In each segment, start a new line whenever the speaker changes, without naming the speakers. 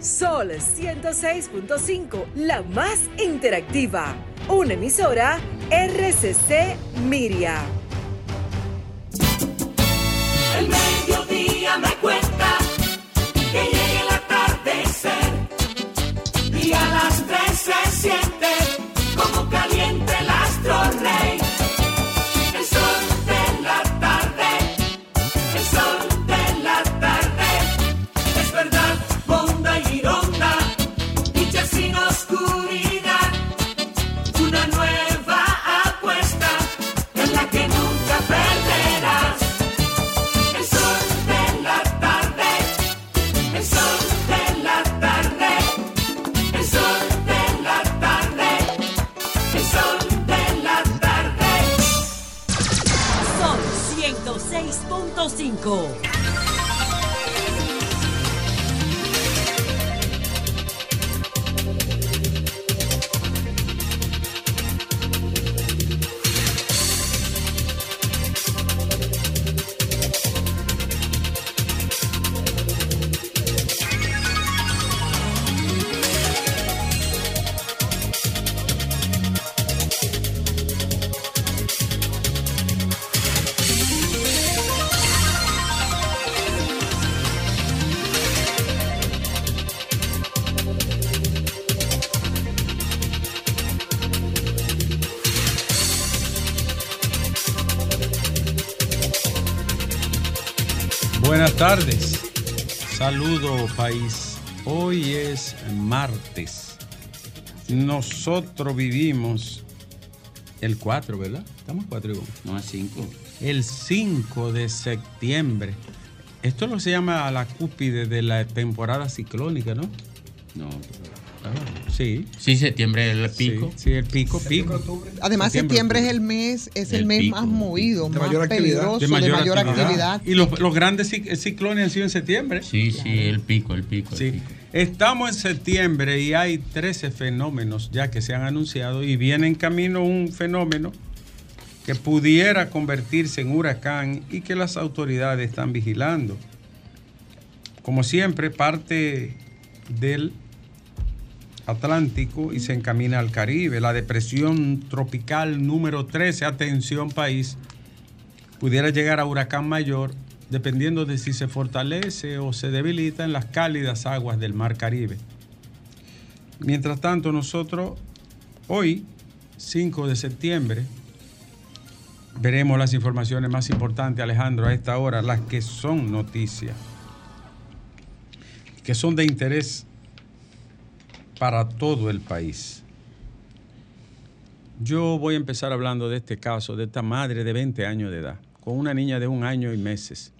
Sol 106.5, la más interactiva. Una emisora RCC Miria.
El mediodía me cuenta que llegue el atardecer y a las tres se siente
país. Hoy es martes. Nosotros vivimos el 4, ¿verdad? Estamos 4 igual.
No, es 5.
El 5 de septiembre. Esto lo se llama la cúspide de la temporada ciclónica. No. Sí.
Sí, septiembre es el pico.
Sí, sí, el pico, pico.
Además, septiembre, es el mes, es el,
El
mes
pico,
más
el
movido,
De
más
mayor actividad.
peligroso, de mayor, actividad.
Y los, los grandes cic- ciclones han sido en septiembre.
Sí, sí, el pico, el pico, el
Sí.
pico.
Estamos en septiembre y hay 13 fenómenos ya que se han anunciado y viene en camino un fenómeno que pudiera convertirse en huracán y que las autoridades están vigilando. Como siempre, parte del Atlántico y se encamina al Caribe. La depresión tropical número 13, atención país, pudiera llegar a huracán mayor dependiendo de si se fortalece o se debilita en las cálidas aguas del Mar Caribe. Mientras tanto, nosotros hoy, 5 de septiembre, veremos las informaciones más importantes, Alejandro, a esta hora, las que son noticias, que son de interés para todo el país. Yo voy a empezar hablando de este caso, de esta madre de 20 años de edad, con una niña de un año y meses.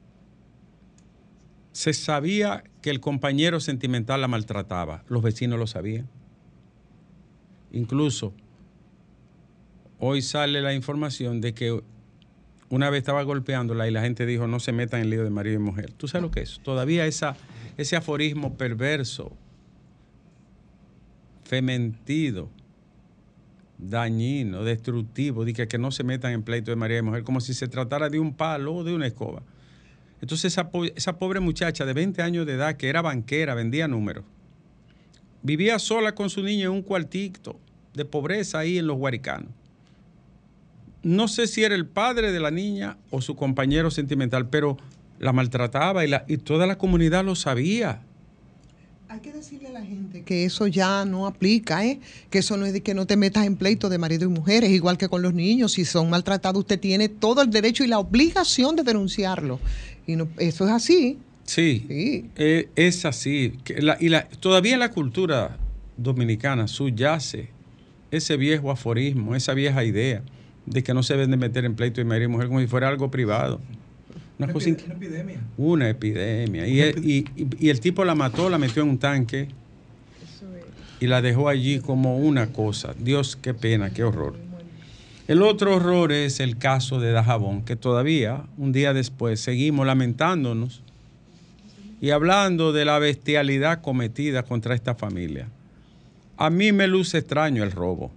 Se sabía que el compañero sentimental la maltrataba, los vecinos lo sabían. Incluso hoy sale la información de que una vez estaba golpeándola y la gente dijo no se metan en lío de marido y mujer. ¿Tú sabes lo que es? Todavía ese aforismo perverso, fementido, dañino, destructivo, de que, no se metan en pleito de marido y mujer, como si se tratara de un palo o de una escoba. Entonces esa, esa pobre muchacha de 20 años de edad, que era banquera, vendía números, vivía sola con su niño en un cuartito de pobreza ahí en los Guaricanos. No sé si era el padre de la niña o su compañero sentimental, pero la maltrataba y toda la comunidad lo sabía.
Hay que decirle a la gente que eso ya no aplica, ¿eh? que eso no es de que no te metas en pleito de marido y mujeres, igual que con los niños. Si son maltratados, usted tiene todo el derecho y la obligación de denunciarlo. Y no, eso es así.
Sí,
Sí.
eh, es así. Que la- y la- todavía en la cultura dominicana subyace ese viejo aforismo, esa vieja idea de que no se deben de meter en pleito de marido y mujer como si fuera algo privado. Una, cosa inc-
Una epidemia.
una epidemia. Y, el- y- y- y el tipo la mató, la metió en un tanque y la dejó allí como una cosa. Dios, qué pena, qué horror. El otro horror es el caso de Dajabón, que todavía, un día después, seguimos lamentándonos y hablando de la bestialidad cometida contra esta familia. A mí me luce extraño el robo,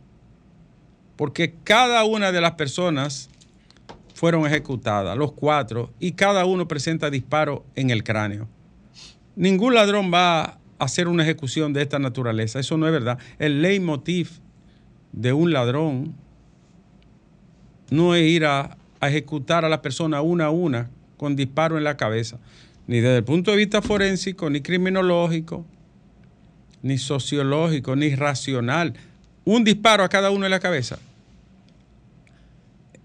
porque cada una de las personas fueron ejecutadas, los cuatro, y cada uno presenta disparo en el cráneo. Ningún ladrón va a hacer una ejecución de esta naturaleza. Eso no es verdad. El leitmotiv de un ladrón no es ir a, a ejecutar a la persona una a una con disparo en la cabeza, ni desde el punto de vista forénsico, ni criminológico, ni sociológico, ni racional. Un disparo a cada uno en la cabeza.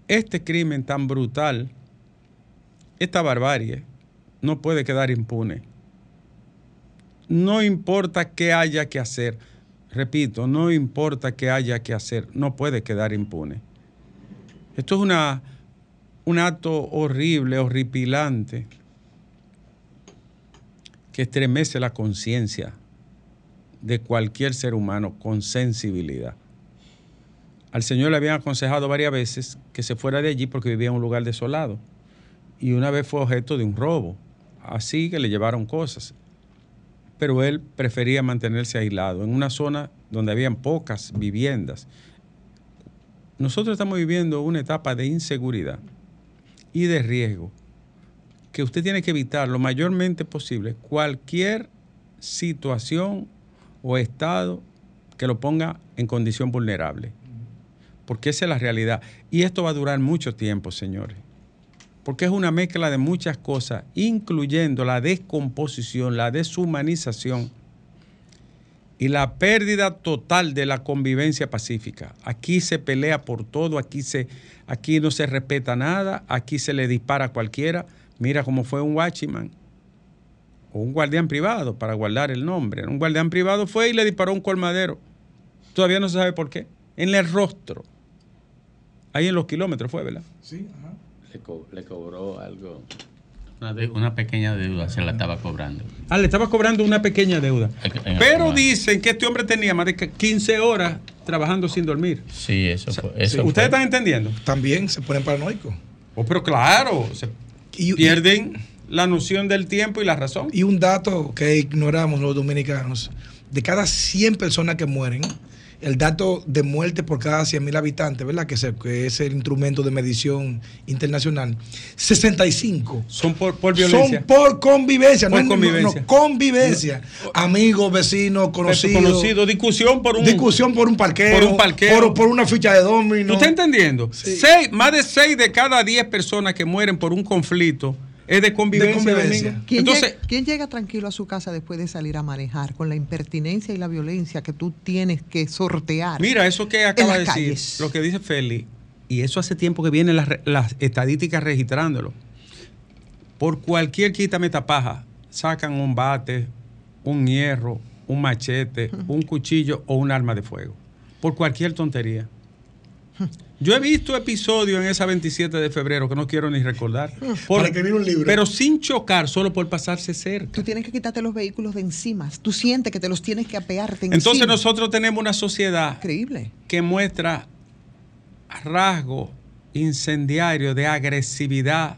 Este crimen tan brutal, esta barbarie, no puede quedar impune. No importa qué haya que hacer, repito, no importa qué haya que hacer, no puede quedar impune. Esto es una, un acto horrible, horripilante, que estremece la conciencia de cualquier ser humano con sensibilidad. Al Señor le habían aconsejado varias veces que se fuera de allí porque vivía en un lugar desolado. Y una vez fue objeto de un robo. Así que le llevaron cosas. Pero él prefería mantenerse aislado en una zona donde habían pocas viviendas. Nosotros estamos viviendo una etapa de inseguridad y de riesgo que usted tiene que evitar lo mayormente posible cualquier situación o estado que lo ponga en condición vulnerable. Porque esa es la realidad. Y esto va a durar mucho tiempo, señores. Porque es una mezcla de muchas cosas, incluyendo la descomposición, la deshumanización y la pérdida total de la convivencia pacífica. Aquí se pelea por todo, aquí, se, aquí no se respeta nada, aquí se le dispara a cualquiera. Mira cómo fue un watchman o un guardián privado, para guardar el nombre. Un guardián privado fue y le disparó un colmadero. Todavía no se sabe por qué. En el rostro. Ahí en los kilómetros fue, ¿verdad?
Sí, ajá.
Le, co- le cobró algo. Una, de- una pequeña deuda se la estaba cobrando.
Ah, le estaba cobrando una pequeña deuda. Pero dicen que este hombre tenía más de 15 horas trabajando sin dormir.
Sí, eso fue. Eso
¿Ustedes
fue.
están entendiendo?
También se ponen paranoicos.
Oh, pero claro, se
Y, y-
pierden la noción del tiempo y la razón.
y un dato que ignoramos los dominicanos, de cada 100 personas que mueren, el dato de muerte por cada 100 mil habitantes, ¿verdad? Que, se- que es el instrumento de medición internacional, 65
Son por, por violencia.
son por convivencia,
Por
no, es- no-
convivencia.
no, convivencia. Amigos, vecinos, conocidos.
Conocido, discusión por un.
Discusión por un parqueo.
Por un parqueo.
Por, por una ficha de domino.
¿Tú estás entendiendo?
Sí.
Seis- más de 6 de cada 10 personas que mueren por un conflicto es de convivencia.
De convivencia.
Domingo.
¿Quién,
Entonces,
llega, quién llega tranquilo a su casa después de salir a manejar con la impertinencia y la violencia que tú tienes que sortear?
mira, eso que acaba de decir,
calles.
lo que dice Feli, y eso hace tiempo que vienen las, las estadísticas registrándolo. Por cualquier quítame tapaja, sacan un bate, un hierro, un machete, un cuchillo o un arma de fuego. Por cualquier tontería. Yo he visto episodios en esa 27 de febrero que no quiero ni recordar. Por-
Para escribir un libro.
Pero sin chocar, solo por pasarse cerca.
Tú tienes que quitarte los vehículos de encima. Tú sientes que te los tienes que apear de
Entonces
encima.
nosotros tenemos una sociedad
Increíble.
que muestra rasgos incendiarios de agresividad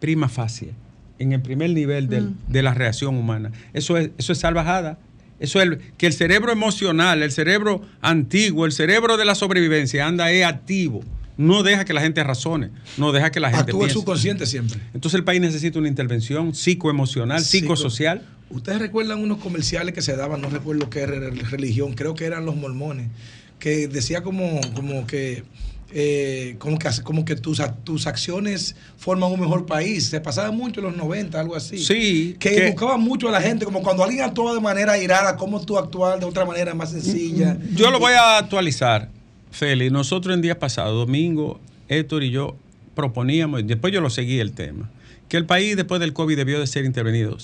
prima facie, en el primer nivel del- de la reacción humana. Eso es, eso es salvajada. Eso es el- que el cerebro emocional, el cerebro antiguo, el cerebro de la sobrevivencia anda es activo. No deja que la gente razone, no deja que la gente
Actúa el
piense.
subconsciente siempre.
Entonces el país necesita una intervención psicoemocional,
Psico-
psicosocial.
Ustedes recuerdan unos comerciales que se daban, no recuerdo qué re- religión, creo que eran los mormones, que decía como, como que eh, como que como que tus, tus acciones forman un mejor país. Se pasaba mucho en los 90, algo así.
Sí,
Que,
que-
buscaban mucho a la gente, como cuando alguien actúa de manera irada, cómo tú actuar de otra manera más sencilla.
Yo lo voy a actualizar, Feli. Nosotros en días pasados, domingo, Héctor y yo proponíamos, y después yo lo seguí el tema, que el país después del COVID debió de ser intervenido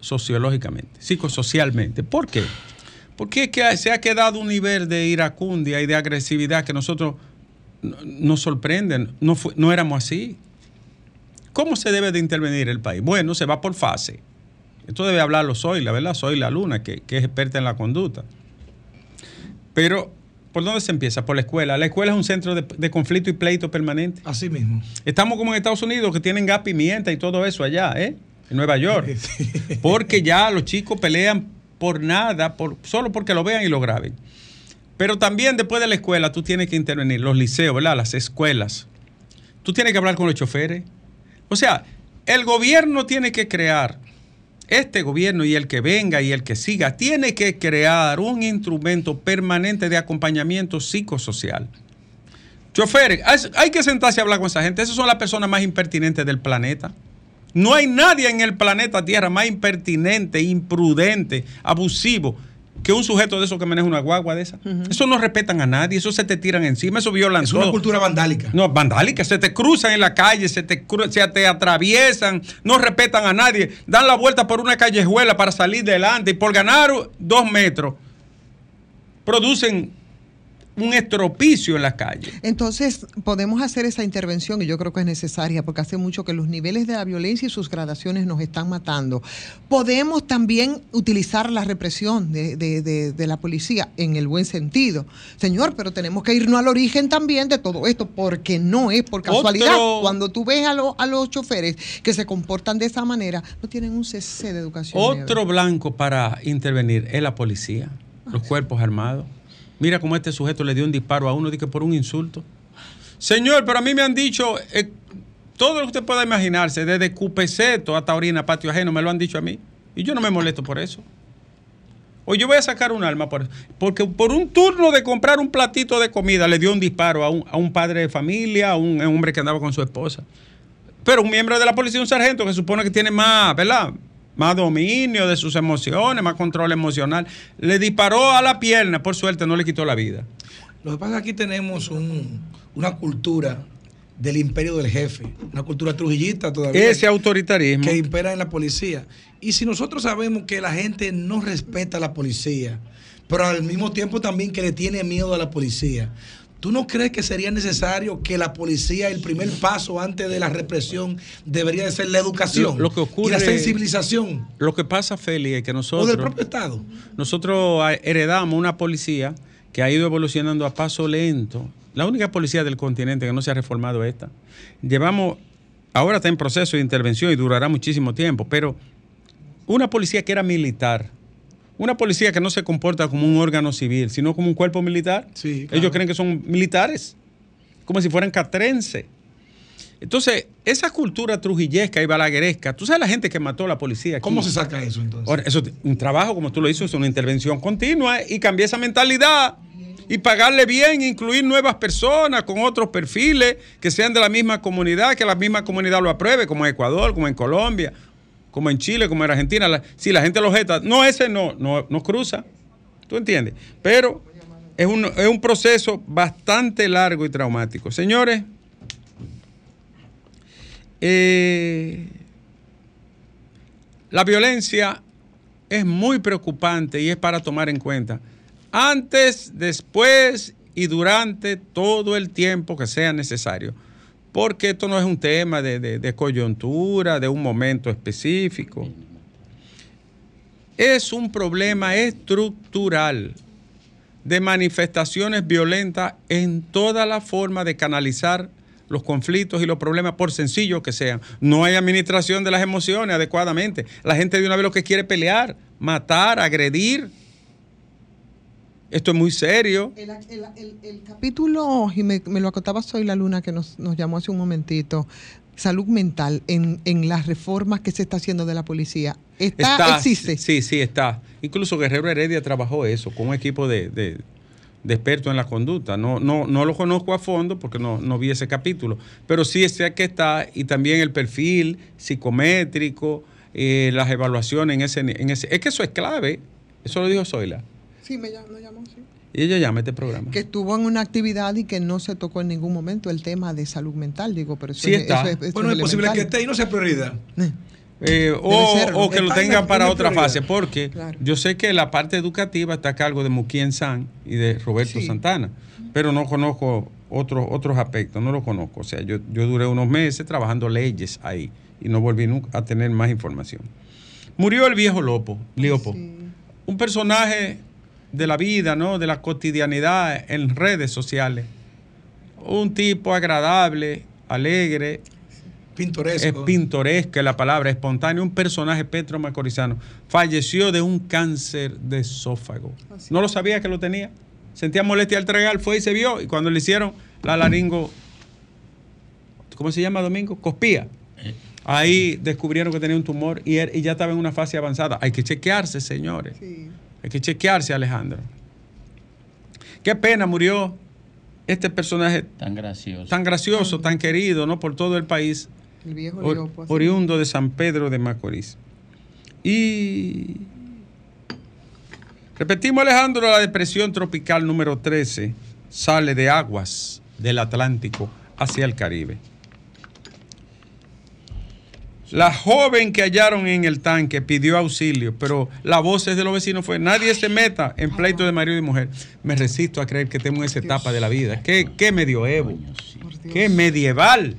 psicosociológicamente, psicosocialmente. ¿Por qué? Porque es que se ha quedado un nivel de iracundia y de agresividad que nosotros no- nos sorprenden. No, fue- no éramos así. ¿Cómo se debe de intervenir el país? Bueno, se va por fase. Esto debe hablarlo Soy, la verdad, Soy la Luna, que, que es experta en la conducta. Pero, ¿por dónde se empieza? Por la escuela. La escuela es un centro de, de conflicto y pleito permanente.
Así mismo.
Estamos como en Estados Unidos, que tienen gas, pimienta y todo eso allá, ¿eh? En Nueva York. Porque ya los chicos pelean por nada, por, solo porque lo vean y lo graben. Pero también después de la escuela tú tienes que intervenir, los liceos, ¿verdad? Las escuelas. Tú tienes que hablar con los choferes. O sea, el gobierno tiene que crear este gobierno y el que venga y el que siga tiene que crear un instrumento permanente de acompañamiento psicosocial. Choferes, hay- que sentarse a hablar con esa gente. Esas son las personas más impertinentes del planeta. No hay nadie en el planeta Tierra más impertinente, imprudente, abusivo que un sujeto de esos que maneja una guagua de esa. Eso no respetan a nadie, eso se te tiran encima, eso violan
Es una cultura vandálica.
No, vandálica, se te cruzan en la calle, se te, cru- se te atraviesan, no respetan a nadie, dan la vuelta por una callejuela para salir delante y por ganar dos metros producen un estropicio en la calle.
Entonces, podemos hacer esa intervención y yo creo que es necesaria porque hace mucho que los niveles de la violencia y sus gradaciones nos están matando. Podemos también utilizar la represión de, de- de- de la policía en el buen sentido. Señor, pero tenemos que irnos al origen también de todo esto porque no es por casualidad.
Otro-
Cuando tú ves a, lo- a los choferes que se comportan de esa manera, no tienen un cc de educación.
Otro blanco para intervenir es la policía, los cuerpos armados. Mira cómo este sujeto le dio un disparo a uno, dije por un insulto. Señor, pero a mí me han dicho eh, todo lo que usted pueda imaginarse, desde Cupeceto hasta Orina, Patio Ajeno, me lo han dicho a mí. Y yo no me molesto por eso. O yo voy a sacar un arma por eso. Porque por un turno de comprar un platito de comida le dio un disparo a un, a un padre de familia, a un, a un hombre que andaba con su esposa. Pero un miembro de la policía, un sargento que supone que tiene más, ¿verdad? Más dominio de sus emociones, más control emocional. Le disparó a la pierna, por suerte no le quitó la vida.
Lo que pasa es que aquí tenemos un- una cultura del imperio del jefe, una cultura trujillista todavía.
Ese autoritarismo.
que impera en la policía. Y si nosotros sabemos que la gente no respeta a la policía, pero al mismo tiempo también que le tiene miedo a la policía, ¿tú no crees que sería necesario que la policía, el primer paso antes de la represión, debería de ser la educación
Lo- lo que ocurre-
y la sensibilización?
Lo que pasa, Feli, es que
O
nosotros...
del propio Estado.
Nosotros ah, heredamos una policía que ha ido evolucionando a paso lento. La única policía del continente que no se ha reformado es esta. Llevamos, ahora está en proceso de intervención y durará muchísimo tiempo, pero una policía que era militar, una policía que no se comporta como un órgano civil, sino como un cuerpo militar.
Sí, claro.
Ellos creen que son militares, como si fueran catrense. Entonces, esa cultura trujillesca y balagueresca, tú sabes la gente que mató a la policía. aquí?
¿Cómo se saca eso entonces?
Ahora, eso es un trabajo, como tú lo dices, es una intervención continua y cambiar esa mentalidad y pagarle bien, incluir nuevas personas con otros perfiles que sean de la misma comunidad, que la misma comunidad lo apruebe, como en Ecuador, como en Colombia, como en Chile, como en Argentina. La- si la gente lo jeta, no, ese no, no, no cruza. ¿Tú entiendes? Pero es un, es un proceso bastante largo y traumático. Señores, eh, la violencia es muy preocupante y es para tomar en cuenta. Antes, después y durante todo el tiempo que sea necesario. Porque esto no es un tema de, de- de coyuntura, de un momento específico. Es un problema estructural de manifestaciones violentas en toda la forma de canalizar los conflictos y los problemas, por sencillos que sean. No hay administración de las emociones adecuadamente. La gente de una vez lo que quiere pelear, matar, agredir. Esto es muy serio.
El, el- el- el capítulo, y me, me lo acotaba Soy la Luna, que nos, nos llamó hace un momentito, salud mental en, en las reformas que se está haciendo de la policía. ¿Está, existe?
Sí, sí, está. Incluso Guerrero Heredia trabajó eso con un equipo de, de- de expertos en la conducta. No, no, no lo conozco a fondo porque no, no vi ese capítulo, pero sí sé que está y también el perfil psicométrico, eh, las evaluaciones en ese, en ese... Es que eso es clave. Eso lo dijo Zoila.
Sí, me llamó, me llamó.
Y ella llama a este programa.
Que estuvo en una actividad y que no se tocó en ningún momento el tema de salud mental, digo, pero eso
Sí
es,
está.
eso es- eso
bueno, es posible que esté y no sea prioridad.
Eh,
Eh, o, que lo
Está
tengan para otra
prioridad.
fase, porque
Claro.
yo sé que la parte educativa está a cargo de Muquien San y de Roberto
Sí.
Santana, pero no conozco otros otros aspectos, no lo conozco. O sea, yo, yo duré unos meses trabajando leyes ahí y no volví nunca a tener más información. Murió el viejo Lopo, Liopo,
sí.
un personaje de la vida, ¿no? de la cotidianidad en redes sociales. Un tipo agradable, alegre, es
Pintoresco.
pintoresca la palabra, espontáneo, un personaje Petro Macorizano. Falleció de un cáncer de esófago. No lo sabía que lo tenía. Sentía molestia al tragar, fue y se vio. Y cuando le hicieron la laringo, ¿cómo se llama Domingo? Cospía. Ahí descubrieron que tenía un tumor y, él- y ya estaba en una fase avanzada. Hay que chequearse, señores. Hay que chequearse, Alejandro. Qué pena murió este personaje
Tan gracioso.
tan gracioso, tan querido, ¿no? Por todo el país,
El viejo
or-
Leopo, así.
oriundo de San Pedro de Macorís. Y repetimos, Alejandro, la depresión tropical número 13 sale de aguas del Atlántico hacia el Caribe. La joven que hallaron en el tanque pidió auxilio, pero la voz de los vecinos fue, nadie se meta en pleito de marido y mujer. Me resisto a creer que estemos en esa etapa de la vida. ¿Qué, qué medioevo?
Sí.
¿Qué medieval?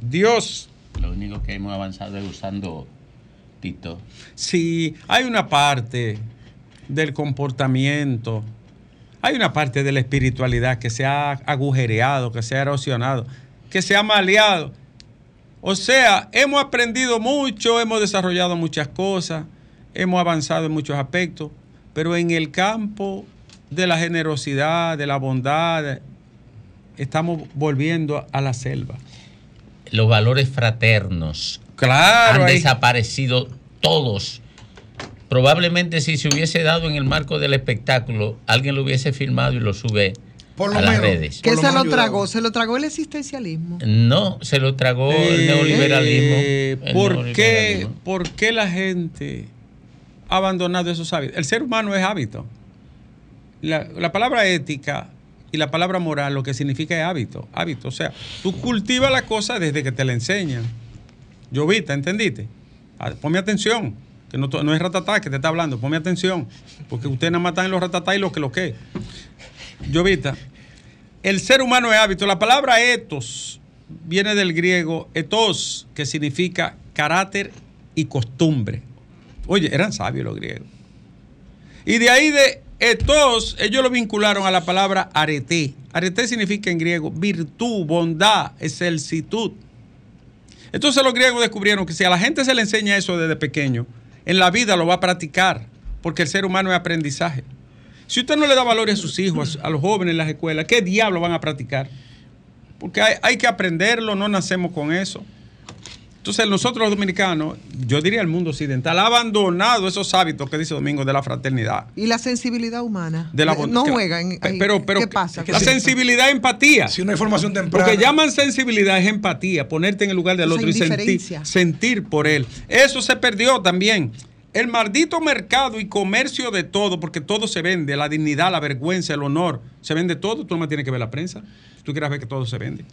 Dios,
Lo único que hemos avanzado es usando Tito.
si hay una parte del comportamiento, hay una parte de la espiritualidad que se ha agujereado, que se ha erosionado, que se ha maleado. O sea, hemos aprendido mucho, hemos desarrollado muchas cosas, hemos avanzado en muchos aspectos, pero en el campo de la generosidad, de la bondad, estamos volviendo a la selva.
Los valores fraternos
Claro,
han desaparecido todos. Probablemente si se hubiese dado en el marco del espectáculo, alguien lo hubiese filmado y lo sube
Por lo
a las
menos.
redes.
¿Qué
lo
se lo tragó? Se lo tragó el existencialismo.
No, se lo tragó el
Eh,
neoliberalismo. el
¿por, qué,
neoliberalismo.
¿Por qué la gente ha abandonado esos hábitos? El ser humano es hábito. La, la palabra ética y la palabra moral lo que significa es hábito. Hábito. O sea, tú cultivas la cosa desde que te la enseñan. Llovita, ¿entendiste? Ah, Ponme atención. Que no, no es ratatá que te está hablando. Ponme atención. Porque ustedes nada más están en los ratatá y lo que lo que. Llovita. El ser humano es hábito. La palabra etos viene del griego etos, que significa carácter y costumbre. Oye, eran sabios los griegos. Y de ahí de etos, ellos lo vincularon a la palabra arete. Arete significa en griego virtud, bondad, excelsitud. Entonces los griegos descubrieron que si a la gente se le enseña eso desde pequeño, en la vida lo va a practicar, porque el ser humano es aprendizaje. Si usted no le da valor a sus hijos, a los jóvenes en las escuelas, ¿qué diablo van a practicar? Porque hay, hay que aprenderlo, no nacemos con eso. Entonces nosotros los dominicanos, yo diría el mundo occidental, ha abandonado esos hábitos que dice Domingo de la fraternidad.
Y la sensibilidad humana.
De la
Eh, no
que-
juegan. ahí.
Pero, pero
¿Qué pasa?
La sensibilidad es empatía.
Si una información
Lo
temprana.
que llaman sensibilidad es empatía, ponerte en el lugar del
Esa
otro y sentir, sentir por él. Eso se perdió también. El maldito mercado y comercio de todo, porque todo se vende, la dignidad, la vergüenza, el honor, se vende todo. Tú no tienes que ver la prensa. Tú quieres ver que todo se vende.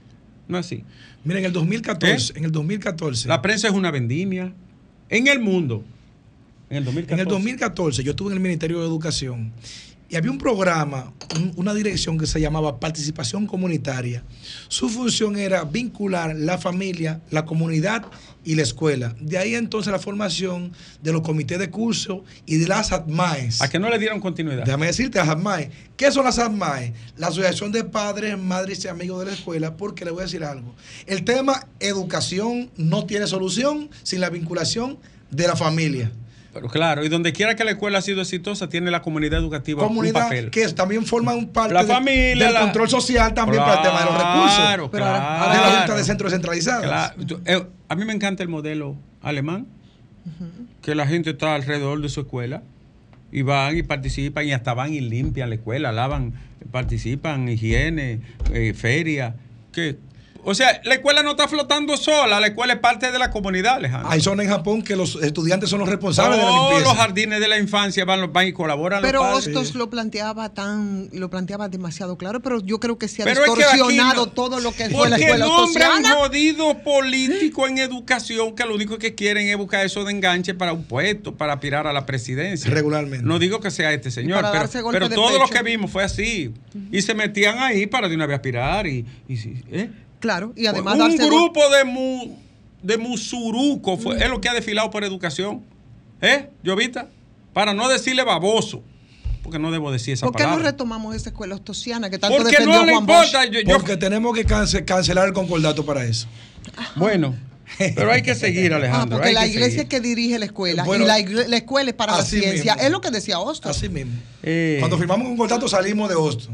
No es así.
Mira, en el 2014, en el 2014,
La prensa es una vendimia en el mundo. En el 2014.
en el 2014 yo estuve en el Ministerio de Educación y había un programa, un- una dirección que se llamaba Participación Comunitaria. Su función era vincular la familia, la comunidad y la escuela. De ahí entonces la formación de los comités de curso y de las ATMAES.
¿A que no le dieron continuidad?
Déjame decirte, las ATMAE. ¿Qué son las ATMAE? La Asociación de Padres, Madres y Amigos de la Escuela, porque le voy a decir algo. El tema educación no tiene solución sin la vinculación de la familia.
Pero claro, y donde quiera que la escuela ha sido exitosa, tiene la comunidad educativa un
Comunidad
papel.
que también forma un parte
La
de-
familia,
del
la-
control social también para el tema de los recursos.
Claro,
Pero ahora-
claro.
de la Junta de Centros Descentralizados.
Claro. Eh, a mí me encanta el modelo alemán, que la gente está alrededor de su escuela y van y participan y hasta van y limpian la escuela, lavan, participan, higiene, eh, feria. Que, o sea, la escuela no está flotando sola, la escuela es parte de la comunidad, Alejandro.
Hay zonas en Japón que los estudiantes son los responsables de la
Todos
limpieza.
los jardines de la infancia van, y colaboran.
Pero
los.
Hostos lo planteaba tan, lo planteaba demasiado claro, pero yo creo que se ha
Pero es que
distorsionado
no-
todo lo que fue la
Porque
escuela
nombran jodidos políticos en educación que lo único que quieren es buscar eso de enganche para un puesto, para aspirar a la presidencia.
Regularmente.
No digo que sea este señor, pero, pero todo lo que vimos fue así. Y se metían ahí para de una vez aspirar. Y, y sí, ¿eh?
Claro, y además
un
darse gol-
grupo de, mu, de musuruco fue, es lo que ha desfilado por educación. ¿Eh, Llovita? Para no decirle baboso. Porque no debo decir esa
¿Por qué no retomamos esa escuela hostosiana que tanto
porque
defendió
no le
Juan Bosch?
importa. Yo- yo-
Porque tenemos que cance- cancelar el concordato para eso.
Bueno, pero hay que seguir,
Ah,
Alejandro.
porque
hay
la
que
iglesia
seguir.
es que dirige la escuela
Bueno,
y la, escuela es para la ciencia.
mismo.
Es lo que decía Hostos.
Así mismo.
Eh,
Cuando firmamos un contrato salimos de Hosto.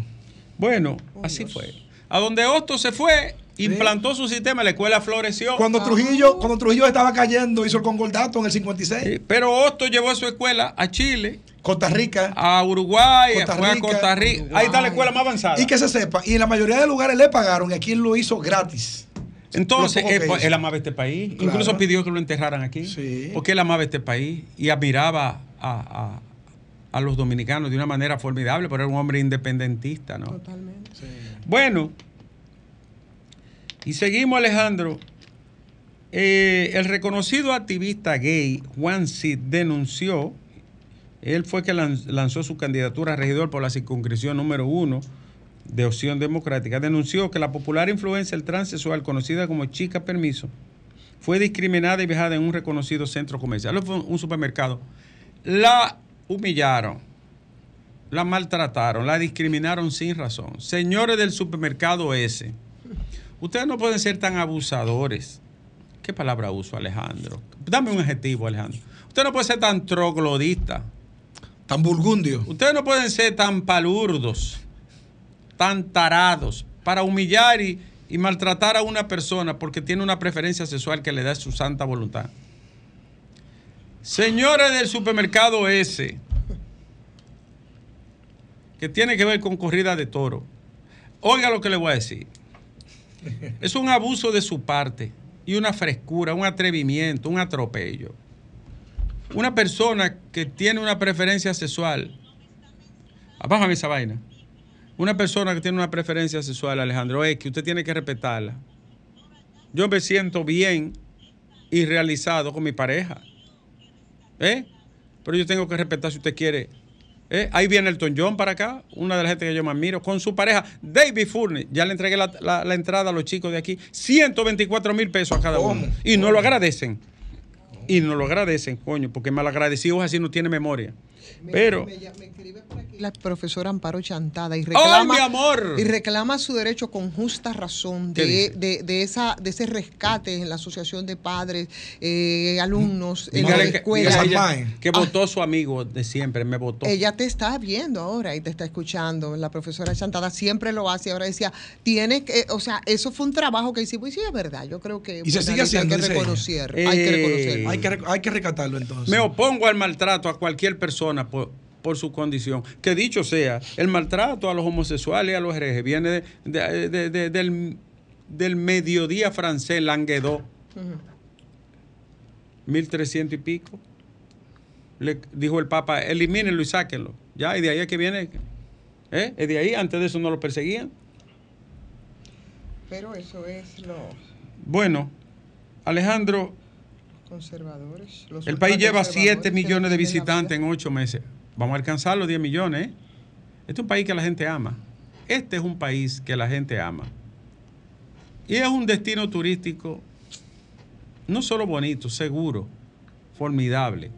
Bueno, así fue. A donde Hosto se fue, Implantó su sistema, la escuela floreció.
Cuando Trujillo, cuando Trujillo estaba cayendo, hizo el concordato en el 56.
Sí, Pero Hosto llevó su escuela a Chile,
Costa Rica.
a Uruguay,
Costa
a Costa Rica. Ahí está la escuela más avanzada.
Y que se sepa, y en la mayoría de lugares le pagaron y aquí él lo hizo gratis.
Entonces,
Lo poco que
él, él amaba este país.
Claro.
Incluso pidió que lo enterraran aquí.
Sí.
Porque él amaba este país y admiraba a, a- a los dominicanos de una manera formidable, pero era un hombre independentista, ¿no?
Totalmente.
Bueno, y seguimos, Alejandro. Eh, el reconocido activista gay Juan Cid denunció, él fue que lan- lanzó su candidatura a regidor por la circunscripción número uno de Opción Democrática, denunció que la popular influencia transexual conocida como Chica Permiso fue discriminada y vejada en un reconocido centro comercial, un supermercado. La humillaron, la maltrataron, la discriminaron sin razón. Señores del supermercado ese, ustedes no pueden ser tan abusadores. ¿Qué palabra uso, Alejandro? Dame un adjetivo, Alejandro. Ustedes no pueden ser tan troglodistas.
Tan burgundio.
Ustedes no pueden ser tan palurdos, tan tarados, para humillar y, y maltratar a una persona porque tiene una preferencia sexual que le da su santa voluntad. Señores del supermercado ese, que tiene que ver con corrida de toro, oiga lo que le voy a decir. Es un abuso de su parte y una frescura, un atrevimiento, un atropello. Una persona que tiene una preferencia sexual, bájame esa vaina. Una persona que tiene una preferencia sexual, Alejandro, es que usted tiene que respetarla. Yo me siento bien y realizado con mi pareja. ¿Eh? Pero yo tengo que respetar si usted quiere. ¿Eh? Ahí viene Elton John para acá, una de las gente que yo más admiro, con su pareja, David Furney. Ya le entregué la, la- la entrada a los chicos de aquí, 124 mil pesos a cada uno. Y no lo agradecen. Y no lo agradecen, coño, porque malagradecidos así no tiene memoria. Pero,
Me, la profesora Amparo Chantada y
¡ay,
reclama,
mi amor!
y reclama su derecho con justa razón
¿Qué
de, de, de esa, de ese rescate en la asociación de padres, eh, alumnos, en la
que,
escuela.
ella que votó su amigo de siempre, me votó.
Ella te está viendo ahora y te está escuchando. La profesora Chantada siempre lo hace. Ahora decía, tiene que, o sea, eso fue un trabajo que hicimos. Y sí, es verdad. Yo creo que
Y se sigue
Bonalita
haciendo,
hay que reconocer.
Eh,
hay que reconocerlo.
Hay que, hay que recatarlo entonces.
Me opongo al maltrato a cualquier persona por, por su condición. Que dicho sea, el maltrato a los homosexuales y a los herejes viene de- de- de- de- del, del mediodía francés, Languedoc,
Ujú.
1300 y pico. Le dijo el Papa, elimínenlo y sáquenlo. Ya, y de ahí es que viene. ¿Eh? Es de ahí, antes de eso no lo perseguían.
Pero eso es los
Bueno, Alejandro,
conservadores. los
El país lleva 7
ultraconservadores
millones de visitantes en 8 meses. Vamos a alcanzar los 10 millones. Este es un país que la gente ama. Este es un país que la gente ama. Y es un destino turístico no solo bonito, seguro, formidable.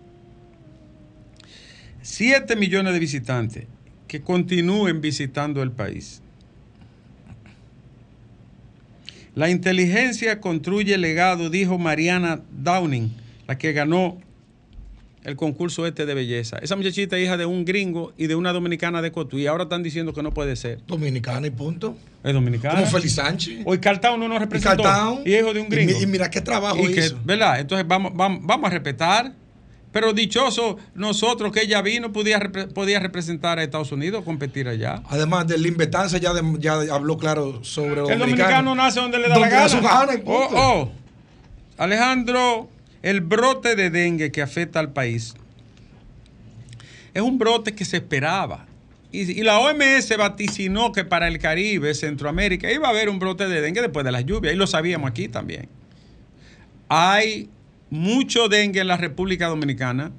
7 millones de visitantes que continúen visitando el país. La inteligencia construye legado, dijo Mariana Downing, la que ganó el concurso este de belleza. Esa muchachita es hija de un gringo y de una dominicana de Cotuí. Ahora están diciendo que no puede ser.
Dominicana y punto.
Es dominicana.
Como Félix Sánchez.
Hoy Cartown no nos
Y
representó. Y es hijo de un gringo.
Y, mi- y mira qué trabajo
Y que-
hizo.
¿Verdad? Entonces vamos, vamos, vamos a respetar. Pero dichoso nosotros que ella vino, podía, podía representar a Estados Unidos, competir allá.
Además del Invetanza ya, de- ya habló claro sobre
El dominicano nace donde le da la gana.
su gana y punto.
Oh, oh. Alejandro, el brote de dengue que afecta al país es un brote que se esperaba. Y, la OMS vaticinó que para el Caribe, Centroamérica, iba a haber un brote de dengue después de las lluvias. Y lo sabíamos aquí también. Hay mucho dengue en la República Dominicana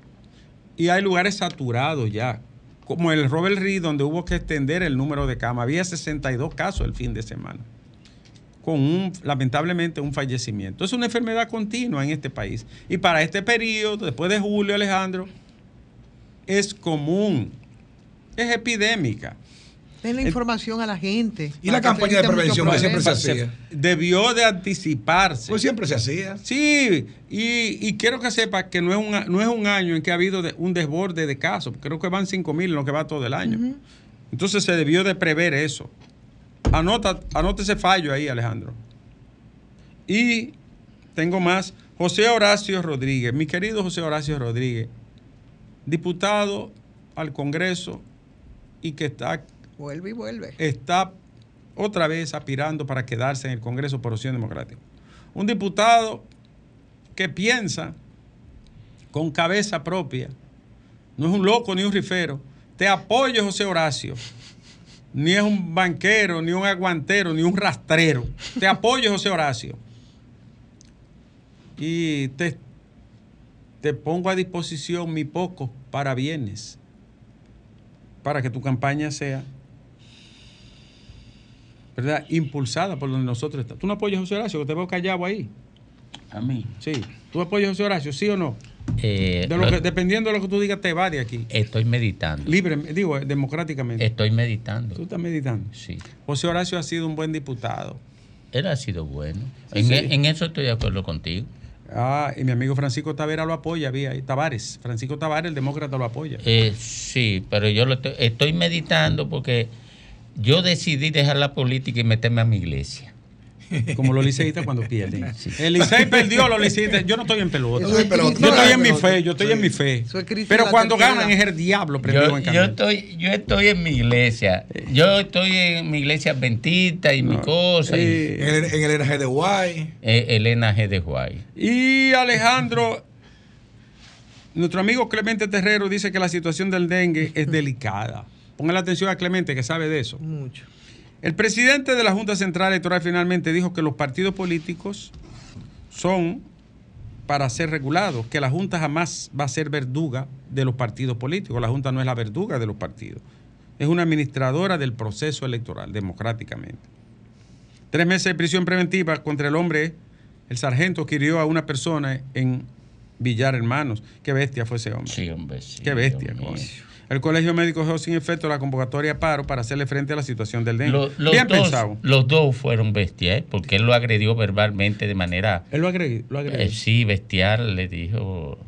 y hay lugares saturados ya, como el Robert Reed, donde hubo que extender el número de camas. Había 62 casos el fin de semana, con un, lamentablemente un fallecimiento. Es una enfermedad continua en este país. Y para este periodo, después de julio, Alejandro, es común, es epidémica.
Den la información a la gente.
Y la campaña de prevención que siempre se hacía.
Debió de anticiparse.
Pues siempre se hacía.
Sí, y, y quiero que sepa que no es, un, no es un año en que ha habido de- un desborde de casos. Creo que van 5 mil en lo que va todo el año. Entonces se debió de prever eso. Anota, anota ese fallo ahí, Alejandro. Y tengo más. José Horacio Rodríguez, mi querido José Horacio Rodríguez, diputado al Congreso y que está,
Vuelve y vuelve.
está otra vez aspirando para quedarse en el Congreso por Opción Democrática. Un diputado que piensa con cabeza propia, no es un loco ni un rifero. Te apoyo, José Horacio. Ni es un banquero, ni un aguantero, ni un rastrero. Te apoyo, José Horacio. Y te, te pongo a disposición mi poco para bienes, para que tu campaña sea ¿verdad? impulsada por donde nosotros estamos. ¿Tú no apoyas a José Horacio? Que te veo callado ahí.
A mí.
Sí. ¿Tú apoyas a José Horacio, sí o no?
Eh,
De lo
lo-
que- dependiendo de lo que tú digas, te va de aquí.
Estoy meditando.
Libre, digo, democráticamente.
Estoy meditando.
Tú estás meditando.
Sí.
José Horacio ha sido un buen diputado.
Él ha sido bueno.
Sí,
en,
sí.
e- en eso estoy de acuerdo contigo.
Ah, y mi amigo Francisco Tavera lo apoya, vi ahí. Tavares. Francisco Tavares, el demócrata, lo apoya.
Eh, sí, pero yo lo estoy, estoy meditando porque yo decidí dejar la política y meterme a mi iglesia.
Como los liceístas cuando pierden. El Licey perdió, los liceístas. Yo no estoy en pelota. Yo estoy en mi fe, yo estoy
sí.
en mi fe. Pero
la
cuando ganan es el diablo prendido
Yo,
en
yo estoy, yo estoy en mi iglesia. Yo estoy en mi iglesia adventista y mi cosa. y-
En el, en el NG de Guay.
eh, Elena G. de Guay.
Y Alejandro, nuestro amigo Clemente Terrero dice que la situación del dengue es delicada. Póngale atención a Clemente, que sabe de eso.
Mucho.
El presidente de la Junta Central Electoral finalmente dijo que los partidos políticos son para ser regulados, que la Junta jamás va a ser verduga de los partidos políticos. La Junta no es la verduga de los partidos. Es una administradora del proceso electoral, democráticamente. Tres meses de prisión preventiva contra el hombre, el sargento que hirió a una persona en Villar Hermanos. Qué bestia fue ese hombre.
Sí, hombre. sí,
Qué bestia, coño. El Colegio Médico dejó sin efecto la convocatoria a paro para hacerle frente a la situación del dengue.
Lo- los,
Bien
dos,
pensado.
los dos fueron bestias, ¿eh? porque él lo agredió verbalmente de manera,
Él lo agredió. Lo agredió.
eh, sí, bestial, le dijo,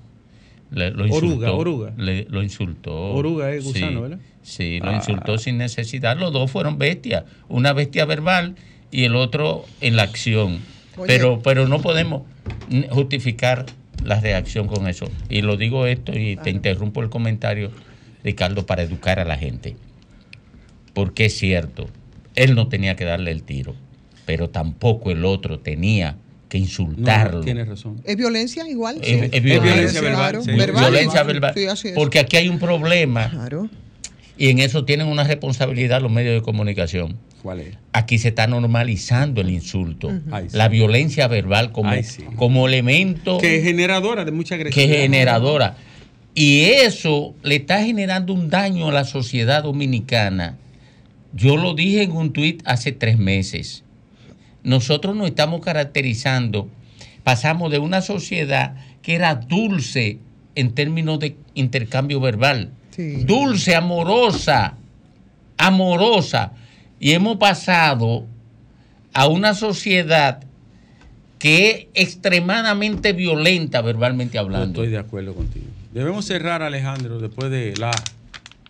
le- lo
Oruga,
insultó.
oruga.
le- lo insultó.
Oruga es gusano,
Sí,
¿verdad?
Sí, lo
Ah.
insultó sin necesidad. Los dos fueron bestias, una bestia verbal y el otro en la acción.
Oye.
Pero, pero no podemos justificar la reacción con eso. Y lo digo esto y te interrumpo el comentario, Ricardo, para educar a la gente. Porque es cierto, él no tenía que darle el tiro, pero tampoco el otro tenía que
No,
insultarlo.
tienes razón.
¿Es violencia igual?
Es-
Sí.
es
Es
violencia
violencia verbal,
Claro,
sí.
verbal.
Violencia verbal.
Sí, así es.
Porque aquí hay un problema
Claro.
y en eso tienen una responsabilidad los medios de comunicación.
¿Cuál es?
Aquí se está normalizando el insulto,
Ay,
la violencia verbal como,
Ay, sí.
como elemento
Que es generadora de mucha
que
agresividad.
es generadora. Y eso le está generando un daño a la sociedad dominicana. Yo lo dije en un tuit hace tres meses. Nosotros nos estamos caracterizando, pasamos de una sociedad que era dulce en términos de intercambio verbal,
Sí.
dulce, amorosa, amorosa, y hemos pasado a una sociedad que es extremadamente violenta verbalmente
Yo
hablando.
estoy de acuerdo contigo. Debemos cerrar, Alejandro, después de la,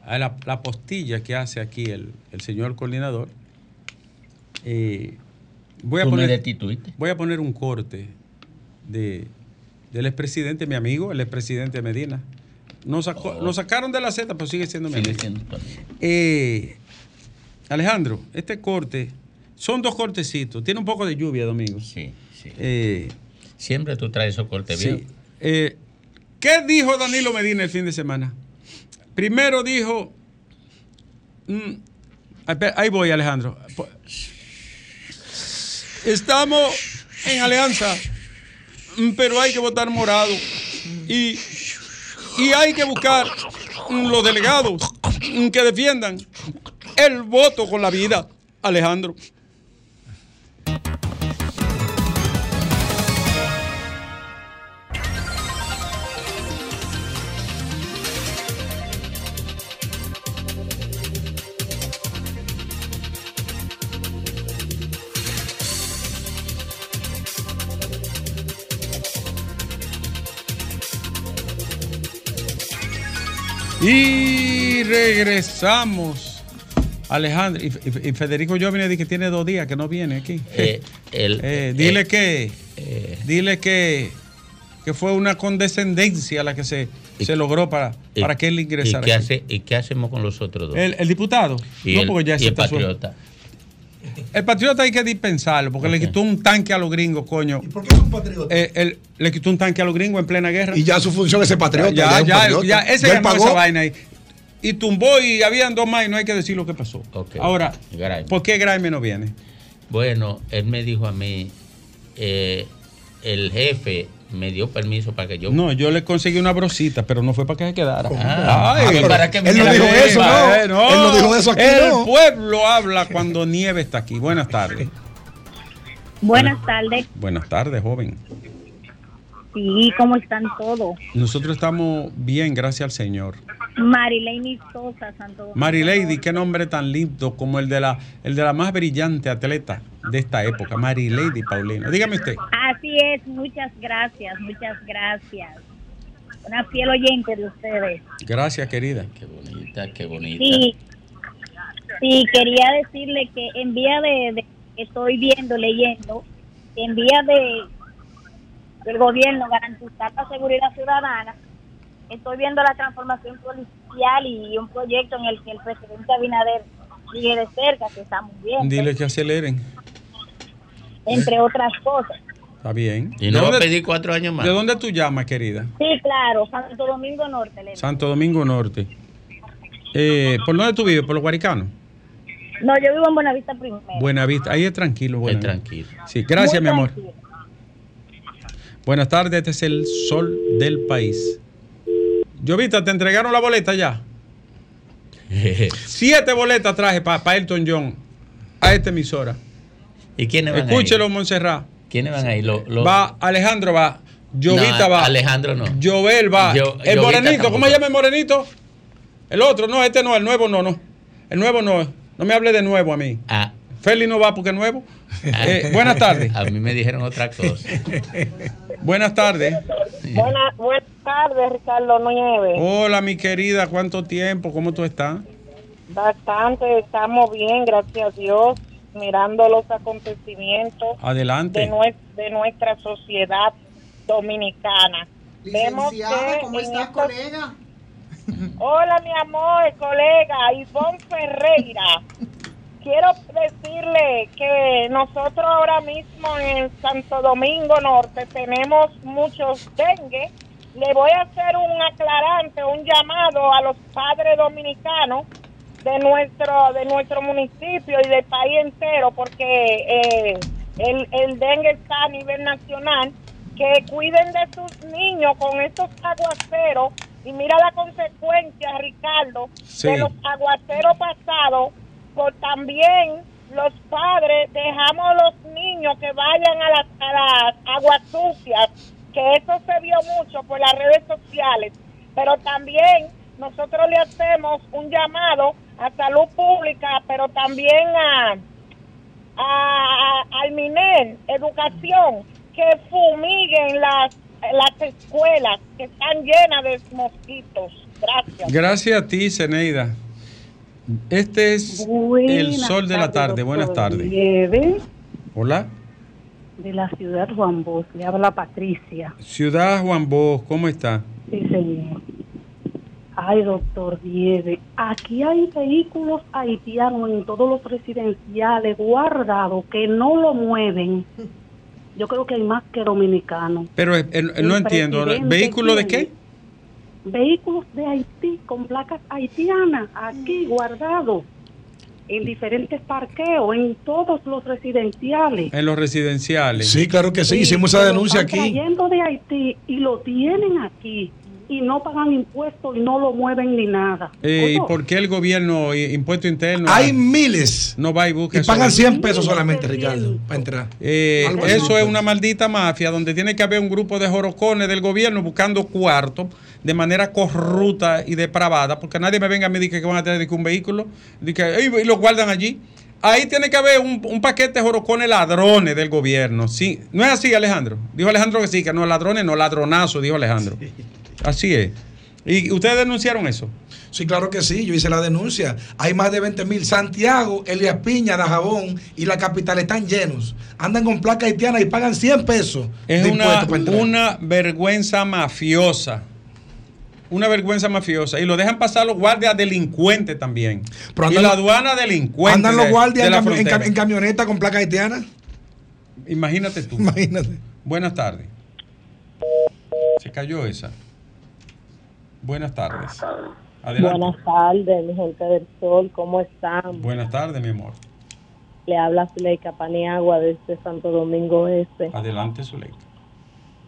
a la, la postilla que hace aquí el, el señor coordinador. Eh, voy, a poner, voy a poner un corte de, del expresidente, mi amigo, el expresidente Medina. Nos sacó-
Oh.
Lo sacaron de la Z, pero sigue siendo mi
Sigue
amigo.
siendo.
Eh, Alejandro, este corte, son dos cortecitos. Tiene un poco de lluvia, Domingo.
Sí, sí.
Eh,
Siempre tú traes esos cortes
Sí.
bien.
¿Qué dijo Danilo Medina el fin de semana? Primero dijo. mm, ahí voy, Alejandro. Estamos en alianza, mm, pero hay que votar morado. Y, y hay que buscar mm, los delegados que defiendan el voto con la vida, Alejandro. Y regresamos Alejandro, y, y- y Federico Jovine dice que tiene dos días que no viene aquí.
Eh, el-
Eh, dile
eh,
que,
eh,
dile que, que fue una condescendencia la que se, se logró para,
y-
para que él
¿y
ingresara.
qué,
aquí.
hace, ¿Y qué hacemos con los otros dos?
El, el diputado.
y
no,
el,
porque ya
y el
suelto. El patriota hay que dispensarlo, porque le quitó un tanque a los gringos, coño.
¿Y por qué es un patriota?
Eh, él- le quitó un tanque a los gringos en plena guerra.
y ya su función es ser patriota.
ya,
un
ya,
patriota.
ya, ese
Ya
ganó
pagó.
esa vaina ahí. Y tumbó y habían dos más y no hay que decir lo que pasó. Ahora,
Graeme.
¿por qué Graeme no viene?
Bueno, él me dijo a mí, eh, el jefe me dio permiso para que yo...
No, yo le conseguí una brosita, pero no fue para que se quedara.
Ah,
Ay,
pero para que
él no dijo eso,
va,
no. Él no dijo eso aquí,
El
no.
pueblo habla cuando nieve está aquí. Buenas tardes.
Buenas tardes.
Buenas tardes, joven.
Sí, ¿cómo están todos?
Nosotros estamos bien, gracias al Señor.
Marilene Sosa, Santo.
Marilady, qué nombre tan lindo como el de la, el de la más brillante atleta de esta época, Marilady Paulino. Dígame usted.
Así es, muchas gracias, muchas gracias. Una fiel oyente de ustedes.
Gracias, querida.
Qué bonita, qué bonita.
Sí, sí, quería decirle que en vía de, de- estoy viendo, leyendo, en vía de del gobierno garantizar la seguridad ciudadana, estoy viendo la transformación policial y un proyecto en el que el presidente Abinader sigue de cerca, que está muy bien,
Dile que aceleren.
entre otras cosas.
Está bien.
Y
¿De
no va a pedir cuatro años más.
¿De dónde tú llamas, querida?
Sí, claro, Santo Domingo Norte.
Santo Domingo Norte. Eh, ¿Por dónde tú vives? ¿Por los Guaricanos?
No, yo vivo en Buenavista primero.
Buenavista. Ahí es tranquilo,
Es
Buenavista.
tranquilo.
Sí, gracias,
Muy
mi amor.
tranquilo.
Buenas tardes, este es el sol del país. Llovita, ¿te entregaron la boleta ya? Siete boletas traje para Elton John a esta emisora.
¿Y quiénes van
Escúchelo,
a ir?
Montserrat.
¿Quiénes van a ir? Lo- lo-
Va, Alejandro va, Llovita
No,
va,
Alejandro no.
Jovel va,
Yo-
el morenito, ¿cómo se llama el morenito? El otro, no, este no, el nuevo no, no. El nuevo no, no me hable de nuevo a mí.
Ah,
Feli no va porque es nuevo. Eh, buenas tardes.
a mí me dijeron otra cosa.
Buenas tardes.
Buena- buenas tardes, Ricardo Nieves.
Hola, mi querida, ¿cuánto tiempo? ¿Cómo tú estás?
Bastante, estamos bien, gracias a Dios, mirando los acontecimientos de,
Adelante.
nues- de nuestra sociedad dominicana. Vemos que
¿cómo
en
estás,
estos-
colega?
Hola, mi amor, colega Ivonne Ferreira. Quiero decirle que nosotros ahora mismo en Santo Domingo Norte tenemos muchos dengue. Le voy a hacer un aclarante, un llamado a los padres dominicanos de nuestro de nuestro municipio y del país entero, porque eh, el, el dengue está a nivel nacional, que cuiden de sus niños con estos aguaceros. Y mira la consecuencia, Ricardo,
Sí.
de los aguaceros pasados, por también los padres dejamos a los niños que vayan a las, a las aguas sucias, que eso se vio mucho por las redes sociales, pero también nosotros le hacemos un llamado a salud pública, pero también a, a- al MINER, educación, que fumiguen las, las escuelas que están llenas de mosquitos. Gracias.
Gracias a ti, Zeneida. Este es el sol de la tarde. Buenas tardes. Hola.
de la ciudad Juan Bosch, le habla Patricia.
Ciudad Juan Bosch, ¿cómo está?
Sí, señor. Ay, doctor Nieve, aquí hay vehículos haitianos en todos los residenciales guardados que no lo mueven. Yo creo que hay más que dominicanos.
Pero eh, eh, no entiendo. ¿Vehículo de qué?
Vehículos de Haití con placas haitianas aquí guardados en diferentes parqueos, en todos los residenciales.
En los residenciales.
Sí, claro que sí,
Sí,
hicimos esa denuncia
están
aquí.
trayendo de Haití y lo tienen aquí y no pagan impuestos y no lo mueven ni nada.
Eh, ¿Y por qué el gobierno, eh, impuesto interno,
Hay
ah,
miles.
no va y busca
Y pagan 100 pesos solamente, Ricardo, para entrar.
Eh, eso es una maldita mafia donde tiene que haber un grupo de jorocones del gobierno buscando cuartos de manera corrupta y depravada, porque nadie me venga a mí y que van a tener un vehículo que, "Ey, y lo guardan allí. Ahí tiene que haber un, un paquete de jorocones ladrones del gobierno. Sí, no es así, Alejandro. Dijo Alejandro que sí, que no ladrones, no ladronazo, dijo Alejandro. Así es. ¿Y ustedes denunciaron eso?
Sí, claro que sí, yo hice la denuncia. Hay más de 20 mil. Santiago, Elías Piña, Dajabón y la capital están llenos. Andan con placa haitiana y pagan 100 pesos.
Es
de
una,
para
una vergüenza mafiosa. Una vergüenza mafiosa. Y lo dejan pasar los guardias delincuentes también.
Pero
y la aduana delincuente.
Andan los guardias
de
en,
la
cami- en
frontera.
cam- en camioneta con placa haitiana.
Imagínate tú.
Imagínate.
Buenas tardes. Se cayó esa. Buenas tardes. Adelante.
Buenas tardes, mi gente del sol, ¿cómo están?
Buenas tardes, mi amor.
Le habla Zuleika Paniagua desde Santo Domingo Este.
Adelante, Zuleika.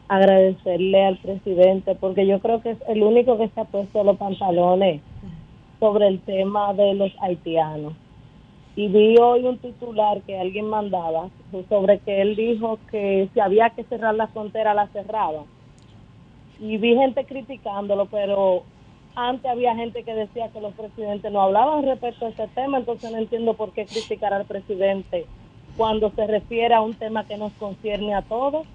Agradecerle al presidente porque yo creo que es el único que se ha puesto los pantalones sobre el tema de los haitianos. Y vi hoy un titular que alguien mandaba sobre que él dijo que si había que cerrar la frontera, la cerraba. Y vi gente criticándolo, pero antes había gente que decía que los presidentes no hablaban respecto a ese tema, entonces no entiendo por qué criticar al presidente cuando se refiere a un tema que nos concierne a todos.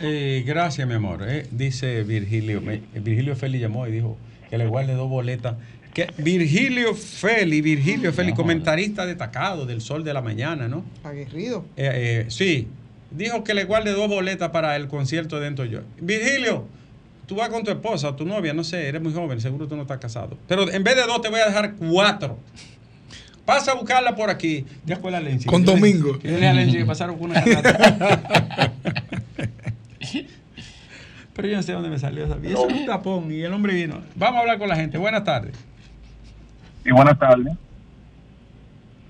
Eh, gracias, mi amor. Eh, dice Virgilio. me- Virgilio Feli llamó y dijo que le guarde dos boletas. Que Virgilio Feli, Virgilio Feli, comentarista destacado del Sol de la Mañana, ¿no?
Aguerrido.
Eh, eh, sí, dijo que le guarde dos boletas para el concierto de Ento Yo. Virgilio, tú vas con tu esposa o tu novia, no sé, eres muy joven, seguro tú no estás casado. Pero en vez de dos, te voy a dejar cuatro. Pasa a buscarla por aquí. Ya fue la Lenchi.
Con Domingo.
Dile a Lenchi que pasaron con una. Pero yo no sé dónde me salió esa. Y eso es un tapón y el hombre vino. Vamos a hablar con la gente. Buenas tardes.
Sí, buenas tardes.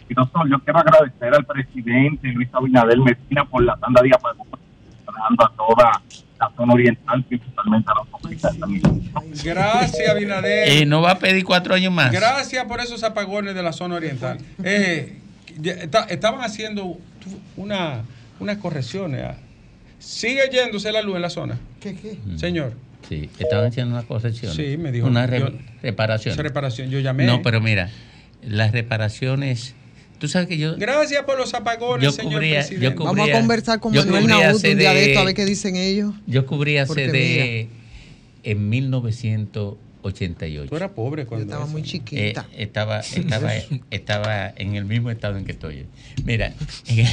Y doctor, yo quiero agradecer al presidente Luis Abinader Medina por la tanda de apagón, dando a toda la zona oriental, principalmente a los hospitales también.
Gracias, Abinader.
Eh, ¿No va a pedir cuatro años más?
Gracias por esos apagones de la zona oriental. Eh, está- estaban haciendo una, unas correcciones sigue yéndose la luz en la zona.
¿Qué, qué? Mm.
Señor.
Sí, estaban haciendo una concesión.
Sí, me dijo.
Una re
yo,
reparación.
yo llamé.
No, pero mira, las reparaciones. Tú sabes que yo.
Gracias por los apagones,
yo cubría,
Vamos a conversar con Manuel
Naúd
un día de esto, a ver qué dicen ellos.
Yo cubrí
hace
de. En 1900 88.
Tú eras pobre cuando.
Yo estaba eso.
muy
chiquita.
Eh, estaba, estaba, estaba en el mismo estado en que estoy. Mira, en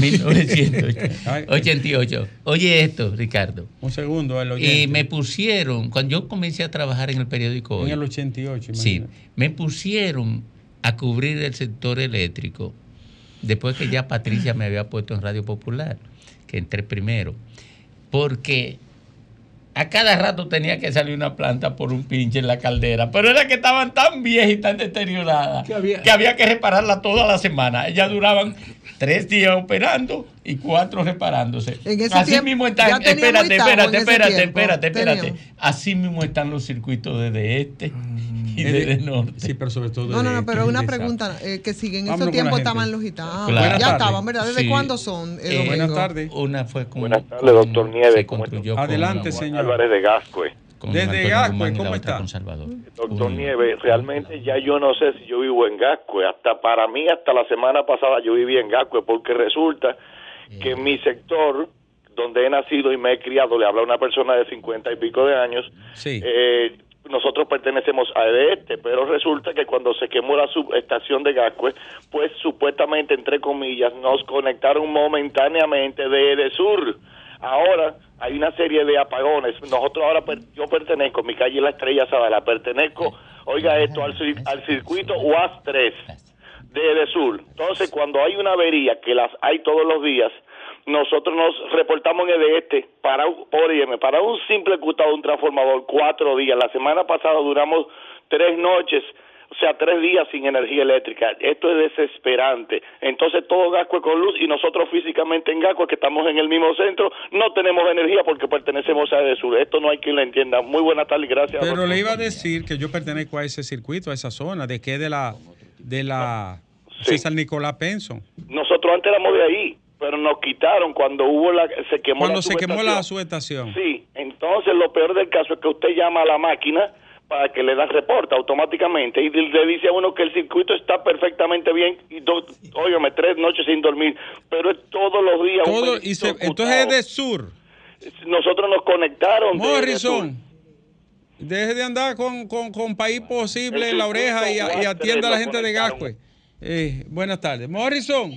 1988. Oye esto, Ricardo.
Un segundo. Eh,
y me pusieron, cuando yo comencé a trabajar en el periódico. Hoy, en
el 88.
Sí, me pusieron a cubrir el sector eléctrico después que ya Patricia me había puesto en Radio Popular, que entré primero. Porque a cada rato tenía que salir una planta por un pinche en la caldera, pero era que estaban tan viejas y tan deterioradas
Que había-
que había que repararla toda la semana. Ellas duraban tres días operando y cuatro reparándose.
En ese
Así
tiempo,
mismo están, espérate, espérate, espérate,
tiempo.
espérate, espérate. Así mismo están los circuitos desde este y
Eh,
desde norte.
Sí, pero sobre todo.
No, no, no, pero una pregunta eh, que sigue. En
Vámonos
esos tiempos estaban los gitanos.
Claro.
Ya estaban, ¿verdad? ¿Desde
Sí.
cuándo son? eh,
Eh?
Buenas tardes.
Una fue con.
Buenas tardes, doctor Nieves,
Adelante, señor.
Álvarez de Gascue.
Desde Gascue,
y
¿cómo está?
Doctor. Nieves, realmente ya yo no sé si yo vivo en Gascue. Hasta para mí, hasta la semana pasada yo vivía en Gascue porque resulta que en mi sector, donde he nacido y me he criado, le habla una persona de 50 y pico de años,
Sí.
eh, nosotros pertenecemos a EDESTE, pero resulta que cuando se quemó la subestación de Gascue, pues supuestamente, entre comillas, nos conectaron momentáneamente de EDESUR. Ahora hay una serie de apagones. Nosotros ahora, per- yo pertenezco, mi calle La Estrella Sadala, pertenezco, oiga esto, al, cir- al circuito UAS 3 de EDESUR. Entonces, cuando hay una avería, que las hay todos los días, nosotros nos reportamos en EDESTE para, un- óyeme, para un simple cutado un transformador, cuatro días. La semana pasada duramos tres noches, o sea, tres días sin energía eléctrica. Esto es desesperante. Entonces, todo Gascue con luz y nosotros físicamente en Gascue, que estamos en el mismo centro, no tenemos energía porque pertenecemos a EDESUR. Esto no hay quien lo entienda. Muy buena tarde y gracias.
Pero le iba a decir que yo pertenezco a ese circuito, a esa zona, de que de la de la
Sí.
César Nicolás Penson.
Nosotros antes éramos de ahí, pero nos quitaron cuando hubo la se quemó
Cuando
la
se quemó la
subestación. Sí, entonces lo peor del caso es que usted llama a la máquina para que le dan reporte automáticamente y le dice a uno que el circuito está perfectamente bien y óyeme, tres noches sin dormir, pero es todos los días.
Todo, y se, entonces es de sur.
Nosotros nos conectaron. de-
Morrison. Deje de andar con, con, con país posible en la oreja y, atienda a la gente de. Gascue. Eh, buenas tardes. Morrison.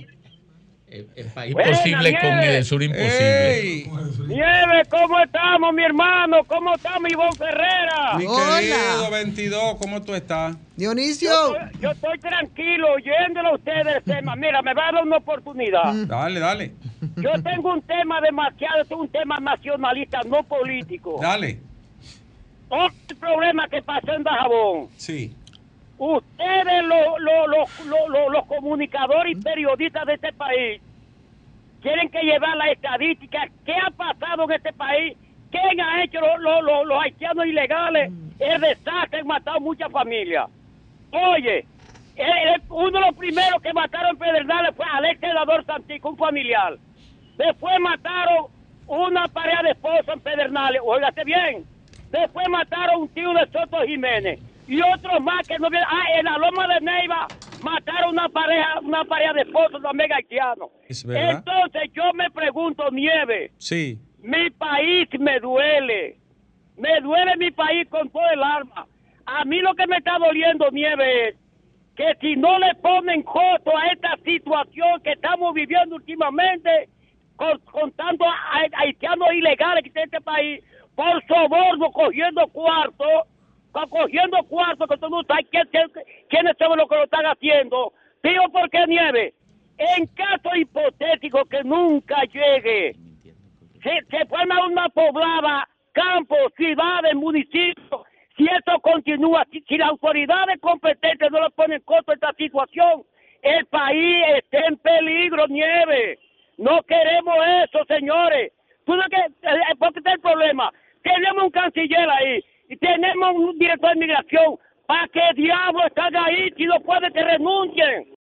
El país
Buena,
posible con el sur imposible.
Ey,
Nieve, ¿cómo estamos, mi hermano? ¿Cómo está mi Ivonne Ferrera?
mi
Hola.
querido 22, ¿cómo tú estás?
Dionisio.
Yo, estoy- yo estoy tranquilo oyéndolo a ustedes tema. Mira, me va a dar una oportunidad.
Dale, dale.
Yo tengo un tema demasiado, es un tema nacionalista, no político.
Dale.
Otro problema que pasó en Dajabón.
Sí.
Ustedes, lo- lo- lo- lo- lo- los comunicadores y periodistas de este país, tienen que llevar la estadística. ¿Qué ha pasado en este país? ¿Quién ha hecho lo- lo- lo- los haitianos ilegales? El desastre, han matado muchas familias. Oye, el- el- uno de los primeros que mataron en Pedernales fue Alex Senador Santico, un familiar. Después mataron una pareja de esposos en Pedernales. Óigase bien. Después mataron un tío de Soto Jiménez. Y otros más que no vieron. Ah, en la Loma de Neiva mataron una pareja, una pareja de esposos también haitianos.
Es verdad.
Entonces yo me pregunto, Nieve,
Sí.
mi país me duele. Me duele mi país con todo el alma. A mí lo que me está doliendo, Nieve, es que si no le ponen costo a esta situación que estamos viviendo últimamente, con, con tantos haitianos ilegales que está en este país, por soborno, cogiendo cuartos, co- cogiendo cuartos, que tú no sabes quién- quién- quiénes son los que lo están haciendo. Digo, ¿por qué nieve? En caso hipotético que nunca llegue, se, se forma una poblada, campos, ciudades, municipios. Si esto continúa, si, si las autoridades competentes no le ponen costo a esta situación, el país está en peligro, nieve. No queremos eso, señores. ¿Tú qué? Eh, eh, porque está el problema. Tenemos un canciller ahí y tenemos un director de migración. ¿Para qué diablo están ahí si no puede que renuncien?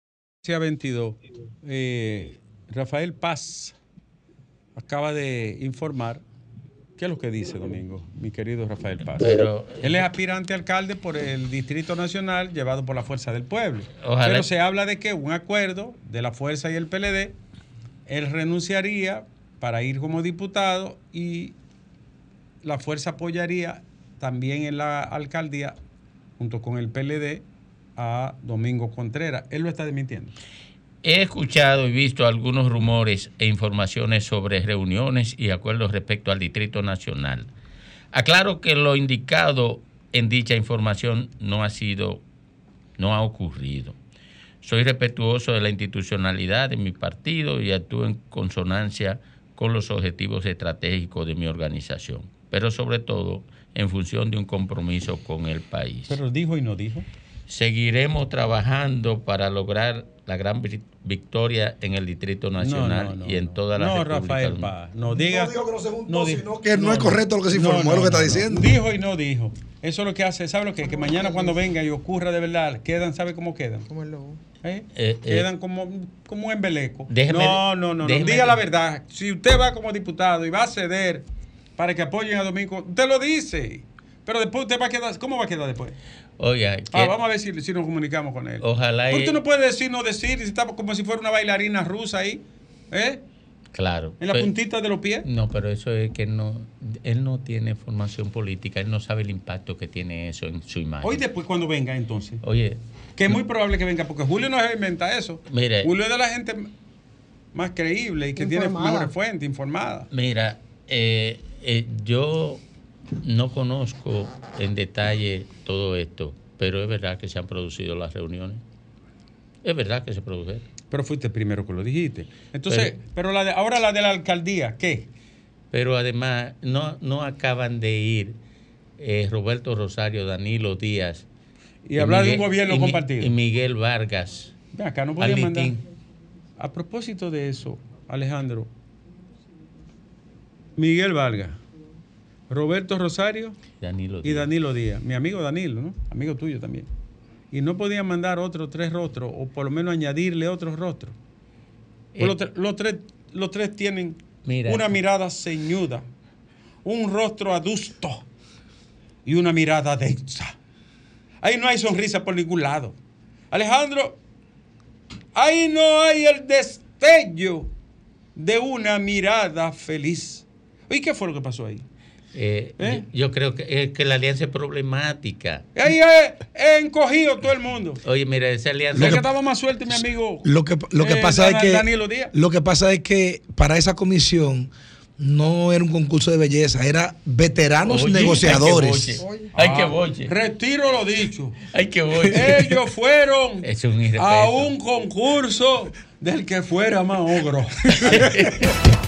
Sea 22. Eh, Rafael Paz acaba de informar. ¿Qué es lo que dice, Domingo? Mi querido Rafael Paz.
Pero-
Él es aspirante alcalde por el Distrito Nacional llevado por la Fuerza del Pueblo.
Ojalá-
Pero se habla de que un acuerdo de la Fuerza y el PLD, él renunciaría para ir como diputado y la Fuerza apoyaría también en la alcaldía, junto con el PLD, a Domingo Contreras. Él lo está desmintiendo.
He escuchado y visto algunos rumores e informaciones sobre reuniones y acuerdos respecto al Distrito Nacional. Aclaro que lo indicado en dicha información no ha sido, no ha ocurrido. Soy respetuoso de la institucionalidad de mi partido y actúo en consonancia con los objetivos estratégicos de mi organización, pero sobre todo en función de un compromiso con el país.
Pero dijo y no dijo.
Seguiremos trabajando para lograr la gran vi- victoria en el Distrito Nacional
no,
y en toda la
No,
República
Rafael Paz. No diga.
No dijo que no se juntó, sino que no es correcto lo que se informó, es lo que está diciendo.
Dijo y no dijo. Eso es lo que hace, ¿sabe lo que? Que mañana cuando venga y ocurra de verdad, quedan, ¿sabe cómo quedan?
Como el lobo.
¿Eh?
Eh, eh,
Quedan como, como un embeleco.
Déjeme-
no, no, no, Diga la verdad. Si usted va como diputado y va a ceder para que apoyen a Domingo, usted lo dice. Pero después usted va a quedar. ¿Cómo va a quedar después?
Oiga,
Ah,
que-
vamos a ver si, si nos comunicamos con él.
Ojalá
Porque
y-
usted no puede decir, no decir, si está como si fuera una bailarina rusa ahí. ¿Eh?
claro.
En la
Pero-
puntita de los pies.
No, pero eso es que no, él no tiene formación política, él no sabe el impacto que tiene eso en su imagen.
Hoy después cuando venga entonces.
Oye,
Que es muy probable que venga, porque Julio no se inventa eso.
Mire.
Julio es de la gente más creíble y que tiene mejores fuentes, informada.
mira, eh, eh, yo no conozco en detalle todo esto, pero es verdad que se han producido las reuniones. Es verdad que se produjeron.
Pero fuiste el primero que lo dijiste. Entonces,
Pero-
pero, la de, ahora la de la alcaldía, ¿qué?
Pero además, no, no acaban de ir eh, Roberto Rosario, Danilo Díaz.
Y hablar de un
Miguel-
gobierno
y
compartido.
Y Miguel Vargas.
Acá, no podía mandar. A propósito de eso, Alejandro, Miguel Vargas, Roberto Rosario
Danilo
y. Danilo Díaz, mi amigo Danilo, ¿no? Amigo tuyo también. Y no podían mandar otros tres rostros, o por lo menos añadirle otros rostros. Pues
Eh,
los, tre- los tres, los tres tienen
Mira.
una mirada ceñuda, un rostro adusto y una mirada densa. Ahí no hay sonrisa por ningún lado. Alejandro, ahí no hay el destello de una mirada feliz. ¿Y qué fue lo que pasó ahí?
Eh,
¿Eh?
yo, yo creo que, eh, que la alianza es problemática.
Ahí es encogido todo el mundo.
Oye, mira, esa alianza.
El que estaba más suelto, mi amigo.
Lo que, lo que
eh,
pasa es que lo que pasa es que para esa comisión no era un concurso de belleza, era veteranos
Oye,
negociadores.
Ay, que boche. Ay, que
Ah,
boche.
Retiro lo dicho.
Ay, que boche.
Ellos fueron
Es un
a un concurso del que fuera más ogro.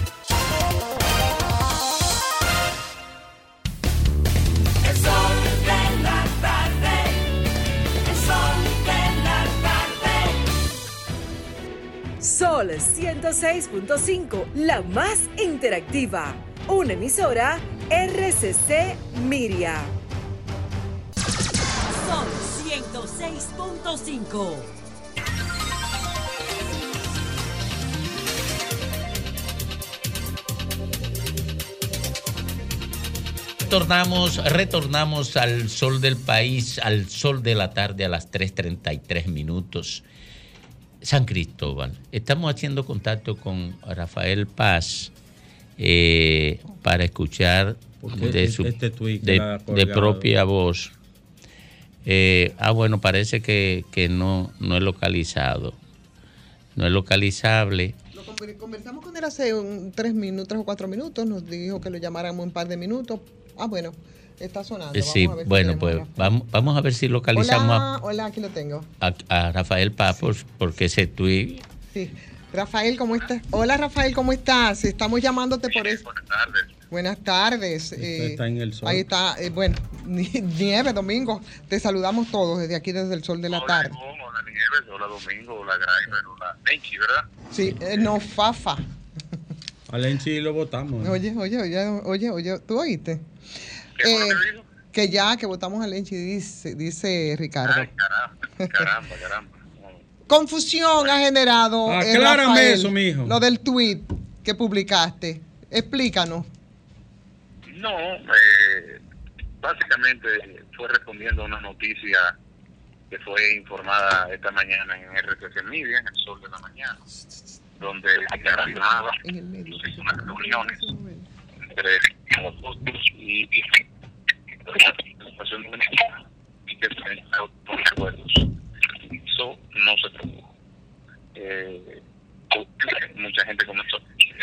Sol
106.5, la más interactiva. Una emisora RCC Miria.
Sol 106.5.
Retornamos, retornamos al sol del país, al sol de la tarde a las 3.33 minutos. San Cristóbal, estamos haciendo contacto con Rafael Paz eh, para escuchar
Porque
de,
este-
su,
este
de, propia voz. Eh, ah, bueno, parece que, que no, no es localizado. No es localizable.
Lo conver- conversamos con él hace un- tres minutos, tres o cuatro minutos. Nos dijo que lo llamáramos en un par de minutos. Ah, bueno, está sonando.
Eh,
Vamos
sí,
a ver si
bueno, pues vamos, vamos a ver si localizamos a-
Hola, hola, aquí lo tengo.
a, a Rafael Papos, porque ese tuit
Sí. Rafael, ¿cómo estás? Hola, Rafael, ¿cómo estás? Estamos llamándote por eso. Buenas tardes. Buenas tardes. eh,
está en el sol.
Ahí está, eh, bueno, nieve, domingo. Te saludamos todos desde aquí, desde el sol de la tarde.
Hola Nieves, hola Domingo, hola Graimer, hola Benchi, ¿verdad?
Sí, eh, no, Fafa.
A Lenchi lo votamos.
Oye, oye, oye, oye, oye, ¿tú oíste? Eh, que ya, que votamos a Lenchi, dice, dice Ricardo.
Caramba, caramba, caramba.
Confusión ha generado. eh,
Aclárame
Rafael,
eso, mijo.
Lo del tweet que publicaste. Explícanos.
No, eh, básicamente fue respondiendo a una noticia que fue informada esta mañana en RTC Media, en el Sol de la Mañana, donde se relacionaba unas reuniones entre nosotros y, y la Educación Dominicana y que se por acuerdos. Eso no se produjo. Eh, mucha gente comenzó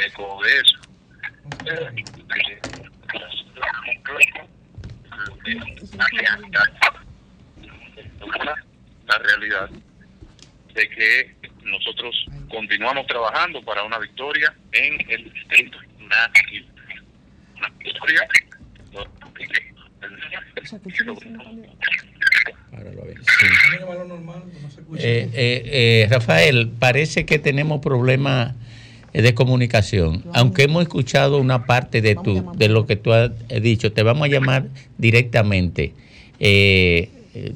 eco de eso. Eh, la realidad de que nosotros continuamos trabajando para una victoria en el distrito nacional.
Eh, eh, eh, Rafael, parece que tenemos problemas de comunicación. Aunque hemos escuchado una parte de, tu, de lo que tú has dicho, te vamos a llamar directamente. eh, eh,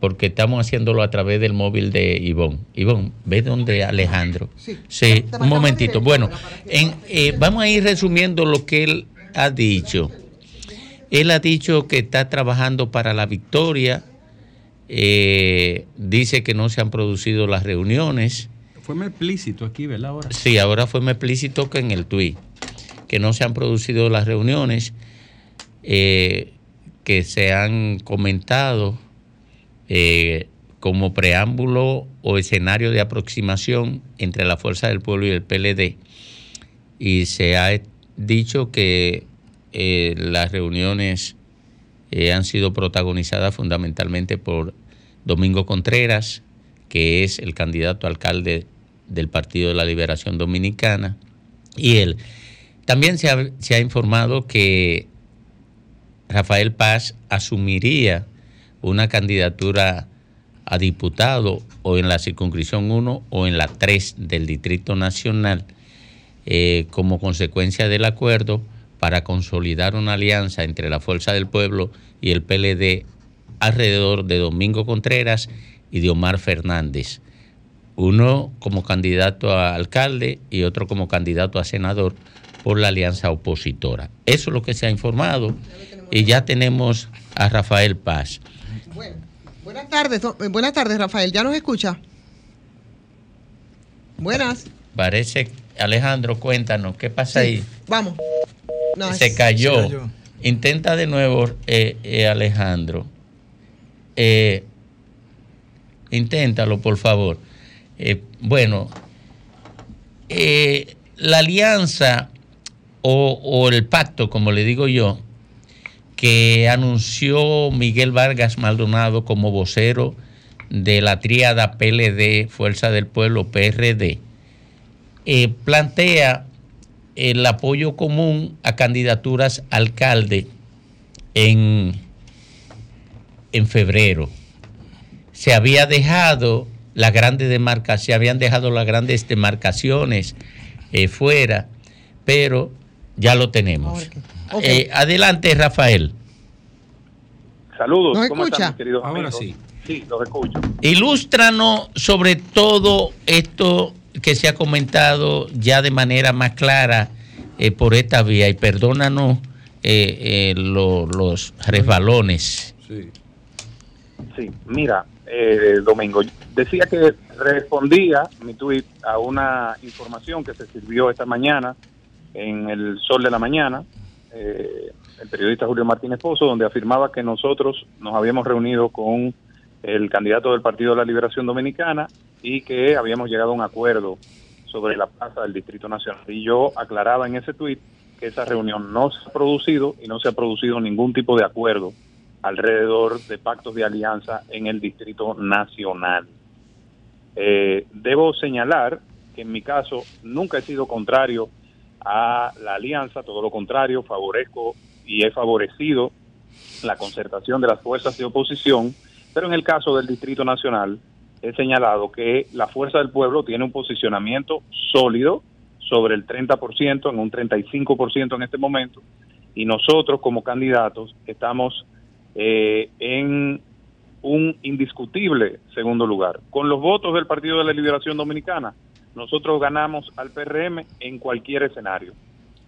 porque estamos haciéndolo a través del móvil de Ivonne. Ivonne, ¿ve dónde Alejandro? Sí, un momentito. Bueno, en, eh, vamos a ir resumiendo lo que él ha dicho. Él ha dicho que está trabajando para la victoria. eh, dice que no se han producido las reuniones.
Fue más explícito aquí, ¿verdad? Ahora.
Sí, ahora fue más explícito que en el tuit. Que no se han producido las reuniones eh, que se han comentado eh, como preámbulo o escenario de aproximación entre la Fuerza del Pueblo y el PLD. Y se ha dicho que eh, las reuniones eh, han sido protagonizadas fundamentalmente por Domingo Contreras, que es el candidato alcalde del Partido de la Liberación Dominicana, y él. También se ha, se ha informado que Rafael Paz asumiría una candidatura a diputado o en la circunscripción 1 o en la 3 del Distrito Nacional eh, como consecuencia del acuerdo para consolidar una alianza entre la Fuerza del Pueblo y el PLD alrededor de Domingo Contreras y de Omar Fernández. Uno como candidato a alcalde y otro como candidato a senador por la alianza opositora. Eso es lo que se ha informado y ya tenemos a Rafael Paz.
Buenas tardes, eh, buenas tardes, Rafael. ¿Ya nos escucha? Buenas.
Parece, Alejandro, cuéntanos, ¿qué pasa ahí?
Vamos. No,
se cayó. Intenta de nuevo, eh, eh, Alejandro. Eh, inténtalo, por favor. Eh, bueno, eh, la alianza o, o el pacto, como le digo yo, que anunció Miguel Vargas Maldonado como vocero de la tríada PLD, Fuerza del Pueblo, PRD, eh, plantea el apoyo común a candidaturas alcalde en, en febrero. Se había dejado las grandes demarcaciones, se habían dejado las grandes demarcaciones eh, fuera, pero ya lo tenemos. Eh, adelante, Rafael.
Saludos,
¿Nos
¿cómo
escucha?
están, queridos
Ahora
amigos?
sí.
Sí, los escucho.
Ilústranos sobre todo esto que se ha comentado ya de manera más clara eh, por esta vía y perdónanos eh, eh, lo- los resbalones.
Sí, mira, eh, Domingo, decía que respondía mi tuit a una información que se sirvió esta mañana en el Sol de la Mañana, eh, el periodista Julio Martínez Pozo, donde afirmaba que nosotros nos habíamos reunido con el candidato del Partido de la Liberación Dominicana y que habíamos llegado a un acuerdo sobre la plaza del Distrito Nacional. Y yo aclaraba en ese tuit que esa reunión no se ha producido y no se ha producido ningún tipo de acuerdo alrededor de pactos de alianza en el Distrito Nacional. Eh, debo señalar que en mi caso nunca he sido contrario a la alianza, todo lo contrario, favorezco y he favorecido la concertación de las fuerzas de oposición, pero en el caso del Distrito Nacional he señalado que la Fuerza del Pueblo tiene un posicionamiento sólido sobre el 30%, en un 35% en este momento, y nosotros como candidatos estamos eh, en un indiscutible segundo lugar. Con los votos del Partido de la Liberación Dominicana, nosotros ganamos al PRM en cualquier escenario.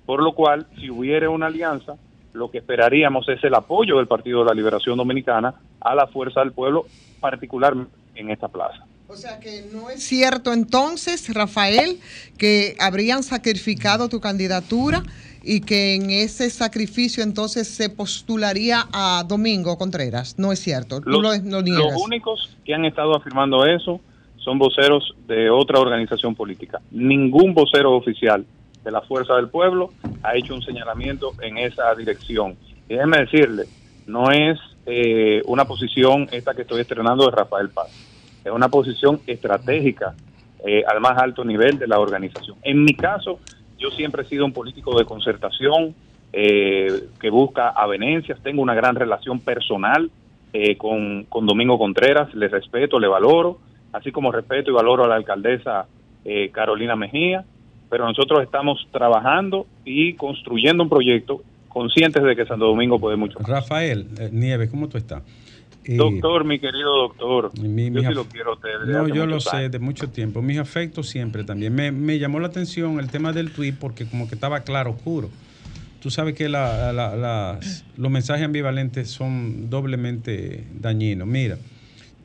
Por lo cual, si hubiera una alianza, lo que esperaríamos es el apoyo del Partido de la Liberación Dominicana a la fuerza del pueblo, particularmente en esta plaza.
O sea que no es cierto entonces, Rafael, que habrían sacrificado tu candidatura y que en ese sacrificio entonces se postularía a Domingo Contreras. No es cierto. Tú lo, lo niegas.
Los únicos que han estado afirmando eso son voceros de otra organización política. Ningún vocero oficial de la Fuerza del Pueblo ha hecho un señalamiento en esa dirección. Y déjeme decirle, no es eh, una posición esta que estoy estrenando de Rafael Paz, es una posición estratégica eh, al más alto nivel de la organización. En mi caso, yo siempre he sido un político de concertación eh, que busca avenencias, tengo una gran relación personal eh, con, con Domingo Contreras, le respeto, le valoro, así como respeto y valoro a la alcaldesa eh, Carolina Mejía, pero nosotros estamos trabajando y construyendo un proyecto conscientes de que Santo Domingo puede mucho. más.
Rafael eh, Nieves, ¿cómo tú estás? Eh,
Doctor, mi querido doctor,
mi-
yo sí lo quiero a usted. desde
No, yo lo sé de mucho tiempo. Mis afectos siempre también. Me, me llamó la atención el tema del tweet porque como que estaba claro, oscuro. Tú sabes que la- la- las- los mensajes ambivalentes son doblemente dañinos. Mira,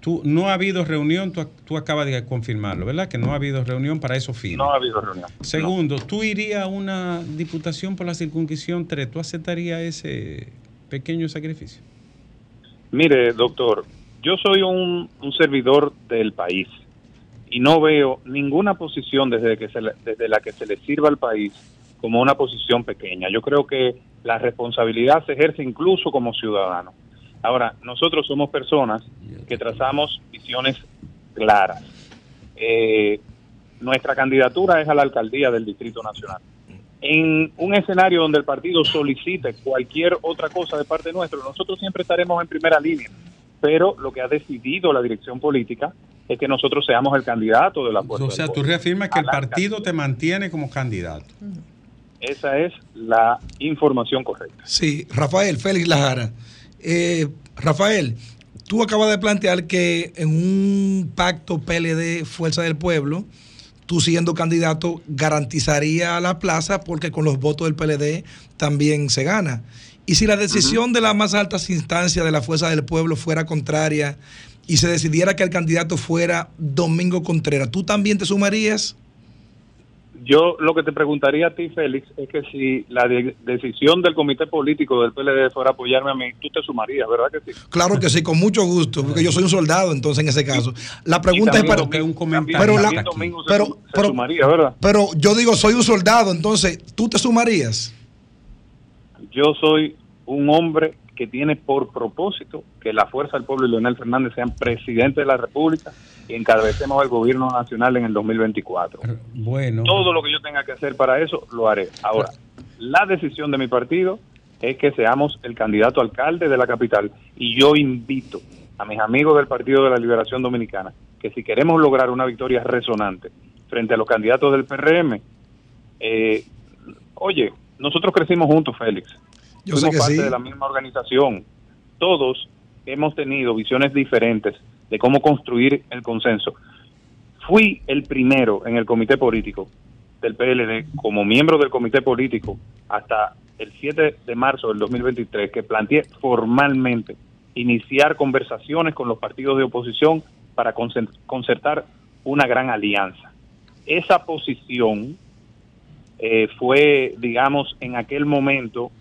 tú no ha habido reunión, tú, tú acabas de confirmarlo, ¿verdad? Que no ha habido reunión para esos fines.
No ha habido reunión.
Segundo, ¿tú irías a una diputación por la circunscripción 3? ¿Tú aceptarías ese pequeño sacrificio?
Mire, doctor, yo soy un, un servidor del país y no veo ninguna posición desde, que se le- desde la que se le sirva al país como una posición pequeña. Yo creo que la responsabilidad se ejerce incluso como ciudadano. Ahora, nosotros somos personas que trazamos visiones claras. Eh, nuestra candidatura es a la alcaldía del Distrito Nacional. En un escenario donde el partido solicite cualquier otra cosa de parte nuestra, nosotros siempre estaremos en primera línea. Pero lo que ha decidido la dirección política es que nosotros seamos el candidato de la fuerza.
O sea, tú reafirmas que el partido te mantiene como candidato.
Esa es la información correcta.
Sí, Rafael, Félix Lajara. Eh, Rafael, tú acabas de plantear que en un pacto PLD Fuerza del Pueblo, tú siendo candidato garantizaría la plaza porque con los votos del PLD también se gana. Y si la decisión de las más altas instancias de la Fuerza del Pueblo fuera contraria y se decidiera que el candidato fuera Domingo Contreras, ¿tú también te sumarías?
Yo lo que te preguntaría a ti, Félix, es que si la de- decisión del comité político del PLD fuera apoyarme a mí, tú te sumarías, ¿verdad que sí?
Claro que sí, con mucho gusto, porque yo soy un soldado, entonces en ese caso. La pregunta es para.
también
Pero, la-
Domingo se,
pero,
se
pero-
sumaría, ¿verdad?
pero yo digo, soy un soldado, entonces, ¿tú te sumarías?
Yo soy un hombre que tiene por propósito que la Fuerza del Pueblo y Leonel Fernández sean presidente de la República y encabecemos el gobierno nacional en el 2024.
Bueno.
Todo lo que yo tenga que hacer para eso, lo haré. Ahora, la decisión de mi partido es que seamos el candidato alcalde de la capital y yo invito a mis amigos del Partido de la Liberación Dominicana que si queremos lograr una victoria resonante frente a los candidatos del PRM, eh, oye, nosotros crecimos juntos, Félix.
Yo sé
Somos
que
parte
sí.
de la misma organización. Todos hemos tenido visiones diferentes de cómo construir el consenso. Fui el primero en el comité político del PLD como miembro del comité político hasta el 7 de marzo del 2023 que planteé formalmente iniciar conversaciones con los partidos de oposición para concertar una gran alianza. Esa posición eh, fue, digamos, en aquel momento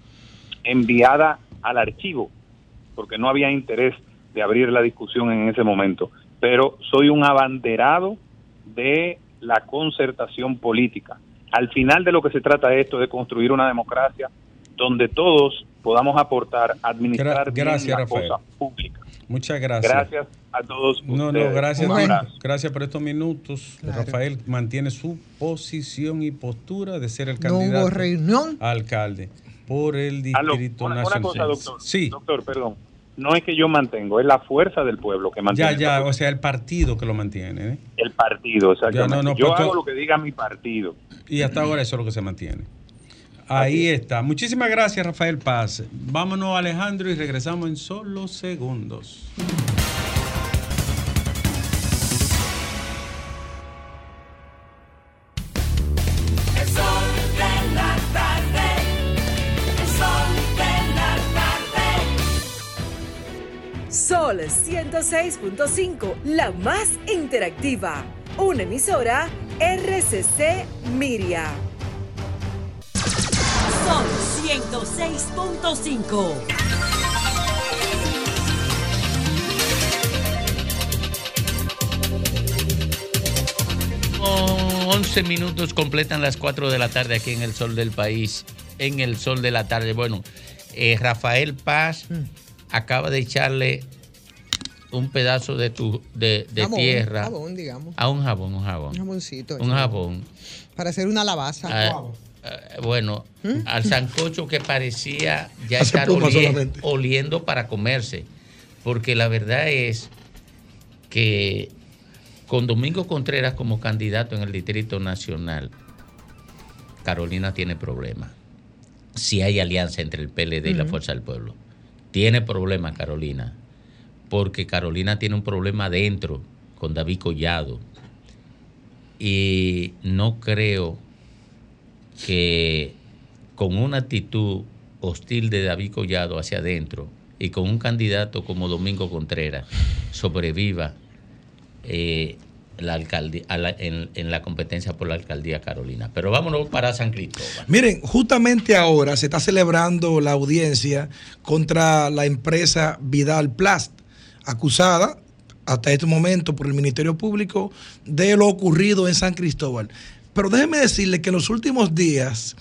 enviada al archivo, porque no había interés de abrir la discusión en ese momento. Pero soy un abanderado de la concertación política. Al final de lo que se trata esto de construir una democracia donde todos podamos aportar, administrar
Gra-
bien
gracias,
la
Rafael.
cosa pública.
Muchas gracias.
Gracias a todos.
No, no, gracias. Gracias por estos minutos. Rafael mantiene su posición y postura de ser el
No hubo
candidato
reunión.
a alcalde por el
Aló,
distrito
una, una
nacional.
cosa, doctor.
Sí.
Doctor, perdón. No es que yo mantengo, es la fuerza del pueblo que
Ya,
mantiene.
ya, o sea, el partido que lo mantiene. ¿eh?
El partido, exactamente.
Ya, no, no,
yo
pues tú-
hago lo que diga mi partido.
Y hasta ahora eso es lo que se mantiene. Ahí está. Muchísimas gracias, Rafael Paz. Vámonos, Alejandro, y regresamos en solo segundos.
106.5, la más interactiva. Una emisora RCC Miria.
Sol 106.5.
Oh, 11 minutos completan las 4 de la tarde aquí en el sol del país, en el sol de la tarde. Bueno, eh, Rafael Paz
Mm.
acaba de echarle un pedazo de tu de, de
Jabón,
tierra
jabón, digamos.
a un jabón, un jabón.
Un jaboncito.
Un jabón.
Para hacer una lavaza.
Ah, eh, bueno,
¿Mm?
al sancocho que parecía ya
Hace
estar
pluma
olie-
solamente.
oliendo para comerse. Porque la verdad es que con Domingo Contreras como candidato en el Distrito Nacional, Carolina tiene problemas. Si hay alianza entre el PLD y la. Fuerza del Pueblo. Tiene problemas Carolina. Porque Carolina tiene un problema dentro con David Collado. Y no creo que con una actitud hostil de David Collado hacia adentro y con un candidato como Domingo Contreras sobreviva eh, la alcaldía, en, en la competencia por la alcaldía Carolina. Pero vámonos para San Cristóbal.
Miren, justamente ahora se está celebrando la audiencia contra la empresa Vidal Plast, acusada hasta este momento por el Ministerio Público de lo ocurrido en San Cristóbal. Pero déjeme decirle que en los últimos días,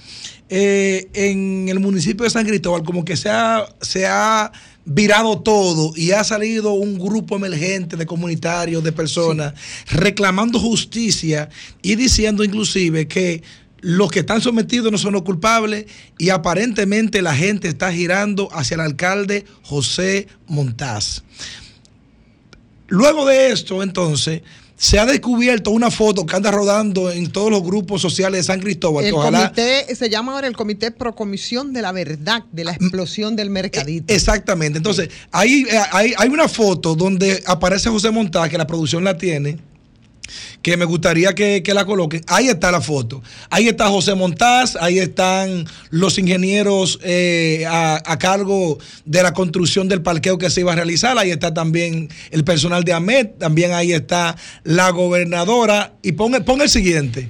eh, en el municipio de San Cristóbal, como que se ha, se ha virado todo y ha salido un grupo emergente de comunitarios, de personas, reclamando justicia y diciendo inclusive que los que están sometidos no son los culpables y aparentemente la gente está girando hacia el alcalde José Montaz. Luego de esto, entonces, se ha descubierto una foto que anda rodando en todos los grupos sociales de San Cristóbal.
El
ojalá
comité se llama ahora el Comité Procomisión de la Verdad de la explosión del mercadito.
Exactamente. Entonces, ahí eh, hay, hay una foto donde aparece José Montaz, que la producción la tiene, que me gustaría que, que la coloquen. Ahí está la foto. Ahí está José Montaz, ahí están los ingenieros eh, a, a cargo de la construcción del parqueo que se iba a realizar. Ahí está también el personal de AMET, también ahí está la gobernadora. Y pon, pon el siguiente.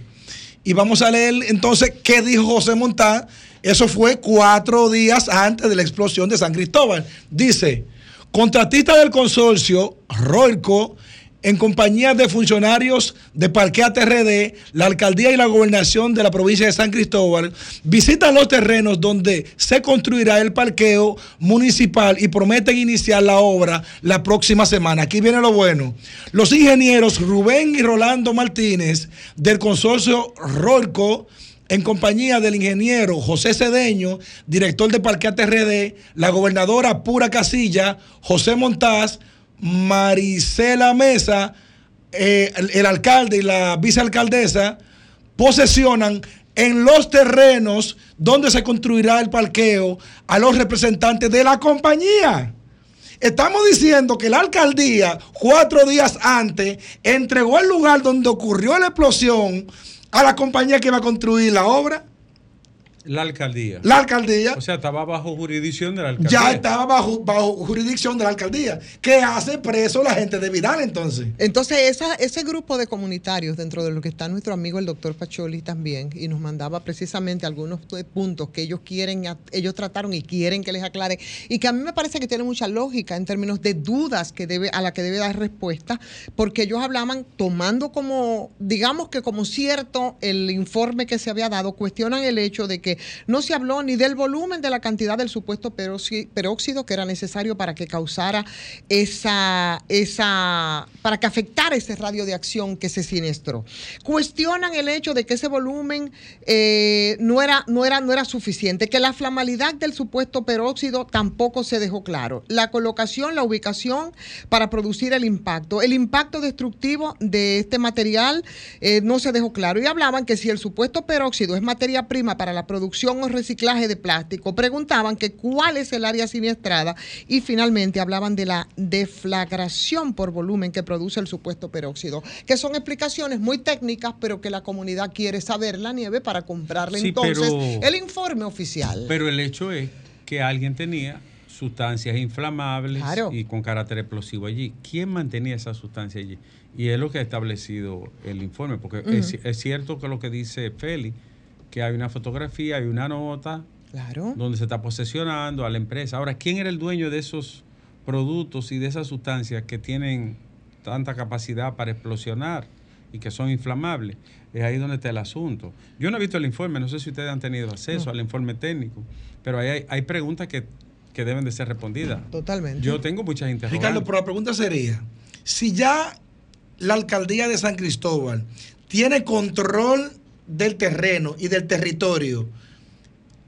y vamos a leer entonces qué dijo José Montá. Eso fue cuatro días antes de la explosión de San Cristóbal. Dice, contratista del consorcio, Roilco, en compañía de funcionarios de Parquea TRD, la alcaldía y la gobernación de la provincia de San Cristóbal, visitan los terrenos donde se construirá el parqueo municipal y prometen iniciar la obra la próxima semana. Aquí viene lo bueno. Los ingenieros Rubén y Rolando Martínez del consorcio Rolco, en compañía del ingeniero José Cedeño, director de Parquea TRD, la gobernadora Pura Casilla, José Montaz, Marisela Mesa, eh, el, el alcalde y la vicealcaldesa posesionan en los terrenos donde se construirá el parqueo a los representantes de la compañía. Estamos diciendo que la alcaldía, cuatro días antes, entregó el lugar donde ocurrió la explosión a la compañía que va a construir la obra.
La alcaldía.
La alcaldía.
O sea, estaba bajo jurisdicción de la alcaldía.
Ya estaba bajo, bajo jurisdicción de la alcaldía. que hace preso la gente de Vidal entonces?
Entonces, esa, ese grupo de comunitarios, dentro de lo que está nuestro amigo el doctor Pacholi también, y nos mandaba precisamente algunos puntos que ellos quieren, ellos trataron y quieren que les aclare, y que a mí me parece que tiene mucha lógica en términos de dudas que debe, a la que debe dar respuesta, porque ellos hablaban tomando como, digamos que como cierto el informe que se había dado, cuestionan el hecho de que no se habló ni del volumen de la cantidad del supuesto peróxi- peróxido que era necesario para que causara esa, esa, para que afectara ese radio de acción que se siniestró. Cuestionan el hecho de que ese volumen eh, no, era, no, era, no era suficiente, que la flamalidad del supuesto peróxido tampoco se dejó claro. La colocación, la ubicación para producir el impacto, el impacto destructivo de este material eh, no se dejó claro. Y hablaban que si el supuesto peróxido es materia prima para la producción o reciclaje de plástico, preguntaban que cuál es el área siniestrada y finalmente hablaban de la deflagración por volumen que produce el supuesto peróxido, que son explicaciones muy técnicas, pero que la comunidad quiere saber la nieve para comprarle
Sí,
entonces
pero-
el informe oficial.
Pero el hecho es que alguien tenía sustancias inflamables
Claro.
y con carácter explosivo allí. ¿Quién mantenía esa sustancia allí? Y es lo que ha establecido el informe, porque es, es cierto que lo que dice Feli, que hay una fotografía, hay una nota
Claro.
donde se está posesionando a la empresa. Ahora, ¿quién era el dueño de esos productos y de esas sustancias que tienen tanta capacidad para explosionar y que son inflamables? Es ahí donde está el asunto. Yo no he visto el informe, no sé si ustedes han tenido acceso
No.
al informe técnico, pero ahí hay, hay preguntas que, que deben de ser respondidas.
Totalmente.
Yo tengo muchas interrogantes.
Ricardo, pero la pregunta sería, si ya la alcaldía de San Cristóbal tiene control del terreno y del territorio,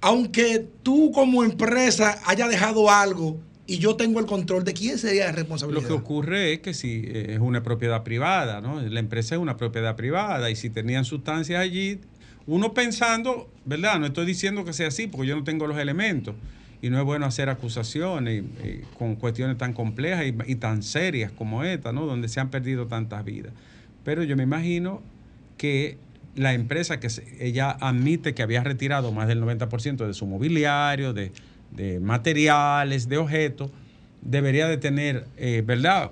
aunque tú como empresa haya dejado algo y yo tengo el control, ¿de quién sería la
Lo
responsabilidad?
que ocurre es que si eh, es una propiedad privada, ¿no? La empresa es una propiedad privada y si tenían sustancias allí, uno pensando, ¿verdad? No estoy diciendo que sea así porque yo no tengo los elementos y no es bueno hacer acusaciones eh, con cuestiones tan complejas y, y tan serias como esta, ¿no? Donde se han perdido tantas vidas. Pero yo me imagino que la empresa que se- ella admite que había retirado más del 90% de su mobiliario, de, de materiales, de objetos, debería de tener, eh, ¿verdad?,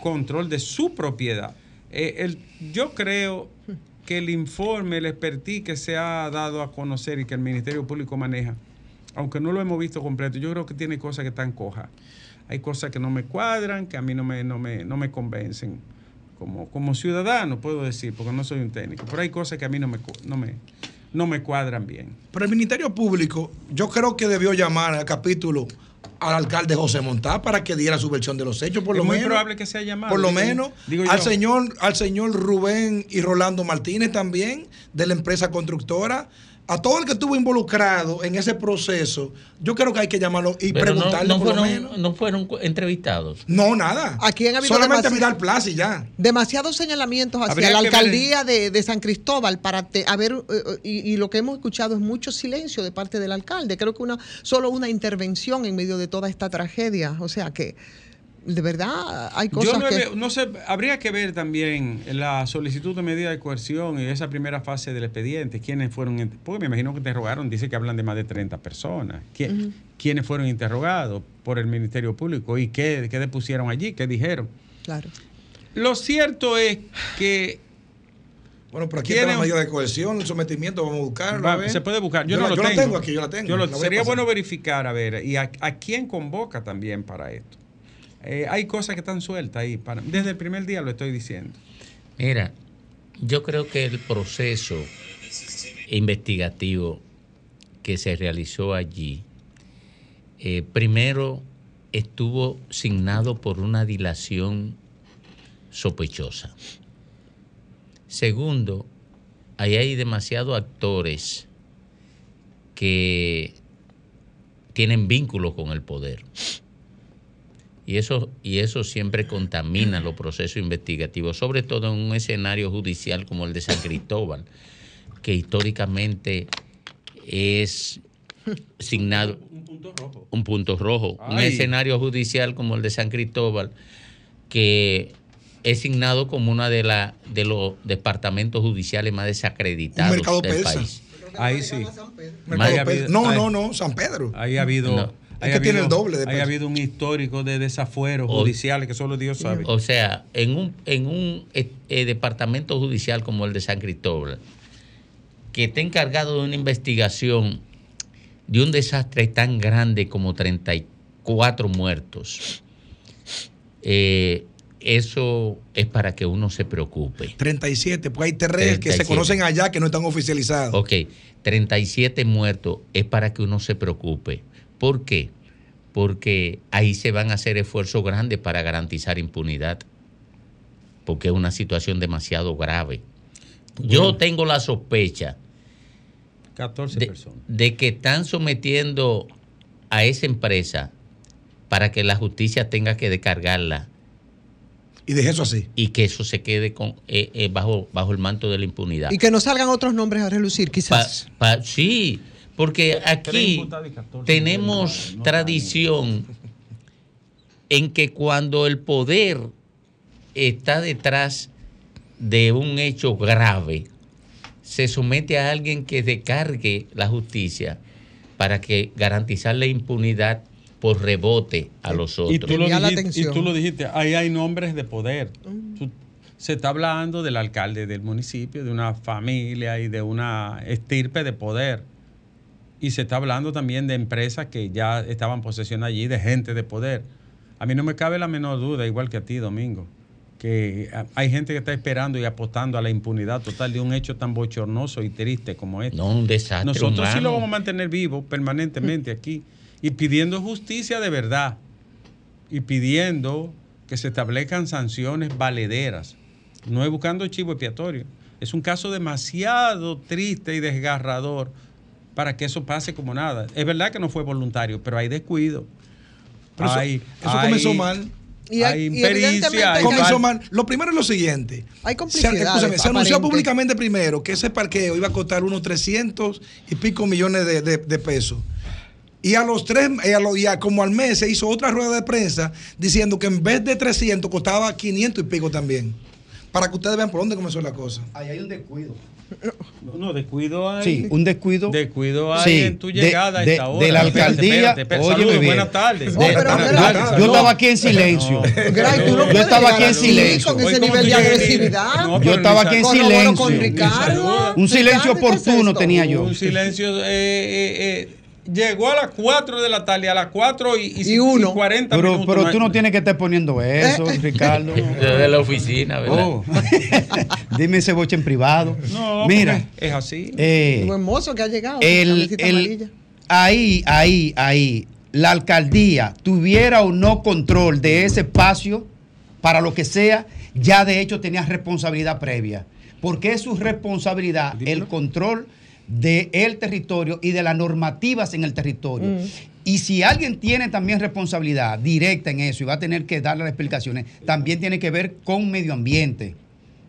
control de su propiedad. Eh, el- yo creo que el informe, el expertise que se ha dado a conocer y que el Ministerio Público maneja, aunque no lo hemos visto completo, yo creo que tiene cosas que están cojas. Hay cosas que no me cuadran, que a mí no me, no me, no me convencen. Como, como ciudadano, puedo decir, porque no soy un técnico, pero hay cosas que a mí no me, no me, no me cuadran bien.
Pero el Ministerio Público, yo creo que debió llamar al capítulo al alcalde José Montá para que diera su versión de los hechos, por
es
lo
muy
menos.
probable que sea llamado.
Por lo
digo-
menos
digo
al señor, al señor Rubén y Rolando Martínez también, de la empresa constructora, a todo el que estuvo involucrado en ese proceso, yo creo que hay que llamarlo y
Pero no,
preguntarle
no
por lo menos.
fueron, no fueron entrevistados.
No, nada.
Aquí han habido
Solamente Vidal Plaza y ya.
demasiados señalamientos hacia
Habría
la alcaldía de, de San Cristóbal para te- a ver, eh, eh, y, y lo que hemos escuchado es mucho silencio de parte del alcalde. Creo que una solo una intervención en medio de toda esta tragedia. O sea que de verdad hay cosas
Yo no,
que
no sé, habría que ver también la solicitud de medida de coerción y esa primera fase del expediente, quiénes fueron, in- porque me imagino que interrogaron, dice que hablan de más de 30 personas. ¿Quién-. ¿Quiénes fueron interrogados por el Ministerio Público y qué, qué depusieron allí, qué dijeron?
Claro.
Lo cierto es que
Bueno, pero aquí
Tiene
está la medida de cohesión, el sometimiento, vamos a buscarlo.
Va,
a ver.
se puede buscar. Yo,
la-
no lo
la
tengo.
aquí, yo la tengo.
Yo lo-
la
sería bueno verificar, a ver, y a, a quién convoca también para esto. Eh, hay cosas que están sueltas ahí. Para, desde el primer día lo estoy diciendo.
Mira, yo creo que el proceso investigativo que se realizó allí, eh, primero estuvo signado por una dilación sospechosa. Segundo, ahí hay demasiados actores que tienen vínculos con el poder. Y eso, y eso siempre contamina los procesos investigativos, sobre todo en un escenario judicial como el de San Cristóbal, que históricamente es signado un punto rojo. Un
Ay.
escenario judicial como el de San Cristóbal, que es signado como uno de, la, de los departamentos judiciales más desacreditados
Un mercado
del
persa.
país.
Ahí sí. Habido-
no, no, no, San Pedro.
Ahí ha habido.
No.
Es
ha
que tiene
habido-
el doble de peso.
ha habido un histórico de desafueros
O-
judiciales que solo Dios sabe.
O sea, en un, en un eh, eh, departamento judicial como el de San Cristóbal, que está encargado de una investigación de un desastre tan grande como 34 muertos, eh, eso es para que uno se preocupe.
37, pues hay tres que
37.
se conocen allá que no están oficializados.
Ok, 37 muertos es para que uno se preocupe. ¿Por qué? Porque ahí se van a hacer esfuerzos grandes para garantizar impunidad. Porque es una situación demasiado grave. Yo tengo la sospecha
14
de,
personas.
de que están sometiendo a esa empresa para que la justicia tenga que descargarla
Y deje eso así.
y que eso se quede con, eh, eh, bajo, bajo el manto de la impunidad.
Y que no salgan otros nombres a relucir,
Pa-
quizás.
pa- sí, porque aquí
imputados y 14
tenemos tradición en que cuando el poder está detrás de un hecho grave, se somete a alguien que descargue la justicia para que garantizar la impunidad por rebote a los otros.
Y tú, lo
Tenía la
dijiste, y tú lo dijiste, ahí hay nombres de poder. Se está hablando del alcalde del municipio, de una familia y de una estirpe de poder. Y se está hablando también de empresas que ya estaban posesionadas allí, de gente de poder. A mí no me cabe la menor duda, igual que a ti, Domingo, que ah, hay gente que está esperando y apostando a la impunidad total de un hecho tan bochornoso y triste como este.
No, un desastre
Nosotros sí lo vamos a mantener vivo permanentemente aquí y pidiendo justicia de verdad y pidiendo que se establezcan sanciones valederas. No es buscando chivo expiatorio. Es un caso demasiado triste y desgarrador para que eso pase como nada. Es verdad que no fue voluntario, pero hay descuido.
Pero eso,
Hay-
eso
hay-
comenzó mal.
Y hay-
impericia, hay
comenzó mal. Lo primero es lo siguiente.
Hay
Se,
complicidades,
escúchame, se anunció públicamente primero que ese parqueo iba a costar unos 300 y pico millones de, de- de pesos. Y a los tres, y a lo- y a como al mes se hizo otra rueda de prensa diciendo que en vez de 300 costaba 500 y pico también. Para que ustedes vean por dónde comenzó la cosa.
Ahí hay un descuido.
No, no, descuido hay.
Sí, un descuido.
Descuido hay
Sí,
en tu
de-
llegada a
de-
esta hora.
de la
Espérate,
alcaldía. bien.
buenas tardes. Buenas
yo, estaba aquí en silencio.
Gray, tú no
yo
puedes
estaba aquí en silencio.
Con ese
Oye, ¿cómo
nivel
tú
de
llegas?
agresividad.
No,
Yo estaba aquí en silencio.
Ricardo.
Un silencio
Ricardo, ¿qué es
oportuno tenía yo.
Un silencio. eh, eh, eh, llegó a las 4 de la tarde, a las 4 y, y,
Y uno.
40
Pero,
minutos.
pero
no
tú no tienes que estar poniendo eso, Ricardo.
de la oficina, ¿verdad?
Oh. Dime ese boche en privado.
No,
Mira,
es así.
eh,
Un buen mozo que ha llegado.
el, el-
amarilla.
ahí, ahí, ahí, la alcaldía tuviera o no control de ese espacio, para lo que sea, ya de hecho tenía responsabilidad previa. Porque es su responsabilidad el control del territorio y de las normativas en el territorio.
Mm.
Y si alguien tiene también responsabilidad directa en eso y va a tener que darle las explicaciones, también tiene que ver con medio ambiente,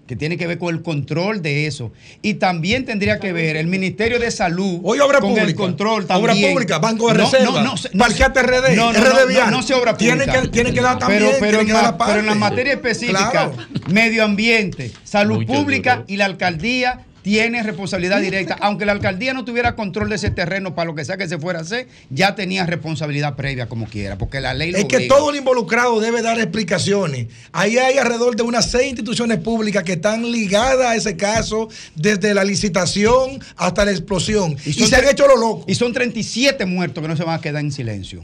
que tiene que ver con el control de eso. Y también tendría que ver el Ministerio de Salud
Hoy obra
con
pública.
el control
Obra
también.
pública, Banco de
No,
Reserva.
no, no,
Parqueate RD,
no, no,
RD
no,
Vial.
no, no se obra
Tiene
pública.
que- tiene que dar también,
Pero, pero,
tiene
en,
que dar
la, pero en la materia específica,
Claro.
medio ambiente, salud
Mucho
pública
duro.
y la alcaldía tiene responsabilidad directa. Aunque la alcaldía no tuviera control de ese terreno para lo que sea que se fuera a hacer, ya tenía responsabilidad previa como quiera, porque la ley lo
Es que todo el involucrado debe dar explicaciones. Ahí hay alrededor de unas seis instituciones públicas que están ligadas a ese caso desde la licitación hasta la explosión. Y,
son
se han hecho los locos.
Y son 37 muertos que no se van a quedar en silencio.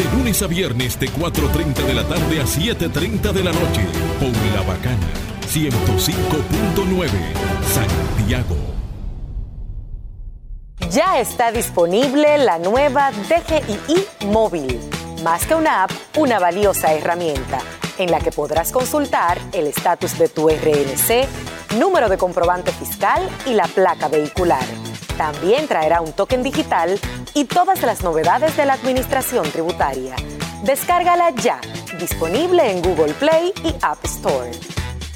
De lunes a viernes de 4.30 de la tarde a 7.30 de la noche. Por La Bacana. 105.9. Santiago.
Ya está disponible la nueva DGII móvil. Más que una app, una valiosa herramienta en la que podrás consultar el estatus de tu RNC, número de comprobante fiscal y la placa vehicular. También traerá un token digital y todas las novedades de la administración tributaria. Descárgala ya, disponible en Google Play y App Store.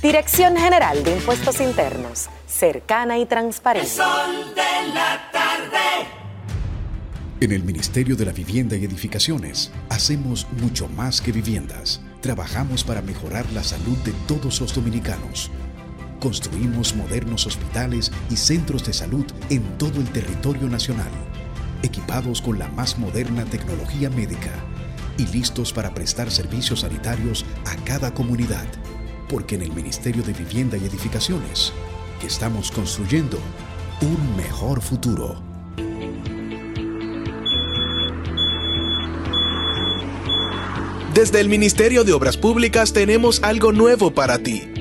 Dirección General de Impuestos Internos, cercana y
El
transparente.
sol de la tarde.
En el Ministerio de la Vivienda y Edificaciones hacemos mucho más que viviendas. Trabajamos para mejorar la salud de todos los dominicanos. Construimos modernos hospitales y centros de salud en todo el territorio nacional, equipados con la más moderna tecnología médica y listos para prestar servicios sanitarios a cada comunidad. Porque en el Ministerio de Vivienda y Edificaciones que estamos construyendo un mejor futuro.
Desde el Ministerio de Obras Públicas tenemos algo nuevo para ti.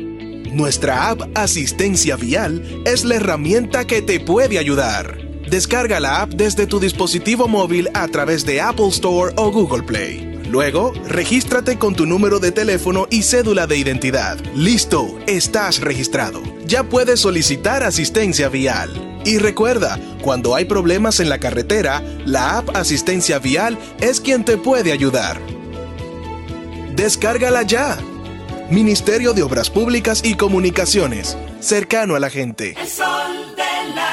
Nuestra app Asistencia Vial es la herramienta que te puede ayudar. Descarga la app desde tu dispositivo móvil a través de Apple Store o Google Play. Luego, regístrate con tu número de teléfono y cédula de identidad. Listo, estás registrado. Ya puedes solicitar asistencia vial. Y recuerda, cuando hay problemas en la carretera, la app Asistencia Vial es quien te puede ayudar. Descárgala ya. Ministerio de Obras Públicas y Comunicaciones. Cercano a la gente.
El sol de la.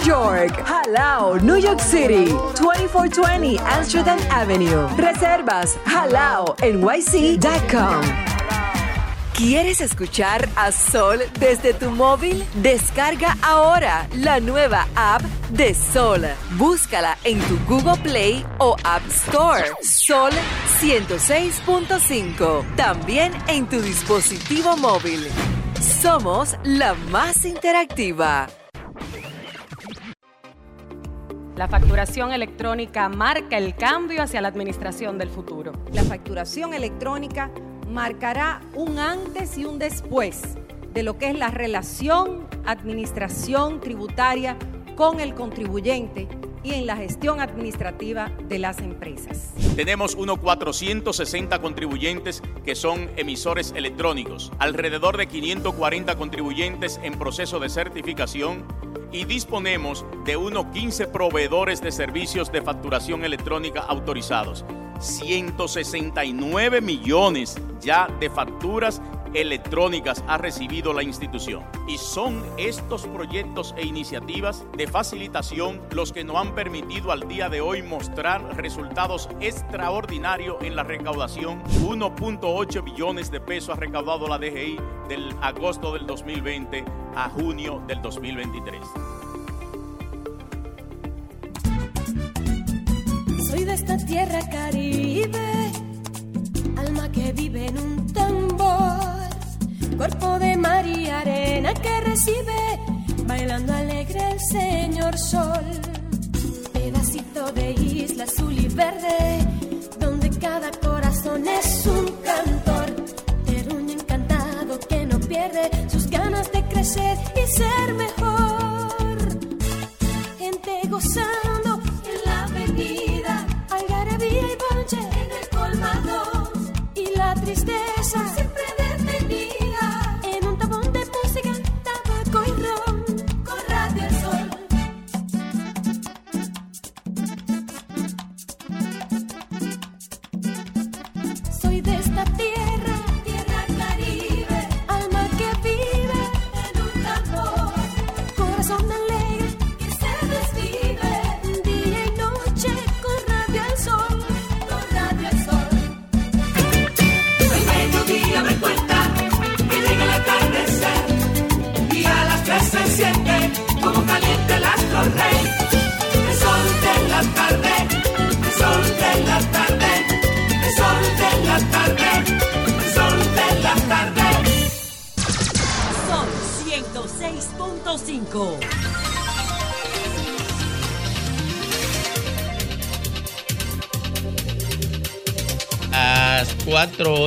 York. Halao, New York City. 2420 Amsterdam Avenue. Reservas halao nyc.com. ¿Quieres escuchar a Sol desde tu móvil? Descarga ahora la nueva app de Sol. Búscala en tu Google Play o App Store. Sol 106.5. También en tu dispositivo móvil. Somos la más interactiva.
La facturación electrónica marca el cambio hacia la administración del futuro.
La facturación electrónica marcará un antes y un después de lo que es la relación administración tributaria con el contribuyente y en la gestión administrativa de las empresas.
Tenemos unos 460 contribuyentes que son emisores electrónicos, alrededor de 540 contribuyentes en proceso de certificación y disponemos de unos 15 proveedores de servicios de facturación electrónica autorizados. 169 millones ya de facturas electrónicas ha recibido la institución. Y son estos proyectos e iniciativas de facilitación los que nos han permitido al día de hoy mostrar resultados extraordinarios en la recaudación. 1.8 billones de pesos ha recaudado la DGI del agosto del 2020 a junio del 2023.
Soy de esta tierra caribe, alma que vive en un tambor, cuerpo de mar y arena que recibe, bailando alegre el señor sol, pedacito de isla azul y verde, donde cada corazón es un cantor, terruño encantado que no pierde sus ganas de crecer y ser mejor,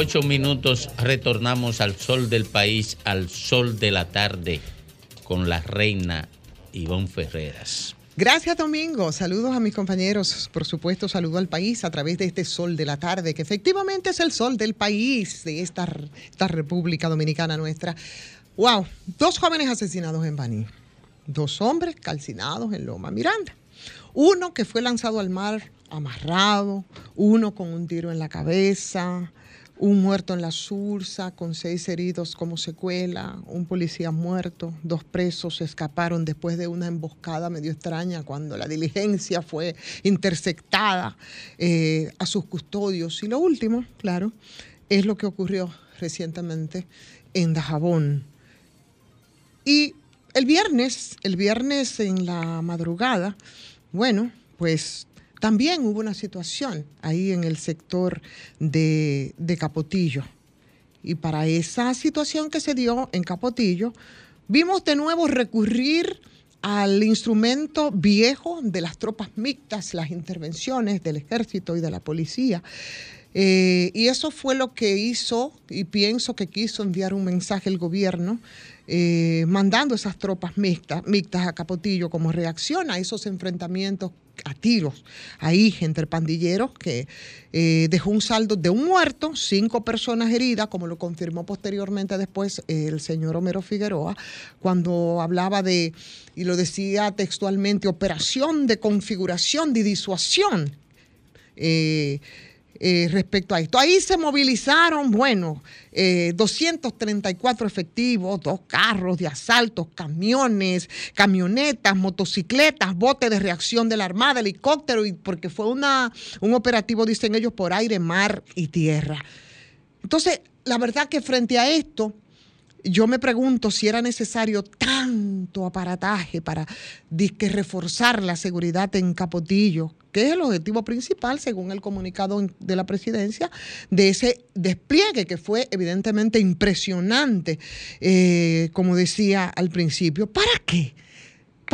8 minutos retornamos al sol del país, al sol de la tarde, con la reina Ivonne Ferreras.
Gracias, Domingo. Saludos a mis compañeros. Por supuesto, saludo al país a través de este sol de la tarde, que efectivamente es el sol del país, de esta, esta República Dominicana nuestra. Wow, dos jóvenes asesinados en Baní. Dos hombres calcinados en Loma Miranda. Uno que fue lanzado al mar amarrado, uno con un tiro en la cabeza, un muerto en la Sursa con seis heridos como secuela, un policía muerto, dos presos escaparon después de una emboscada medio extraña cuando la diligencia fue interceptada eh, a sus custodios. Y lo último, claro, es lo que ocurrió recientemente en Dajabón. Y el viernes, el viernes en la madrugada, bueno, pues también hubo una situación ahí en el sector de, Capotillo. Y para esa situación que se dio en Capotillo, vimos de nuevo recurrir al instrumento viejo de las tropas mixtas, las intervenciones del ejército y de la policía. Eh, y eso fue lo que hizo, y pienso que quiso enviar un mensaje el gobierno, eh, mandando esas tropas mixtas, mixtas a Capotillo como reacción a esos enfrentamientos a tiros ahí entre pandilleros que eh, dejó un saldo de un muerto, cinco personas heridas, como lo confirmó posteriormente después eh, el señor Homero Figueroa, cuando hablaba de, y lo decía textualmente, operación de configuración, de disuasión. Eh, eh, respecto a esto. Ahí se movilizaron, bueno, eh, 234 efectivos, dos carros de asaltos, camiones, camionetas, motocicletas, botes de reacción de la Armada, helicóptero, y porque fue una, un operativo, dicen ellos, por aire, mar y tierra. Entonces, la verdad que frente a esto, yo me pregunto si era necesario tanto aparataje para disque reforzar la seguridad en Capotillo, que es el objetivo principal, según el comunicado de la presidencia, de ese despliegue que fue evidentemente impresionante, eh, como decía al principio. ¿Para qué?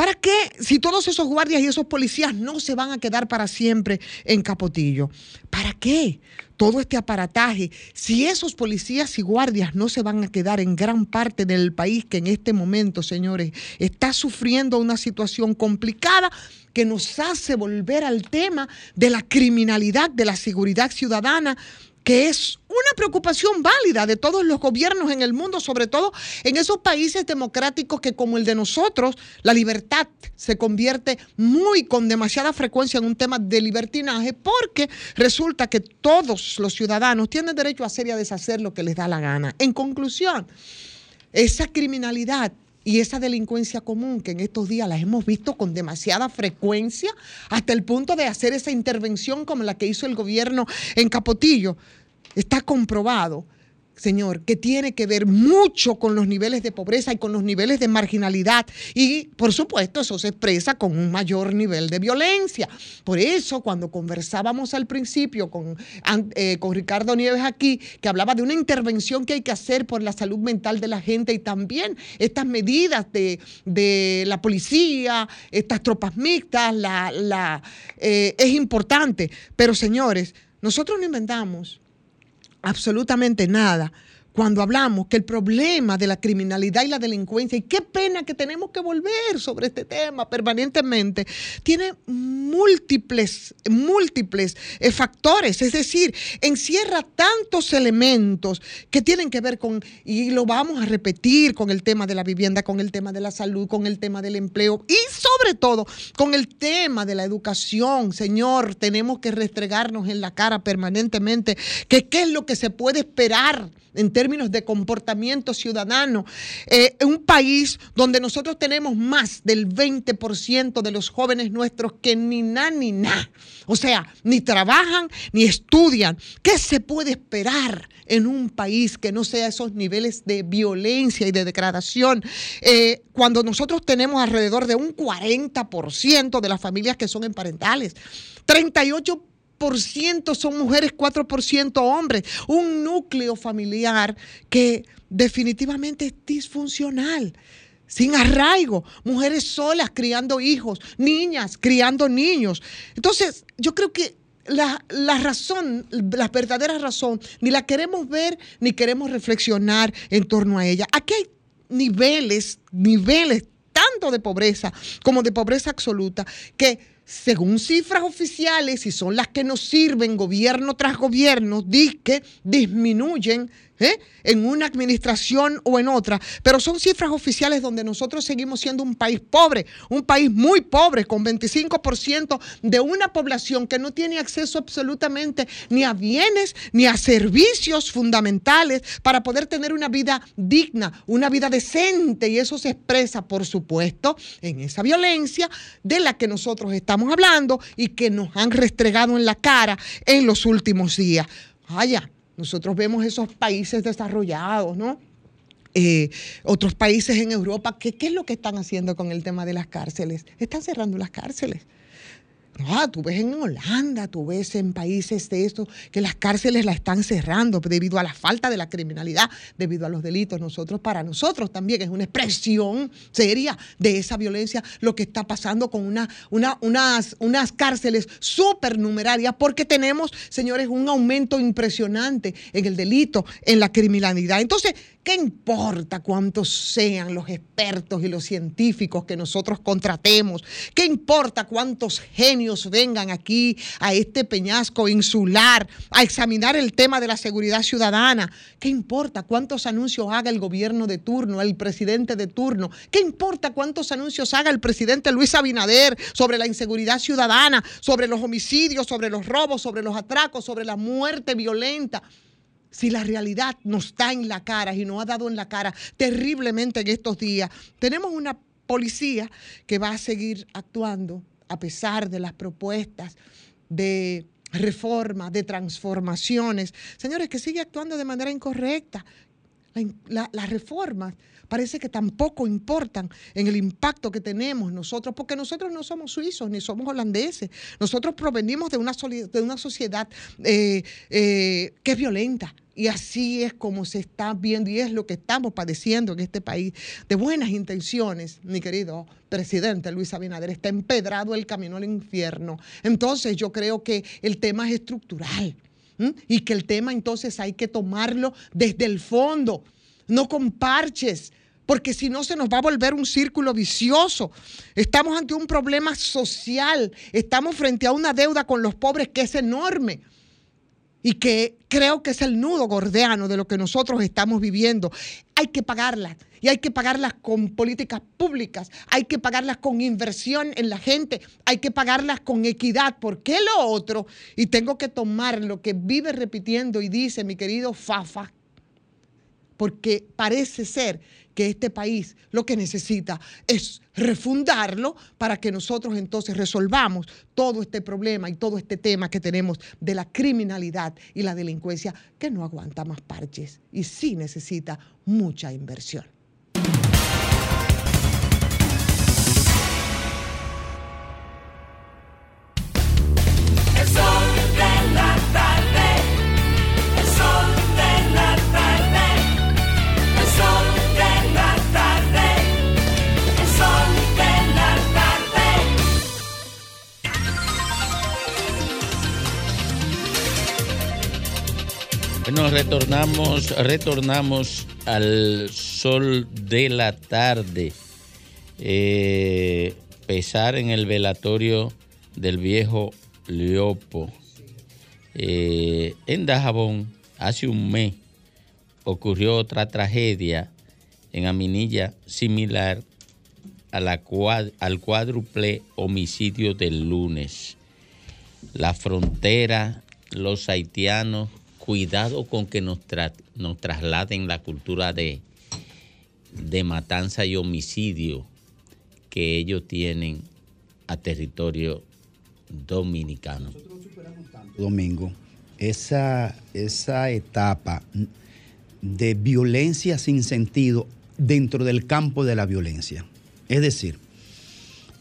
¿Para qué si todos esos guardias y esos policías no se van a quedar para siempre en Capotillo? ¿Para qué? Todo este aparataje, si esos policías y guardias no se van a quedar en gran parte del país que en este momento, señores, está sufriendo una situación complicada que nos hace volver al tema de la criminalidad, de la seguridad ciudadana, que es una preocupación válida de todos los gobiernos en el mundo, sobre todo en esos países democráticos que como el de nosotros, la libertad se convierte muy con demasiada frecuencia en un tema de libertinaje porque resulta que todos los ciudadanos tienen derecho a hacer y a deshacer lo que les da la gana. En conclusión, esa criminalidad y esa delincuencia común que en estos días las hemos visto con demasiada frecuencia hasta el punto de hacer esa intervención como la que hizo el gobierno en Capotillo, está comprobado Señor, que tiene que ver mucho con los niveles de pobreza y con los niveles de marginalidad. Y, por supuesto, eso se expresa con un mayor nivel de violencia. Por eso, cuando conversábamos al principio con, eh, con Ricardo Nieves aquí, que hablaba de una intervención que hay que hacer por la salud mental de la gente y también estas medidas de, de la policía, estas tropas mixtas, la, la, eh, es importante. Pero, señores, nosotros no inventamos absolutamente nada cuando hablamos que el problema de la criminalidad y la delincuencia, y qué pena que tenemos que volver sobre este tema permanentemente, tiene múltiples, múltiples eh, factores, es decir, encierra tantos elementos que tienen que ver con, y lo vamos a repetir, con el tema de la vivienda, con el tema de la salud, con el tema del empleo y sobre todo con el tema de la educación. Señor, tenemos que restregarnos en la cara permanentemente que qué es lo que se puede esperar en términos de comportamiento ciudadano. Eh, un país donde nosotros tenemos más del 20% de los jóvenes nuestros que ni na ni na. O sea, ni trabajan ni estudian. ¿Qué se puede esperar en un país que no sea esos niveles de violencia y de degradación? Eh, cuando nosotros tenemos alrededor de un 40% de las familias que son emparentales, 38 son mujeres, 4% hombres. Un núcleo familiar que definitivamente es disfuncional sin arraigo, mujeres solas criando hijos, niñas criando niños. Entonces, yo creo que la, la, razón, la verdadera razón, ni la queremos ver ni queremos reflexionar en torno a ella. Aquí hay niveles, niveles tanto de pobreza como de pobreza absoluta que según cifras oficiales, y son las que nos sirven gobierno tras gobierno, que disminuyen ¿eh? en una administración o en otra, pero son cifras oficiales donde nosotros seguimos siendo un país pobre, un país muy pobre, con 25% de una población que no tiene acceso absolutamente ni a bienes ni a servicios fundamentales para poder tener una vida digna, una vida decente, y eso se expresa, por supuesto, en esa violencia de la que nosotros estamos hablando y que nos han restregado en la cara en los últimos días. Vaya, nosotros vemos esos países desarrollados, ¿no? Eh, otros países en Europa, ¿qué, ¿qué es lo que están haciendo con el tema de las cárceles? Están cerrando las cárceles. Ah, tú ves en Holanda, tú ves en países de estos que las cárceles las están cerrando debido a la falta de la criminalidad, debido a los delitos. Nosotros, para nosotros también es una expresión seria de esa violencia lo que está pasando con una, unas, unas cárceles supernumerarias porque tenemos, señores, un aumento impresionante en el delito, en la criminalidad. Entonces, ¿Qué importa cuántos sean los expertos y los científicos que nosotros contratemos? ¿Qué importa cuántos genios vengan aquí a este peñasco insular a examinar el tema de la seguridad ciudadana? ¿Qué importa cuántos anuncios haga el gobierno de turno, el presidente de turno? ¿Qué importa cuántos anuncios haga el presidente Luis Abinader sobre la inseguridad ciudadana, sobre los homicidios, sobre los robos, sobre los atracos, sobre la muerte violenta? si la realidad nos está en la cara y nos ha dado en la cara terriblemente en estos días, tenemos una policía que va a seguir actuando a pesar de las propuestas de reforma, de transformaciones. Señores, que sigue actuando de manera incorrecta. las reformas parece que tampoco importan en el impacto que tenemos nosotros, porque nosotros no somos suizos ni somos holandeses. Nosotros provenimos de una, de una sociedad eh, eh, que es violenta, y así es como se está viendo y es lo que estamos padeciendo en este país. De buenas intenciones, mi querido presidente Luis Abinader, está empedrado el camino al infierno. Entonces yo creo que el tema es estructural y que el tema entonces hay que tomarlo desde el fondo, no con parches, porque si no se nos va a volver un círculo vicioso. Estamos ante un problema social, estamos frente a una deuda con los pobres que es enorme. Y que creo que es el nudo gordiano de lo que nosotros estamos viviendo. Hay que pagarlas y hay que pagarlas con políticas públicas, hay que pagarlas con inversión en la gente, hay que pagarlas con equidad, porque lo otro, y tengo que tomar lo que vive repitiendo y dice mi querido Fafa, porque parece ser que este país lo que necesita es refundarlo para que nosotros entonces resolvamos todo este problema y todo este tema que tenemos de la criminalidad y la delincuencia que no aguanta más parches y sí necesita mucha inversión.
Bueno, retornamos, retornamos al sol de la tarde. Eh, pesar en el velatorio del viejo Leopo. Eh, en Dajabón, hace un mes, ocurrió otra tragedia en Aminilla similar a la al cuádruple homicidio del lunes. La frontera, los haitianos, cuidado con que nos, tra- nos trasladen la cultura de, de matanza y homicidio que ellos tienen a territorio dominicano.
Domingo, esa, esa etapa de violencia sin sentido dentro del campo de la violencia. Es decir,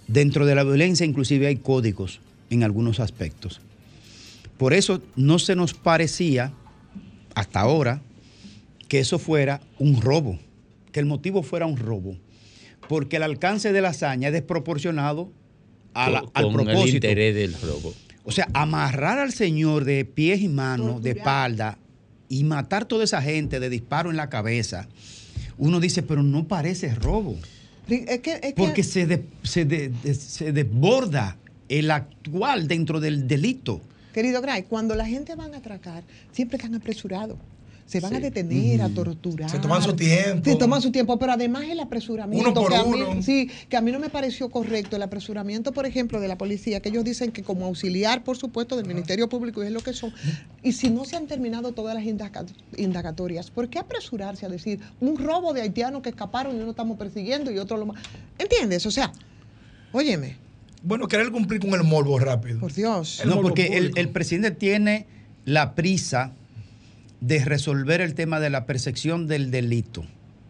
dentro de la violencia inclusive hay códigos en algunos aspectos. Por eso no se nos parecía hasta ahora que eso fuera un robo, que el motivo fuera un robo, porque el alcance de la hazaña es desproporcionado a la-
Con-
al
con el
propósito.
interés del robo.
O sea, amarrar al señor de pies y manos, de espalda, y matar toda esa gente de disparo en la cabeza, uno dice, pero no parece robo.
Es que, es que-
Porque se, de- se, de- de- se desborda el actual dentro del delito.
Querido Gray, cuando la gente van a atracar, siempre están apresurados. Se van a detener, a torturar.
Se toman su tiempo.
Se toman su tiempo, pero además el apresuramiento.
Uno por
que a mí-
uno.
sí, que a mí no me pareció correcto. El apresuramiento, por ejemplo, de la policía, que ellos dicen que como auxiliar, por supuesto, del Ministerio Público, y es lo que son. Y si no se han terminado todas las indaga- indagatorias, ¿por qué apresurarse a decir un robo de haitianos que escaparon y uno estamos persiguiendo y otro lo más? ¿Entiendes? O sea, óyeme.
Bueno, querer cumplir con el morbo rápido.
Por Dios.
No, porque el, el presidente tiene la prisa de resolver el tema de la percepción del delito,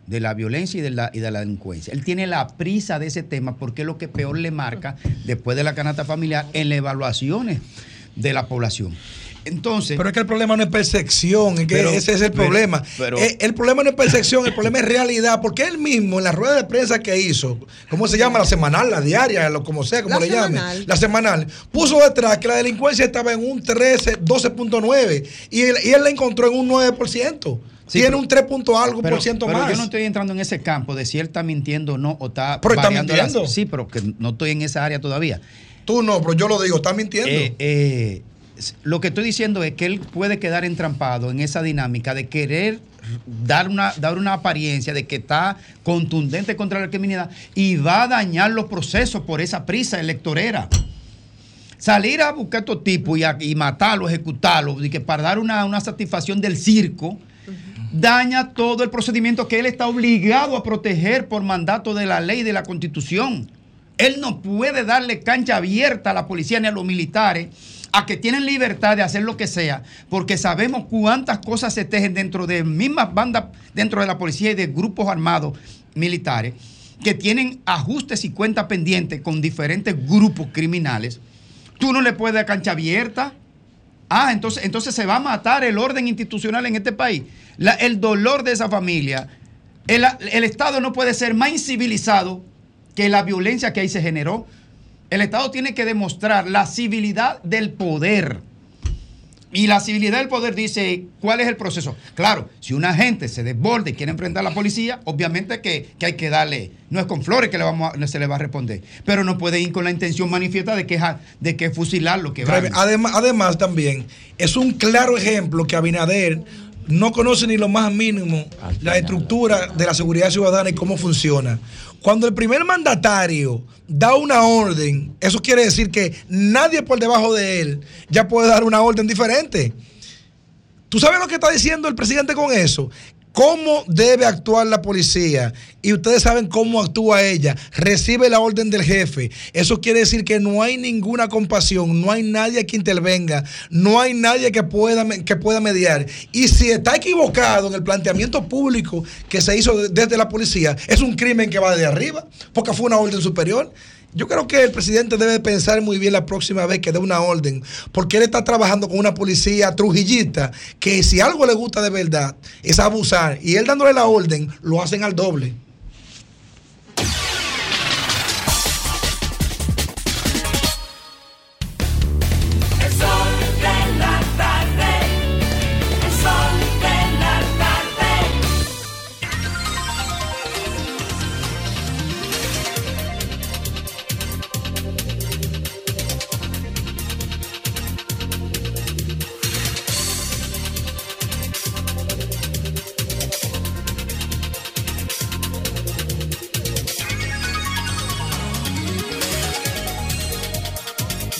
de la violencia y de la, y de la delincuencia. Él tiene la prisa de ese tema porque es lo que peor le marca después de la canasta familiar en las evaluaciones de la población. Entonces.
Pero es que el problema no es percepción, es que
Pero-
ese es el
pero-
problema.
pero-
Eh, el problema no es percepción, el problema es realidad, porque él mismo en la rueda de prensa que hizo, ¿cómo se llama? La semanal, la diaria, lo como sea, como
La
le llame.
semanal.
La semanal. Puso detrás que la delincuencia estaba en un 13, 12.9 y él, y él la encontró en un 9%.
Sí,
Tiene
pero-
un 3 punto algo
pero,
por ciento
pero
más.
yo no estoy entrando en ese campo de si él está mintiendo o no, o está
Pero está
las-
mintiendo.
sí, pero que no estoy en esa área todavía.
Tú no, pero yo lo digo, está mintiendo.
Eh, eh, lo que estoy diciendo es que él puede quedar entrampado en esa dinámica de querer dar una, dar una apariencia de que está contundente contra la criminalidad y va a dañar los procesos por esa prisa electorera. Salir a buscar a estos tipos y, a- y y que para dar una, una satisfacción del circo, daña todo el procedimiento que él está obligado a proteger por mandato de la ley de la constitución. Él no puede darle cancha abierta a la policía ni a los militares a que tienen libertad de hacer lo que sea, porque sabemos cuántas cosas se tejen dentro de mismas bandas, dentro de la policía y de grupos armados militares, que tienen ajustes y cuentas pendientes con diferentes grupos criminales. Tú no le puedes dar cancha abierta. Ah, entonces, entonces se va a matar el orden institucional en este país. El dolor de esa familia. El, el Estado no puede ser más incivilizado que la violencia que ahí se generó. El Estado tiene que demostrar la civilidad del poder. Y la civilidad del poder dice, ¿cuál es el proceso? Claro, si un agente se desborda y quiere enfrentar a la policía, obviamente que, que hay que darle, no es con flores que le vamos a- se le va a responder, pero no puede ir con la intención manifiesta de que, de que fusilar lo que va.
Además, además, también es un claro ejemplo que Abinader no conoce ni lo más mínimo la estructura de la seguridad ciudadana y cómo funciona. Cuando el primer mandatario da una orden, eso quiere decir que nadie por debajo de él ya puede dar una orden diferente. ¿Tú sabes lo que está diciendo el presidente con eso? ¿Cómo debe actuar la policía? Y ustedes saben cómo actúa ella. Recibe la orden del jefe. Eso quiere decir que no hay ninguna compasión, no hay nadie que intervenga, no hay nadie que pueda, que pueda mediar. Y si está equivocado en el planteamiento público que se hizo de- desde la policía, es un crimen que va de arriba, porque fue una orden superior. Yo creo que el presidente debe pensar muy bien la próxima vez que dé una orden, porque él está trabajando con una policía trujillista que si algo le gusta de verdad es abusar y él dándole la orden lo hacen al doble.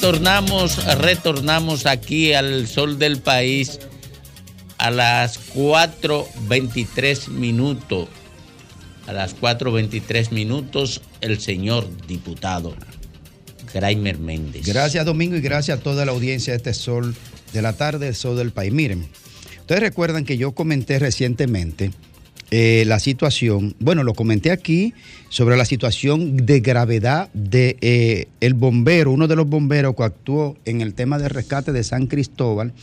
Retornamos, retornamos aquí al sol del país a las 4.23 minutos. A las 4.23 minutos, el señor diputado Graimer Méndez.
Gracias Domingo y gracias a toda la audiencia de este Sol de la tarde, el Sol del País. Miren, ustedes recuerdan que yo comenté recientemente eh, la situación, bueno, lo comenté aquí sobre la situación de gravedad de eh, el bombero, uno de los bomberos que actuó en el tema de rescate de San Cristóbal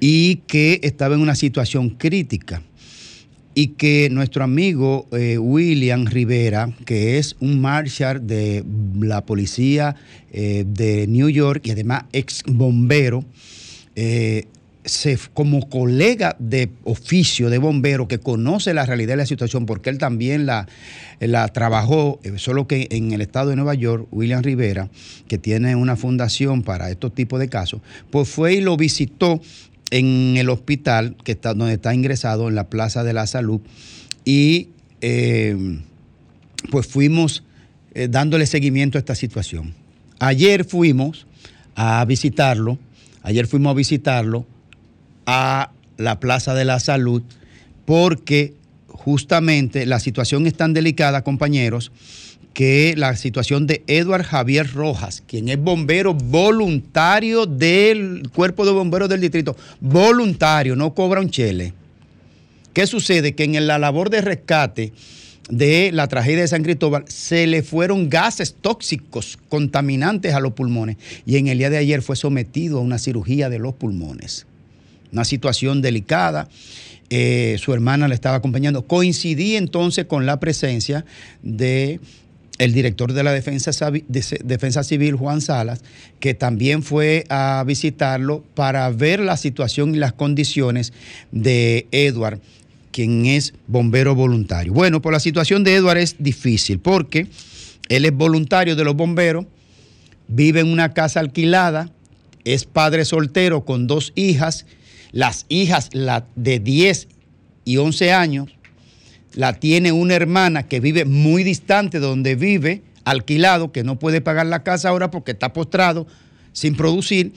y que estaba en una situación crítica y que nuestro amigo eh, William Rivera, que es un marshal de la policía de New York y además ex bombero, eh, como colega de oficio de bombero que conoce la realidad de la situación, porque él también la, la trabajó, eh, solo que en el estado de Nueva York, William Rivera, que tiene una fundación para estos tipos de casos, pues fue y lo visitó en el hospital que está, donde está ingresado en la Plaza de la Salud y eh, pues fuimos eh, dándole seguimiento a esta situación. Ayer fuimos a visitarlo, ayer fuimos a visitarlo a la Plaza de la Salud porque justamente la situación es tan delicada, compañeros, que la situación de Edward Javier Rojas, quien es bombero voluntario del Cuerpo de Bomberos del Distrito, voluntario, no cobra un chele. ¿Qué sucede? Que en la labor de rescate de la tragedia de San Cristóbal se le fueron gases tóxicos contaminantes a los pulmones y en el día de ayer fue sometido a una cirugía de los pulmones. Una situación delicada. Eh, su hermana le estaba acompañando. Coincidí entonces con la presencia de director de la Defensa, Defensa Civil, Juan Salas, que también fue a visitarlo para ver la situación y las condiciones de Edward, quien es bombero voluntario. Bueno, pues la situación de Edward es difícil porque él es voluntario de los bomberos, vive en una casa alquilada, es padre soltero con dos hijas, las hijas la de 10 y 11 años, la tiene una hermana que vive muy distante de donde vive, alquilado, que no puede pagar la casa ahora porque está postrado, sin producir,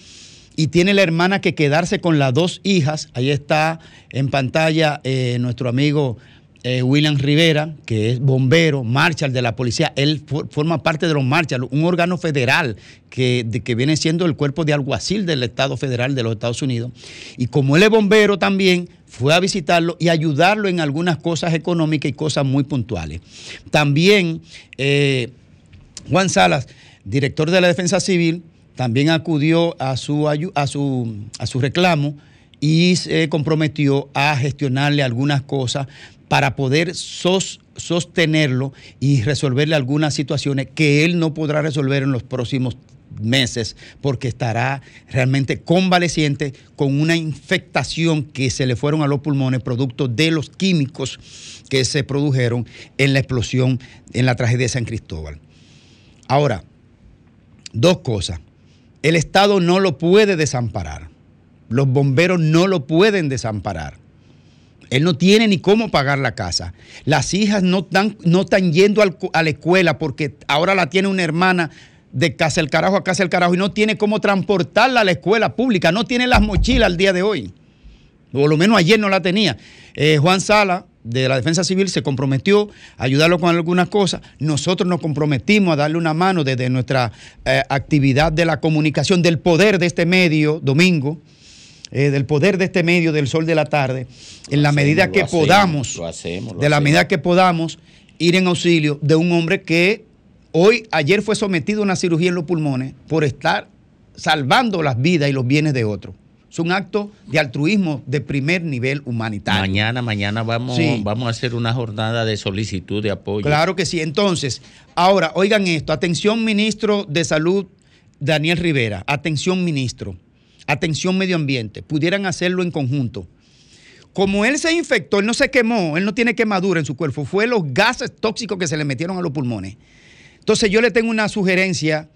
y tiene la hermana que quedarse con las dos hijas. Ahí está en pantalla eh, nuestro amigo eh, William Rivera, que es bombero, marshal de la policía. Él for- forma parte de los marshals, un órgano federal que, que viene siendo el cuerpo de alguacil del Estado Federal de los Estados Unidos. Y como él es bombero también, fue a visitarlo y ayudarlo en algunas cosas económicas y cosas muy puntuales. También eh, Juan Salas, director de la Defensa Civil, también acudió a su, a su, a su reclamo y se comprometió a gestionarle algunas cosas para poder sos- sostenerlo y resolverle algunas situaciones que él no podrá resolver en los próximos meses porque estará realmente convaleciente con una infectación que se le fueron a los pulmones producto de los químicos que se produjeron en la explosión en la tragedia de San Cristóbal. Ahora, dos cosas. El Estado no lo puede desamparar. Los bomberos no lo pueden desamparar. Él no tiene ni cómo pagar la casa. Las hijas no están, no están yendo a la escuela porque ahora la tiene una hermana de casa el carajo a casa el carajo y no tiene cómo transportarla a la escuela pública. No tiene las mochilas al día de hoy. O lo menos ayer no la tenía. Eh, Juan Sala, de la Defensa Civil, se comprometió a ayudarlo con algunas cosas. Nosotros nos comprometimos a darle una mano desde nuestra eh, actividad de la comunicación, del poder de este medio, domingo, eh, del poder de este medio del sol de la tarde, en la medida que
hacemos,
podamos,
lo hacemos, lo
de la medida que podamos, ir en auxilio de un hombre que hoy, ayer fue sometido a una cirugía en los pulmones por estar salvando las vidas y los bienes de otros. Es un acto de altruismo de primer nivel humanitario.
Mañana, mañana vamos,
Sí.
vamos a hacer una jornada de solicitud de apoyo.
Claro que sí. Entonces, ahora, oigan esto. Atención, ministro de Salud, Daniel Rivera. Atención, ministro. Atención, medio ambiente. Pudieran hacerlo en conjunto. Como él se infectó, él no se quemó, él no tiene quemadura en su cuerpo, fue los gases tóxicos que se le metieron a los pulmones. Entonces yo le tengo una sugerencia,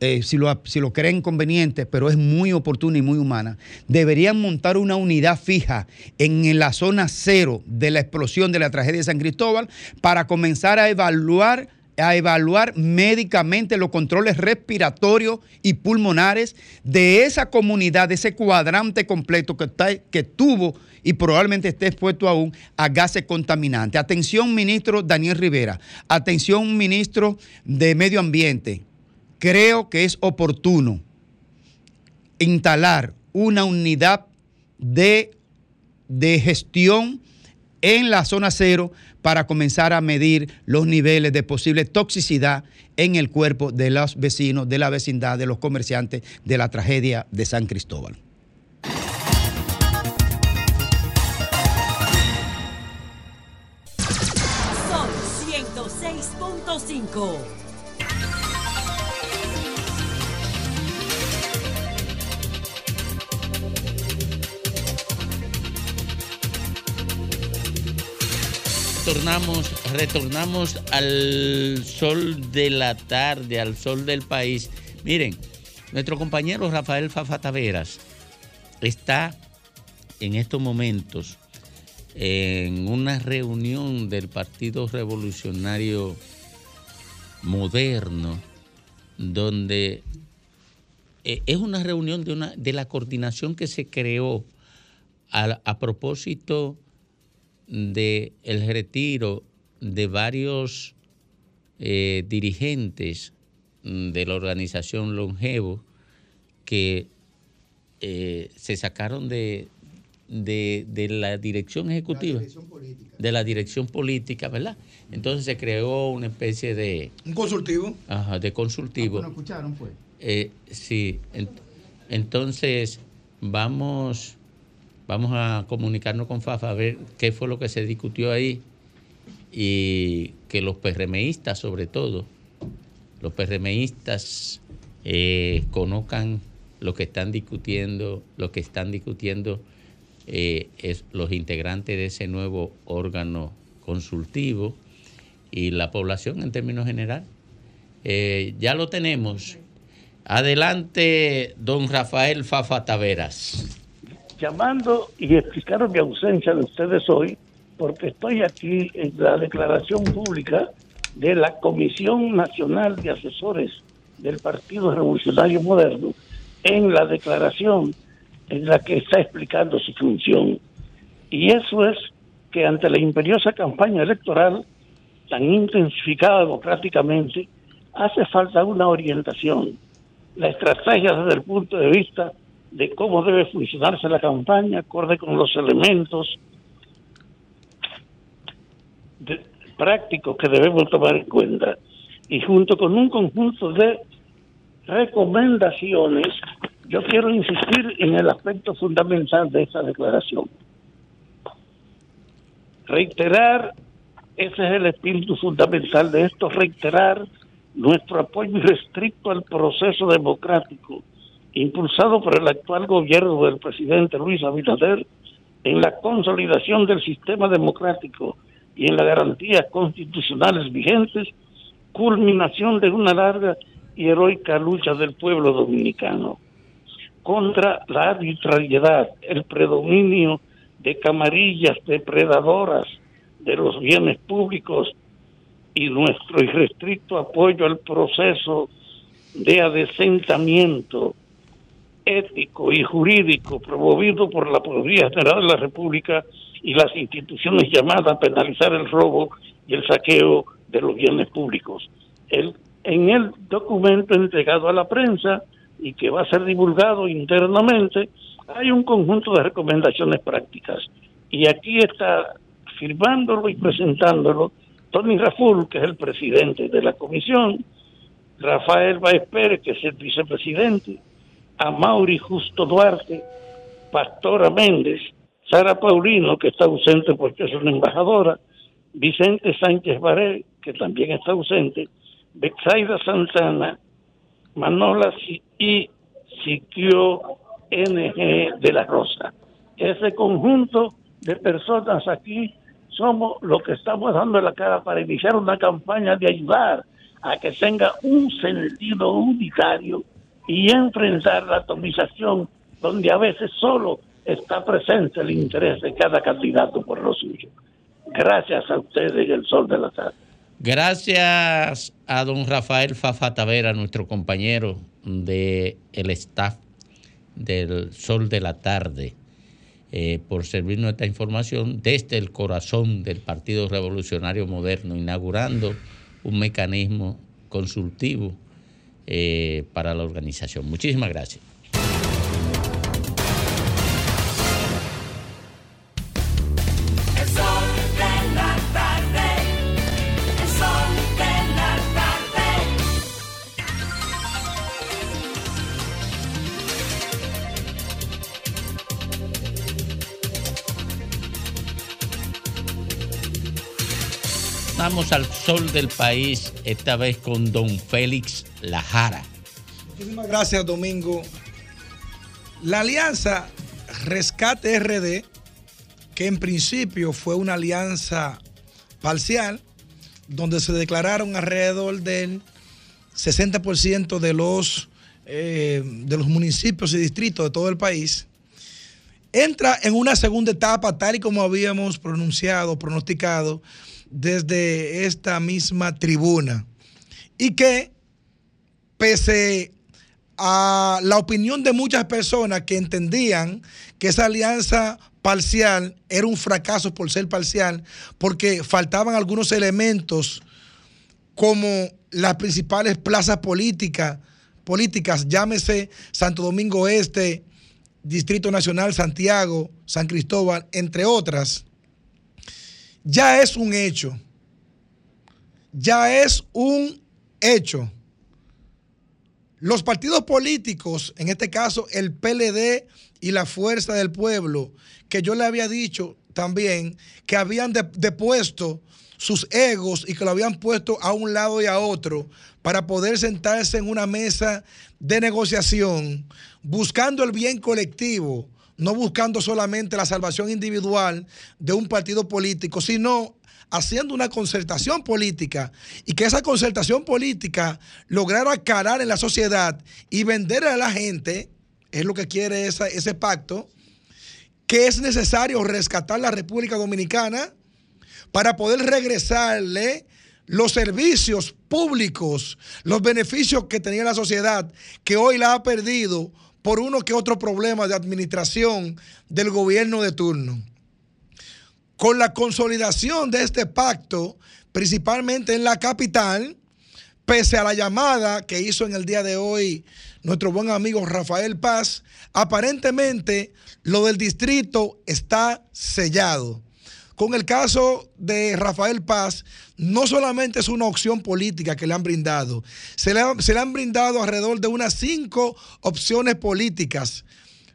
eh, si, lo, si lo creen conveniente, pero es muy oportuna y muy humana. Deberían montar una unidad fija en la zona cero de la explosión de la tragedia de San Cristóbal para comenzar a evaluar a evaluar médicamente los controles respiratorios y pulmonares de esa comunidad, de ese cuadrante completo que, está- que tuvo y probablemente esté expuesto aún a gases contaminantes. Atención, ministro Daniel Rivera. Atención, ministro de Medio Ambiente. Creo que es oportuno instalar una unidad de, de gestión en la zona cero para comenzar a medir los niveles de posible toxicidad en el cuerpo de los vecinos, de la vecindad, de los comerciantes de la tragedia de San Cristóbal.
Sol 106.5.
Retornamos, retornamos al sol de la tarde, al sol del país. Miren, nuestro compañero Rafael Fafa Taveras está en estos momentos en una reunión del Partido Revolucionario Moderno, donde eh, es una reunión de, una, de la coordinación que se creó a, a propósito de el retiro de varios eh, dirigentes mm, de la organización Longevo que eh, se sacaron de, de, de la dirección ejecutiva, de la dirección política, ¿verdad? Entonces se creó una especie de,
Un consultivo.
ajá, de consultivo.
escucharon, fue.
Eh, sí, en- entonces vamos, vamos a comunicarnos con Fafa a ver qué fue lo que se discutió ahí y que los PRMistas sobre todo, los PRMistas eh, conozcan lo que están discutiendo, lo que están discutiendo eh, es los integrantes de ese nuevo órgano consultivo y la población en términos general. Eh, ya lo tenemos. Adelante, don Rafael Fafa Taveras.
Llamando y explicaron mi ausencia de ustedes hoy porque estoy aquí en la declaración pública de la Comisión Nacional de Asesores del Partido Revolucionario Moderno en la declaración en la que está explicando su función. Y eso es que ante la imperiosa campaña electoral tan intensificada democráticamente, hace falta una orientación, la estrategia desde el punto de vista de cómo debe funcionarse la campaña, acorde con los elementos prácticos que debemos tomar en cuenta, y junto con un conjunto de recomendaciones, yo quiero insistir en el aspecto fundamental de esta declaración. Reiterar, ese es el espíritu fundamental de esto, reiterar nuestro apoyo irrestricto al proceso democrático impulsado por el actual gobierno del presidente Luis Abinader en la consolidación del sistema democrático y en las garantías constitucionales vigentes, culminación de una larga y heroica lucha del pueblo dominicano contra la arbitrariedad, el predominio de camarillas depredadoras de los bienes públicos y nuestro irrestricto apoyo al proceso de adesentamiento ético y jurídico promovido por la Procuraduría General de la República y las instituciones llamadas a penalizar el robo y el saqueo de los bienes públicos. En el documento entregado a la prensa y que va a ser divulgado internamente, hay un conjunto de recomendaciones prácticas. Y aquí está firmándolo y presentándolo Tony Raful, que es el presidente de la comisión, Rafael Baez Pérez, que es el vicepresidente, a Mauri Justo Duarte, Pastora Méndez, Sara Paulino, que está ausente porque es una embajadora, Vicente Sánchez Baré, que también está ausente, Bexaida Santana, Manola y Siquio NG de la Rosa. Ese conjunto de personas aquí somos los que estamos dando la cara para iniciar una campaña de ayudar a que tenga un sentido unitario y enfrentar la atomización donde a veces solo está presente el interés de cada candidato por lo suyo. Gracias a ustedes y el sol de la tarde.
Gracias a don Rafael Fafa Tavera, nuestro compañero del el staff del Sol de la Tarde, eh, por servirnos esta información desde el corazón del Partido Revolucionario Moderno, inaugurando un mecanismo consultivo eh, para la organización. Muchísimas gracias. Al sol del país, esta vez con don Félix Lajara.
Muchísimas gracias, Domingo. La alianza Rescate RD, que en principio fue una alianza parcial, donde se declararon alrededor del 60% de los, eh, de los municipios y distritos de todo el país, entra en una segunda etapa, tal y como habíamos pronunciado, pronosticado desde esta misma tribuna. Y que, pese a la opinión de muchas personas que entendían que esa alianza parcial era un fracaso por ser parcial, porque faltaban algunos elementos como las principales plazas políticas, políticas, llámese Santo Domingo Este, Distrito Nacional, Santiago, San Cristóbal, entre otras, ya es un hecho. Ya es un hecho. Los partidos políticos, en este caso el PLD y la Fuerza del Pueblo, que yo le había dicho también que habían de- depuesto sus egos y que lo habían puesto a un lado y a otro para poder sentarse en una mesa de negociación, buscando el bien colectivo, no buscando solamente la salvación individual de un partido político, sino haciendo una concertación política y que esa concertación política lograra calar en la sociedad y vender a la gente, es lo que quiere ese pacto, que es necesario rescatar la República Dominicana para poder regresarle los servicios públicos, los beneficios que tenía la sociedad, que hoy la ha perdido por uno que otro problema de administración del gobierno de turno. Con la consolidación de este pacto, principalmente en la capital, pese a la llamada que hizo en el día de hoy nuestro buen amigo Rafael Paz, aparentemente lo del distrito está sellado. Con el caso de Rafael Paz, no solamente es una opción política que le han brindado, se le, han brindado alrededor de unas cinco opciones políticas.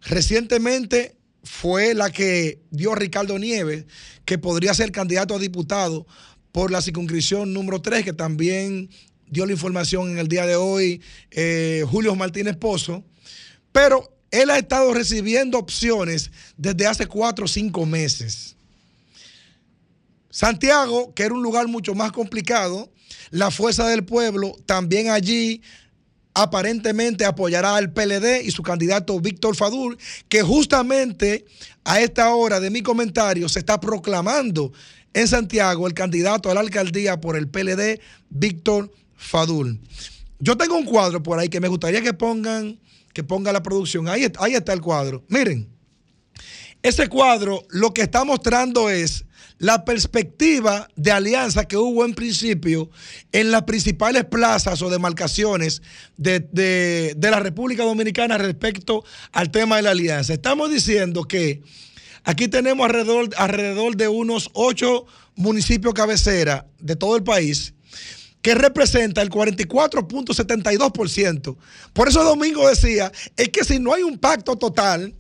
Recientemente fue la que dio Ricardo Nieves, que podría ser candidato a diputado por la circunscripción número 3, que también dio la información en el día de hoy eh, Julio Martínez Pozo, pero él ha estado recibiendo opciones desde hace cuatro o cinco meses. Santiago, que era un lugar mucho más complicado, la Fuerza del Pueblo también allí aparentemente apoyará al PLD y su candidato Víctor Fadul, que justamente a esta hora de mi comentario se está proclamando en Santiago el candidato a la alcaldía por el PLD, Víctor Fadul. Yo tengo un cuadro por ahí que me gustaría que pongan, que ponga la producción. Ahí, ahí está el cuadro. Miren, ese cuadro lo que está mostrando es la perspectiva de alianza que hubo en principio en las principales plazas o demarcaciones de, de, la República Dominicana respecto al tema de la alianza. Estamos diciendo que aquí tenemos alrededor, alrededor de unos ocho municipios cabecera de todo el país que representa el 44.72%. Por eso Domingo decía, es que si no hay un pacto total,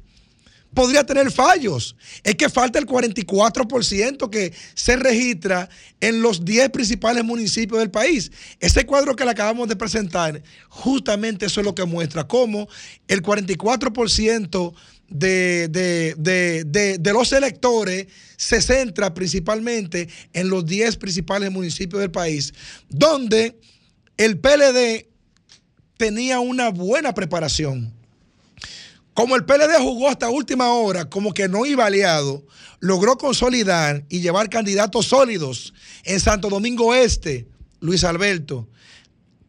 podría tener fallos. Es que falta el 44% que se registra en los 10 principales municipios del país. Ese cuadro que le acabamos de presentar, justamente eso es lo que muestra cómo el 44% de, de, de, de, los electores se centra principalmente en los 10 principales municipios del país, donde el PLD tenía una buena preparación. Como el PLD jugó hasta última hora, como que no iba aliado, logró consolidar y llevar candidatos sólidos en Santo Domingo Este, Luis Alberto.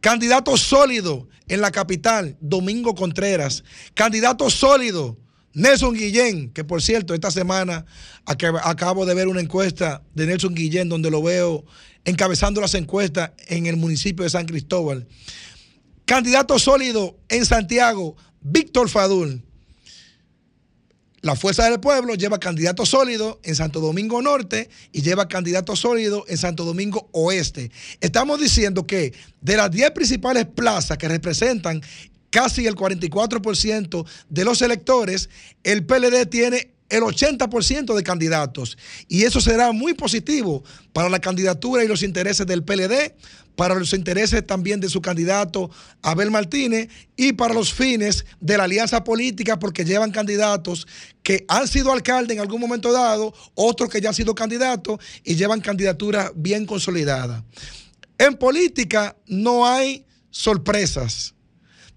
Candidato sólido en la capital, Domingo Contreras. Candidato sólido, Nelson Guillén, que por cierto, esta semana acabo de ver una encuesta de Nelson Guillén donde lo veo encabezando las encuestas en el municipio de San Cristóbal. Candidato sólido en Santiago, Víctor Fadul. La Fuerza del Pueblo lleva candidato sólido en Santo Domingo Norte y lleva candidato sólido en Santo Domingo Oeste. Estamos diciendo que de las 10 principales plazas que representan casi el 44% de los electores, el PLD tiene el 80% de candidatos. Y eso será muy positivo para la candidatura y los intereses del PLD, para los intereses también de su candidato Abel Martínez y para los fines de la alianza política, porque llevan candidatos que han sido alcalde en algún momento dado, otros que ya han sido candidatos y llevan candidaturas bien consolidadas. En política no hay sorpresas.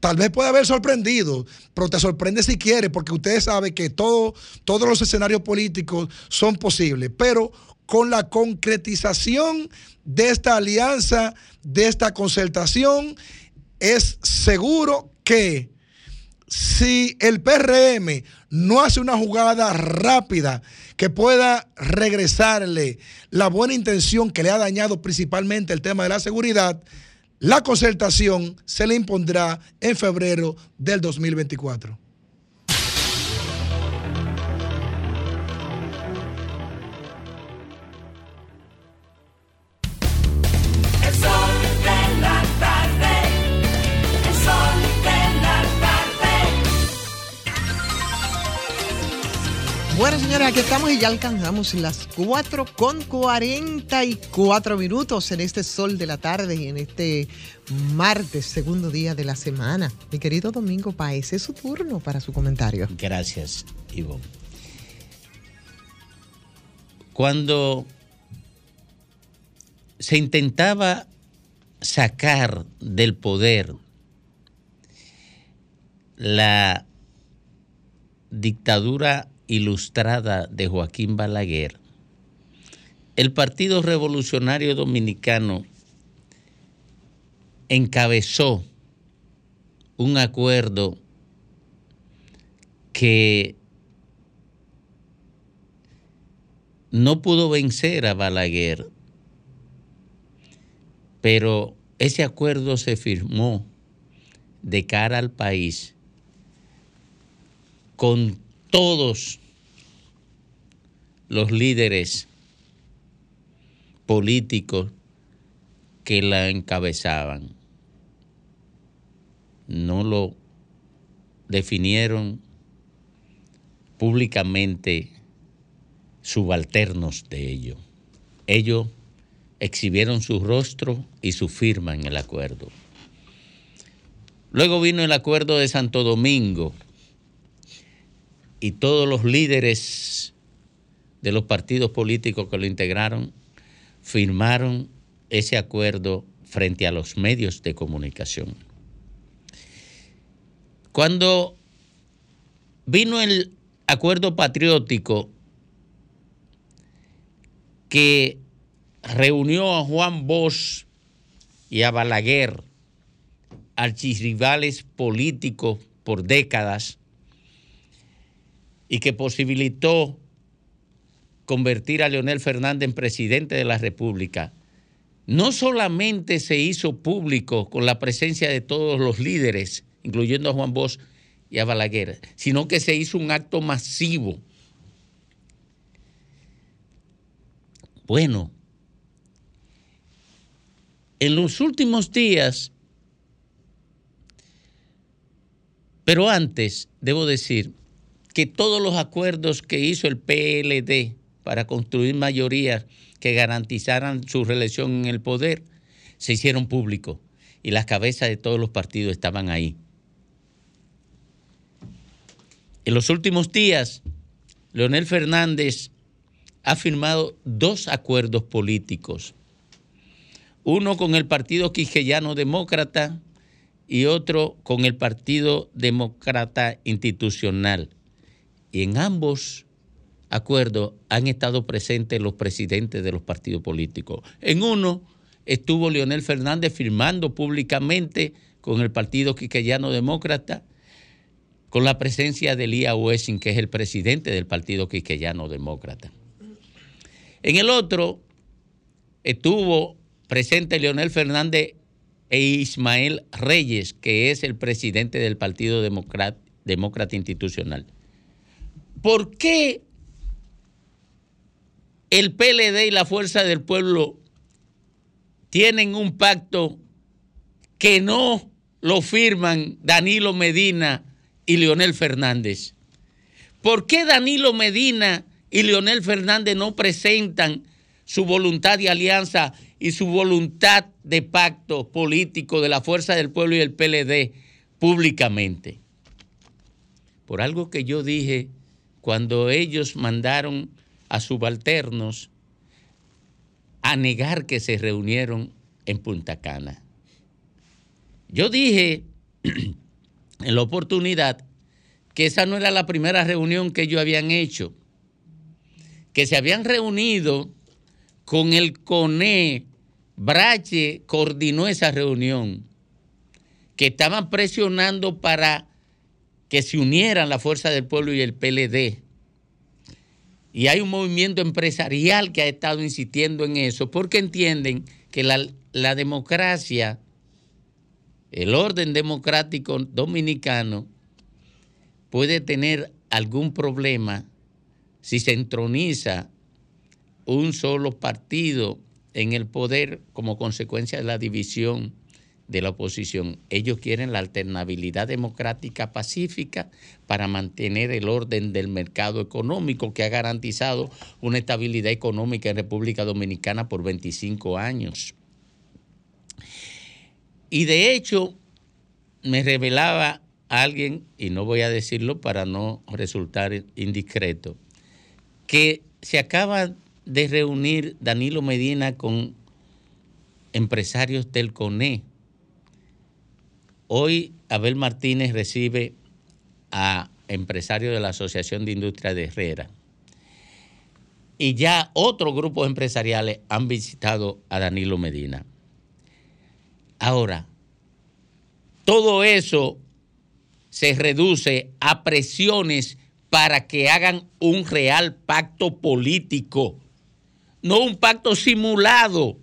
Tal vez puede haber sorprendido, pero te sorprende si quiere, porque ustedes saben que todo, todos los escenarios políticos son posibles. Pero con la concretización de esta alianza, de esta concertación, es seguro que si el PRM no hace una jugada rápida que pueda regresarle la buena intención que le ha dañado principalmente el tema de la seguridad, la concertación se le impondrá en febrero del 2024.
Bueno, señores, aquí estamos y ya alcanzamos las 4 con 44 minutos en este sol de la tarde y en este martes, segundo día de la semana. Mi querido Domingo Paez, es su turno para su comentario.
Gracias, Ivo. Cuando se intentaba sacar del poder la dictadura ilustrada de Joaquín Balaguer, el Partido Revolucionario Dominicano encabezó un acuerdo que no pudo vencer a Balaguer, pero ese acuerdo se firmó de cara al país con todos los líderes políticos que la encabezaban. No lo definieron públicamente subalternos de ello. Ellos exhibieron su rostro y su firma en el acuerdo. Luego vino el acuerdo de Santo Domingo y todos los líderes de los partidos políticos que lo integraron firmaron ese acuerdo frente a los medios de comunicación. Cuando vino el acuerdo patriótico que reunió a Juan Bosch y a Balaguer, archirrivales políticos por décadas, y que posibilitó convertir a Leonel Fernández en presidente de la República, no solamente se hizo público con la presencia de todos los líderes, incluyendo a Juan Bosch y a Balaguer, sino que se hizo un acto masivo. Bueno, en los últimos días, pero antes, debo decir que todos los acuerdos que hizo el PLD para construir mayorías que garantizaran su reelección en el poder se hicieron públicos y las cabezas de todos los partidos estaban ahí. En los últimos días, Leonel Fernández ha firmado dos acuerdos políticos uno con el Partido Quijellano Demócrata y otro con el Partido Demócrata Institucional. Y en ambos acuerdos han estado presentes los presidentes de los partidos políticos. En uno estuvo Leonel Fernández firmando públicamente con el Partido Quijellano Demócrata, con la presencia de Lía Wessing, que es el presidente del Partido Quijellano Demócrata. En el otro estuvo presente Leonel Fernández e Ismael Reyes, que es el presidente del Partido Demócrata Institucional. ¿Por qué el PLD y la Fuerza del Pueblo tienen un pacto que no lo firman Danilo Medina y Leonel Fernández? ¿Por qué Danilo Medina y Leonel Fernández no presentan su voluntad de alianza y su voluntad de pacto político de la Fuerza del Pueblo y el PLD públicamente. Por algo que yo dije cuando ellos mandaron a subalternos a negar que se reunieron en Punta Cana. Yo dije en la oportunidad que esa no era la primera reunión que ellos habían hecho, que se habían reunido con el CONE Brache coordinó esa reunión, que estaban presionando para que se unieran la Fuerza del Pueblo y el PLD. Y hay un movimiento empresarial que ha estado insistiendo en eso, porque entienden que la, la democracia, el orden democrático dominicano, puede tener algún problema si se entroniza un solo partido en el poder como consecuencia de la división de la oposición. Ellos quieren la alternabilidad democrática pacífica para mantener el orden del mercado económico que ha garantizado una estabilidad económica en República Dominicana por 25 años. Y de hecho, me revelaba alguien, y no voy a decirlo para no resultar indiscreto, que se acaba de reunir Danilo Medina con empresarios del CONE. Hoy Abel Martínez recibe a empresarios de la Asociación de Industria de Herrera. Y ya otros grupos empresariales han visitado a Danilo Medina. Ahora, todo eso se reduce a presiones para que hagan un real pacto político no un pacto simulado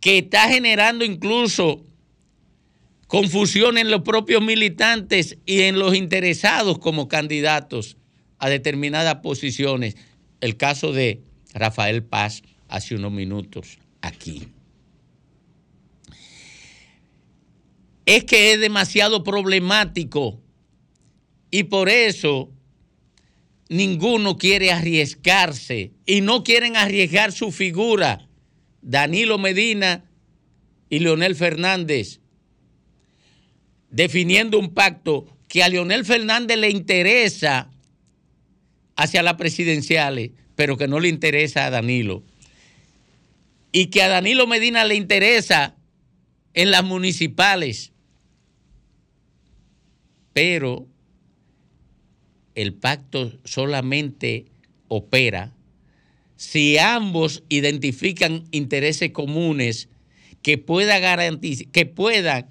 que está generando incluso confusión en los propios militantes y en los interesados como candidatos a determinadas posiciones. El caso de Rafael Paz hace unos minutos aquí. Es que es demasiado problemático y por eso ninguno quiere arriesgarse y no quieren arriesgar su figura Danilo Medina y Leonel Fernández, definiendo un pacto que a Leonel Fernández le interesa hacia las presidenciales, pero que no le interesa a Danilo. Y que a Danilo Medina le interesa en las municipales. Pero el pacto solamente opera si ambos identifican intereses comunes que, pueda que puedan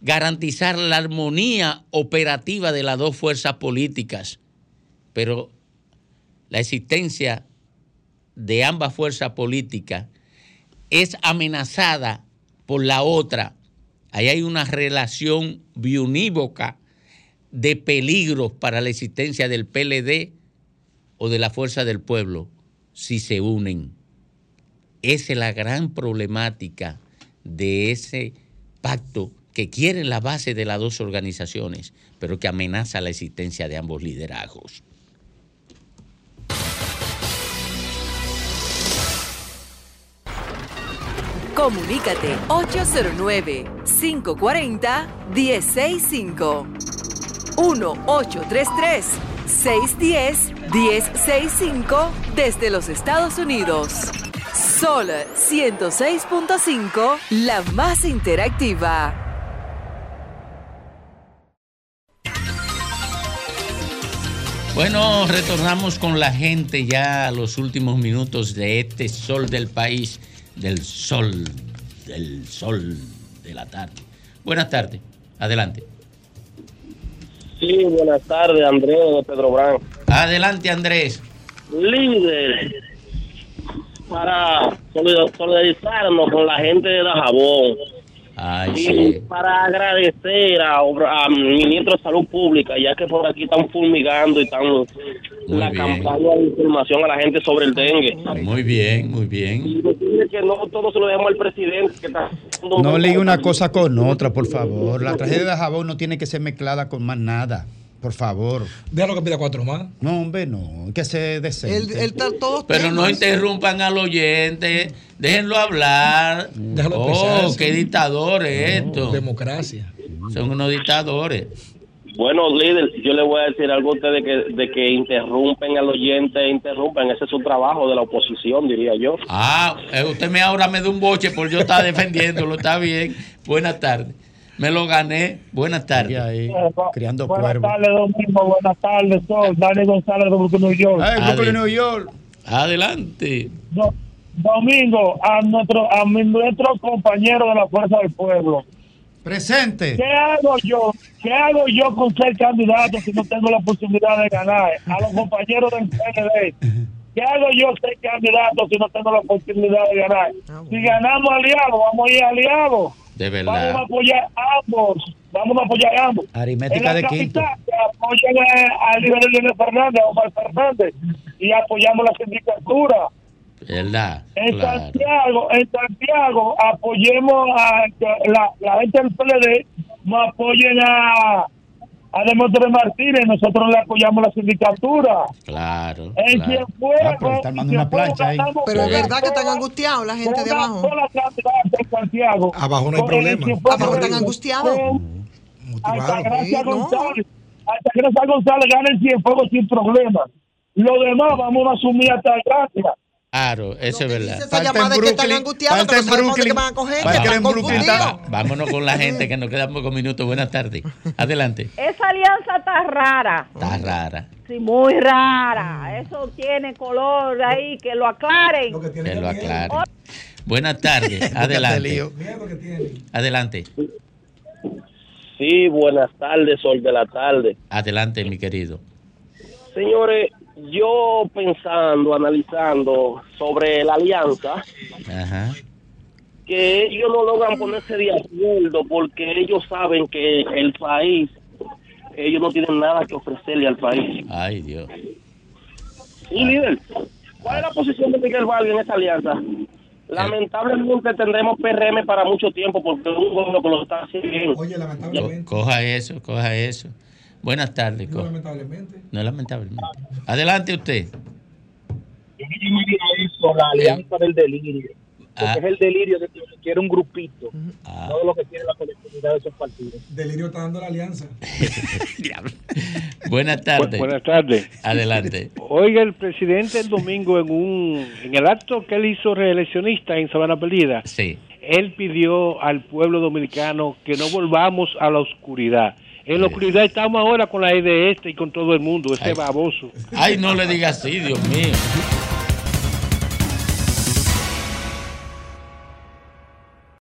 garantizar la armonía operativa de las dos fuerzas políticas. Pero la existencia de ambas fuerzas políticas es amenazada por la otra. Ahí hay una relación biunívoca de peligros para la existencia del PLD o de la Fuerza del Pueblo si se unen. Esa es la gran problemática de ese pacto que quiere la base de las dos organizaciones, pero que amenaza la existencia de ambos liderazgos.
Comunícate 809-540-1065. 1-833-610-1065 desde los Estados Unidos. Sol 106.5, la más interactiva.
Bueno, retornamos con la gente ya a los últimos minutos de este sol del país, del sol, del sol de la tarde. Buenas tardes, adelante.
Sí, buenas tardes, Andrés de Pedro Brán.
Adelante, Andrés.
Líder, para solidar- solidarizarnos con la gente de Dajabón
Ay,
y
sí.
para agradecer a, ministro de Salud Pública, ya que por aquí están fulmigando y están la
bien.
campaña de información a la gente sobre el dengue.
Muy bien, muy bien.
Y decirle que no todo se lo dejamos al presidente, que está haciendo
No ligue una cosa con otra, por favor. La tragedia de Jabón no tiene que ser mezclada con más nada. Por favor.
Déjalo que pida cuatro más.
No, hombre, no. Que ser decente.
Pero no interrumpan al oyente, déjenlo hablar.
Déjalo
oh, qué dictadores estos.
Democracia.
Son unos dictadores.
Bueno, líder, yo le voy a decir algo a ustedes que, de que interrumpen al oyente, interrumpen, ese es su trabajo de la oposición, diría yo.
Ah, eh, usted me ahora me da un boche por yo estar defendiéndolo, está bien. Buenas tardes. Me lo gané. Buenas tardes.
Criando
Buenas tardes, Domingo. Buenas tardes, Sol. Dani González de Brooklyn, New York.
Ade-
York.
Adelante.
Do- Domingo, a nuestro, a mi- nuestro compañero de la Fuerza del Pueblo.
Presente.
¿Qué hago yo? ¿Qué hago yo con ser candidato si no tengo la posibilidad de ganar? A los compañeros del PND. ¿Qué hago yo ser candidato si no tengo la posibilidad de ganar? Si ganamos aliados, vamos a ir aliados.
De
Vamos a
verdad.
apoyar ambos. Vamos a apoyar ambos.
Aritmética
en la
de
capital, que apoyen a- al líder Leonel Fernández, a Omar Fernández, y apoyamos la sindicatura.
¿Verdad?
En
Claro.
Santiago, en Santiago, apoyemos a la, la gente del PLD, nos apoyen a, a Demetrio Martínez, nosotros le apoyamos la sindicatura.
Claro.
En
claro.
Cienfuegos,
Ah, pero está armando
en
una plancha ahí.
Pero es verdad que están angustiados la gente de abajo.
Santiago.
Abajo no hay problema.
Abajo están angustiados.
Altagracia. González. Altagracia González gana el Cienfuegos sin problema. Lo demás vamos a asumir hasta gracia.
Claro, eso es verdad.
Esa llamada es que están angustiados, que no sabemos dónde van a coger, que
Falta
están
en Brooklyn,
confundidos.
está- Vámonos con la gente que nos quedan pocos minutos. Buenas tardes. Adelante.
Esa alianza está rara.
Está rara.
Sí, muy rara. Eso tiene color ahí, que lo aclaren.
Que lo aclare. Buenas tardes. Adelante. Adelante.
Sí, buenas tardes, Sol de la tarde.
Adelante, mi querido.
Señores, yo pensando, analizando sobre la alianza,
Ajá.
que ellos no logran ponerse de acuerdo porque ellos saben que el país, ellos no tienen nada que ofrecerle al país.
Ay, Dios.
Y líder, ¿cuál es la posición de Miguel Vargas en esa alianza? Lamentablemente tendremos PRM para mucho tiempo porque es un gobierno que lo está haciendo bien.
Co- coja eso, coja eso. Buenas tardes. co-
lamentablemente.
No lamentablemente. Adelante usted.
la alianza del delirio.
porque
Ah.
es el delirio de que quiere un grupito,
Ah.
todo lo que quiere la colectividad de esos partidos.
Delirio está dando la alianza.
Buenas tardes.
Bu- buenas tardes.
Adelante.
Oiga, el presidente el domingo en un en el acto que él hizo reeleccionista en Sabana Perdida,
sí.
él pidió al pueblo dominicano que no volvamos a la oscuridad. En la oscuridad estamos ahora con la E de este y con todo el mundo, ese
Ay.
baboso.
Ay, no le digas así, Dios mío.